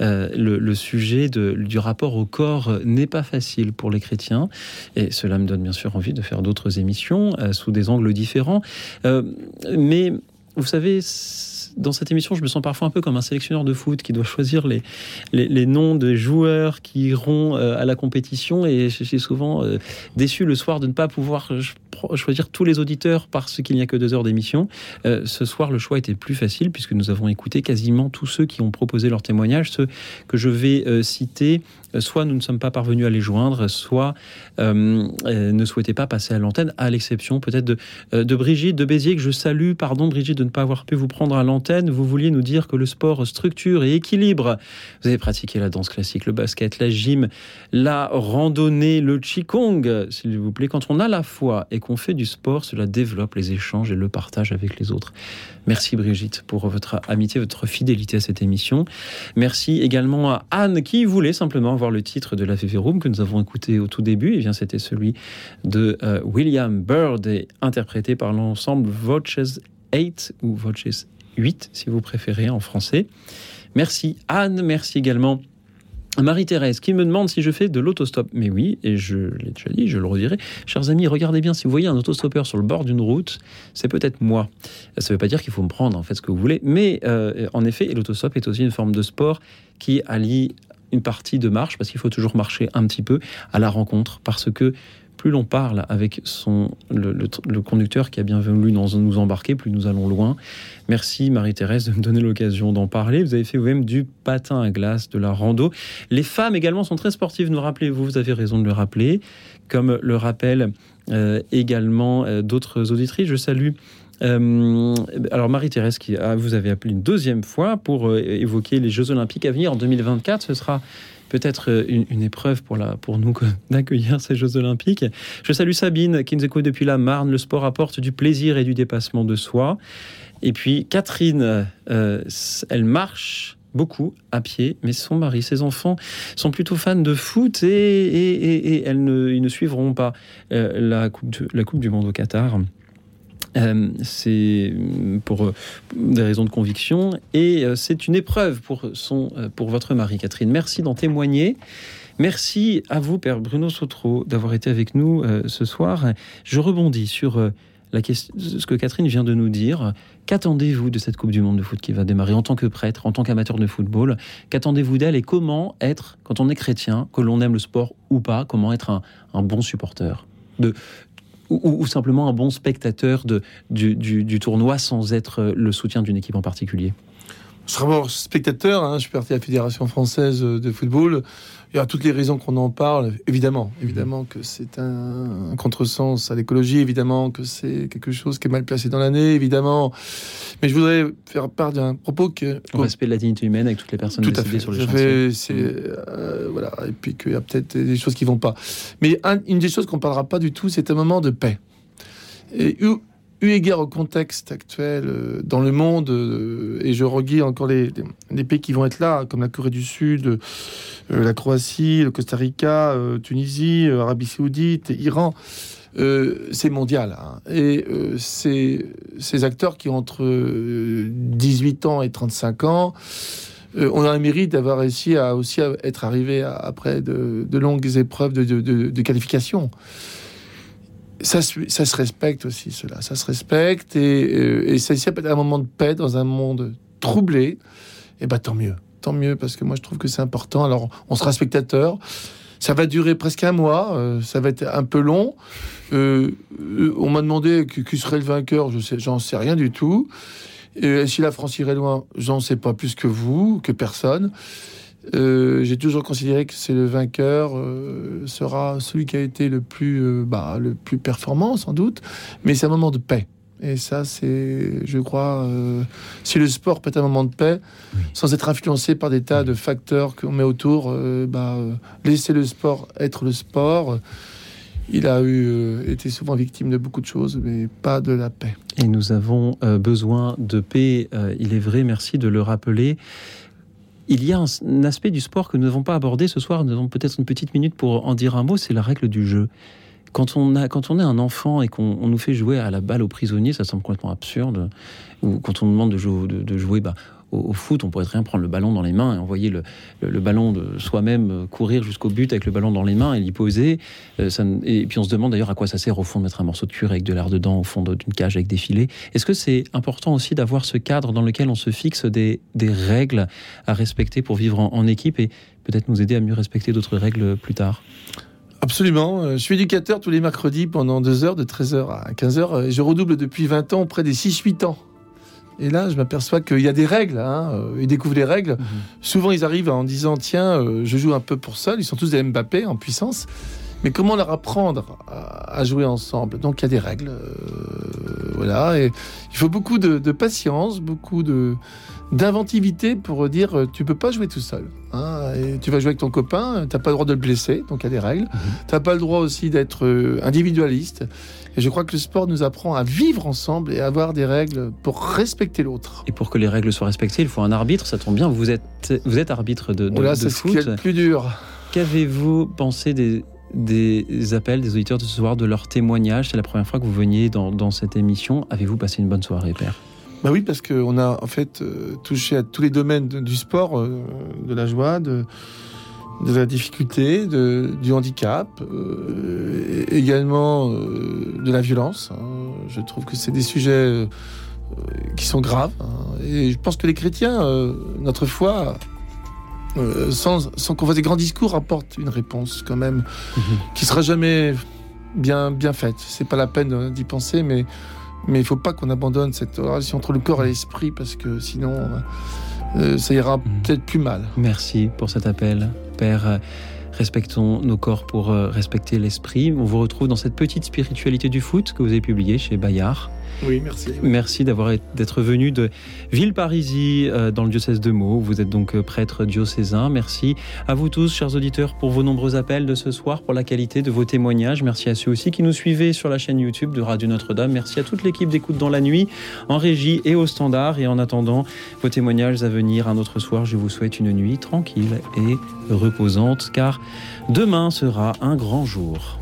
euh, le, sujet du rapport au corps n'est pas facile pour les chrétiens. Et cela me donne bien sûr envie de faire d'autres émissions euh, sous des angles différents. Mais vous savez, dans cette émission, je me sens parfois un peu comme un sélectionneur de foot qui doit choisir les, les, noms des joueurs qui iront euh, à la compétition. Et je suis souvent euh, déçu le soir de ne pas pouvoir choisir tous les auditeurs parce qu'il n'y a que deux heures d'émission. Euh, ce soir, le choix était plus facile puisque nous avons écouté quasiment tous ceux qui ont proposé leur témoignage, ceux que je vais euh, citer. euh, Soit nous ne sommes pas parvenus à les joindre, soit ne souhaitaient pas passer à l'antenne, à l'exception peut-être de, de Brigitte de Béziers, que je salue. Pardon Brigitte de ne pas avoir pu vous prendre à l'antenne. Vous vouliez nous dire que le sport structure et équilibre. Vous avez pratiqué la danse classique, le basket, la gym, la randonnée, le qigong, s'il vous plaît. Quand on a la foi et qu'on fait du sport, cela développe les échanges et le partage avec les autres. Merci Brigitte pour votre amitié, votre fidélité à cette émission. Merci également à Anne qui voulait simplement avoir le titre de la VV Room que nous avons écouté au tout début. Et bien c'était celui de euh, William Byrd et interprété par l'ensemble Voices 8 ou Voices 8 si vous préférez en français. Merci Anne, merci également Marie-Thérèse qui me demande si je fais de l'autostop. Mais oui, et je l'ai déjà dit, je le redirai. Chers amis, regardez bien, si vous voyez un autostoppeur sur le bord d'une route, c'est peut-être moi. Ça ne veut pas dire qu'il faut me prendre, en fait, ce que vous voulez. Mais euh, en effet, l'autostop est aussi une forme de sport qui allie une partie de marche, parce qu'il faut toujours marcher un petit peu à la rencontre, parce que plus l'on parle avec son, le, conducteur qui a bien voulu nous embarquer, plus nous allons loin. Merci Marie-Thérèse de me donner l'occasion d'en parler. Vous avez fait vous-même du patin à glace, de la rando. Les femmes également sont très sportives, nous rappelez-vous, vous avez raison de le rappeler, comme le rappellent euh, également euh, d'autres auditrices. Je salue euh, alors Marie-Thérèse, qui vous avez appelé une deuxième fois pour évoquer les Jeux Olympiques à venir en 2024. Ce sera peut-être euh, une, épreuve pour, la, nous d'accueillir ces Jeux Olympiques. Je salue Sabine qui nous écoute depuis la Marne. Le sport apporte du plaisir et du dépassement de soi. Et puis Catherine, euh, elle marche beaucoup à pied, mais son mari, ses enfants sont plutôt fans de foot et, ne, ils ne suivront pas euh, la Coupe du Monde au Qatar. Euh, c'est pour euh, des raisons de conviction et euh, c'est une épreuve pour, son, pour votre mari, Catherine. Merci d'en témoigner. Merci à vous, Père Bruno Sautreau, d'avoir été avec nous ce soir. Je rebondis sur la question, ce que Catherine vient de nous dire. Qu'attendez-vous de cette Coupe du Monde de foot qui va démarrer en tant que prêtre, en tant qu'amateur de football? Qu'attendez-vous d'elle et comment être, quand on est chrétien, que l'on aime le sport ou pas, comment être un, un bon supporter de, ou, simplement un bon spectateur du, tournoi sans être euh, le soutien d'une équipe en particulier? Je serai d'abord spectateur, hein, je suis parti à la Fédération française de football. Il y a toutes les raisons qu'on en parle. Évidemment, évidemment que c'est un, un contresens à l'écologie, évidemment que c'est quelque chose qui est mal placé dans l'année, évidemment. Mais je voudrais faire part d'un propos que... Au respect de la dignité humaine avec toutes les personnes Tout à fait. sur le Ça chantier. fait- euh, voilà. Et puis qu'il y a peut-être des choses qui vont pas. Mais un- une des choses qu'on parlera pas du tout, c'est un moment de paix. Et où eu égard au contexte actuel euh, dans le monde, euh, et je reguis encore les, pays qui vont être là, comme la Corée du Sud, euh, la Croatie, le Costa Rica, Tunisie, Arabie Saoudite, Iran, c'est mondial. hein. Et ces, acteurs qui ont entre euh, 18 ans et 35 ans, euh, on a un mérite d'avoir réussi à aussi être arrivé à- après de, longues épreuves de qualification. Ça, se- respecte aussi, cela. Ça se respecte et, euh, ça ça peut être un moment de paix dans un monde troublé. Et ben tant mieux, tant mieux parce que moi je trouve que c'est important. Alors on sera spectateur. Ça va durer presque un mois. euh, ça va être un peu long. Euh, euh, on m'a demandé qui serait le vainqueur. Je sais, j'en sais rien du tout. Et si la France irait loin, j'en sais pas plus que vous, que personne. Euh, J'ai toujours considéré que c'est le vainqueur euh, sera celui qui a été le plus, euh, bah, le plus performant sans doute. Mais c'est un moment de paix. Et ça, c'est, je crois, si le sport peut être un moment de paix, sans être influencé par des tas de facteurs qu'on met autour, bah, laisser le sport être le sport. Il a eu, euh, été souvent victime de beaucoup de choses, mais pas de la paix. Et nous avons euh, besoin de paix, euh, il est vrai, merci de le rappeler. Il y a un, aspect du sport que nous n'avons pas abordé ce soir, nous avons peut-être une petite minute pour en dire un mot, c'est la règle du jeu. Quand on, quand on est un enfant et qu'on on nous fait jouer à la balle au prisonnier, ça semble complètement absurde. Ou quand on demande de jouer, de jouer bah, au, foot, on pourrait très bien prendre le ballon dans les mains et envoyer le, ballon de soi-même euh, courir jusqu'au but avec le ballon dans les mains et l'y poser. Euh, et puis on se demande d'ailleurs à quoi ça sert au fond de mettre un morceau de cuir avec de l'air dedans au fond d'une cage avec des filets. Est-ce que c'est important aussi d'avoir ce cadre dans lequel on se fixe des, règles à respecter pour vivre en, en équipe et peut-être nous aider à mieux respecter d'autres règles plus tard? Absolument. Euh, Je suis éducateur tous les mercredis pendant 2 heures, de 13h à 15h. Et je redouble depuis 20 ans auprès des 6-8 ans. Et là, je m'aperçois qu'il y a des règles. Hein. euh, Ils découvrent les règles. Souvent, ils arrivent en disant Tiens, euh, je joue un peu pour seul. Ils sont tous des Mbappé en puissance. Mais comment leur apprendre à, à jouer ensemble? Donc, il y a des règles. euh, voilà. Et il faut beaucoup de, de patience, beaucoup de d'inventivité pour dire tu peux pas jouer tout seul. hein. et tu vas jouer avec ton copain, t'as pas le droit de le blesser, donc il y a des règles. T'as pas le droit aussi d'être individualiste. Et je crois que le sport nous apprend à vivre ensemble et à avoir des règles pour respecter l'autre. Et pour que les règles soient respectées, il faut un arbitre. Ça tombe bien, vous êtes, vous êtes arbitre de, de, Voilà, de c'est ce qui est le plus dur. Qu'avez-vous pensé des, des appels des auditeurs de ce soir, de leurs témoignages C'est la première fois que vous veniez dans, dans cette émission. Avez-vous passé une bonne soirée, Père? Bah oui, parce qu'on a en fait euh, touché à tous les domaines de- du sport, euh, de la joie, de, de la difficulté, de, du handicap, euh, également euh, de la violence. hein. Je trouve que c'est des sujets euh, qui sont graves. hein. Et je pense que les chrétiens, notre foi, sans, sans qu'on fasse des grands discours, apporte une réponse quand même qui sera jamais bien, bien faite. C'est pas la peine d'y penser, mais mais il faut pas qu'on abandonne cette relation entre le corps et l'esprit parce que sinon ça ira peut-être plus mal. Merci pour cet appel, Euh, Respectons nos corps pour euh, respecter l'esprit. On vous retrouve dans cette petite spiritualité du foot que vous avez publiée chez Bayard. Oui, merci. Merci d'avoir d'être venu de Villeparisis euh, dans le diocèse de Meaux. Vous êtes donc euh, prêtre diocésain. Merci à vous tous, chers auditeurs, pour vos nombreux appels de ce soir, pour la qualité de vos témoignages. Merci à ceux aussi qui nous suivaient sur la chaîne YouTube de Radio Notre-Dame. Merci à toute l'équipe d'écoute dans la nuit, en régie et au standard. Et en attendant vos témoignages à venir un autre soir, je vous souhaite une nuit tranquille et reposante, car demain sera un grand jour.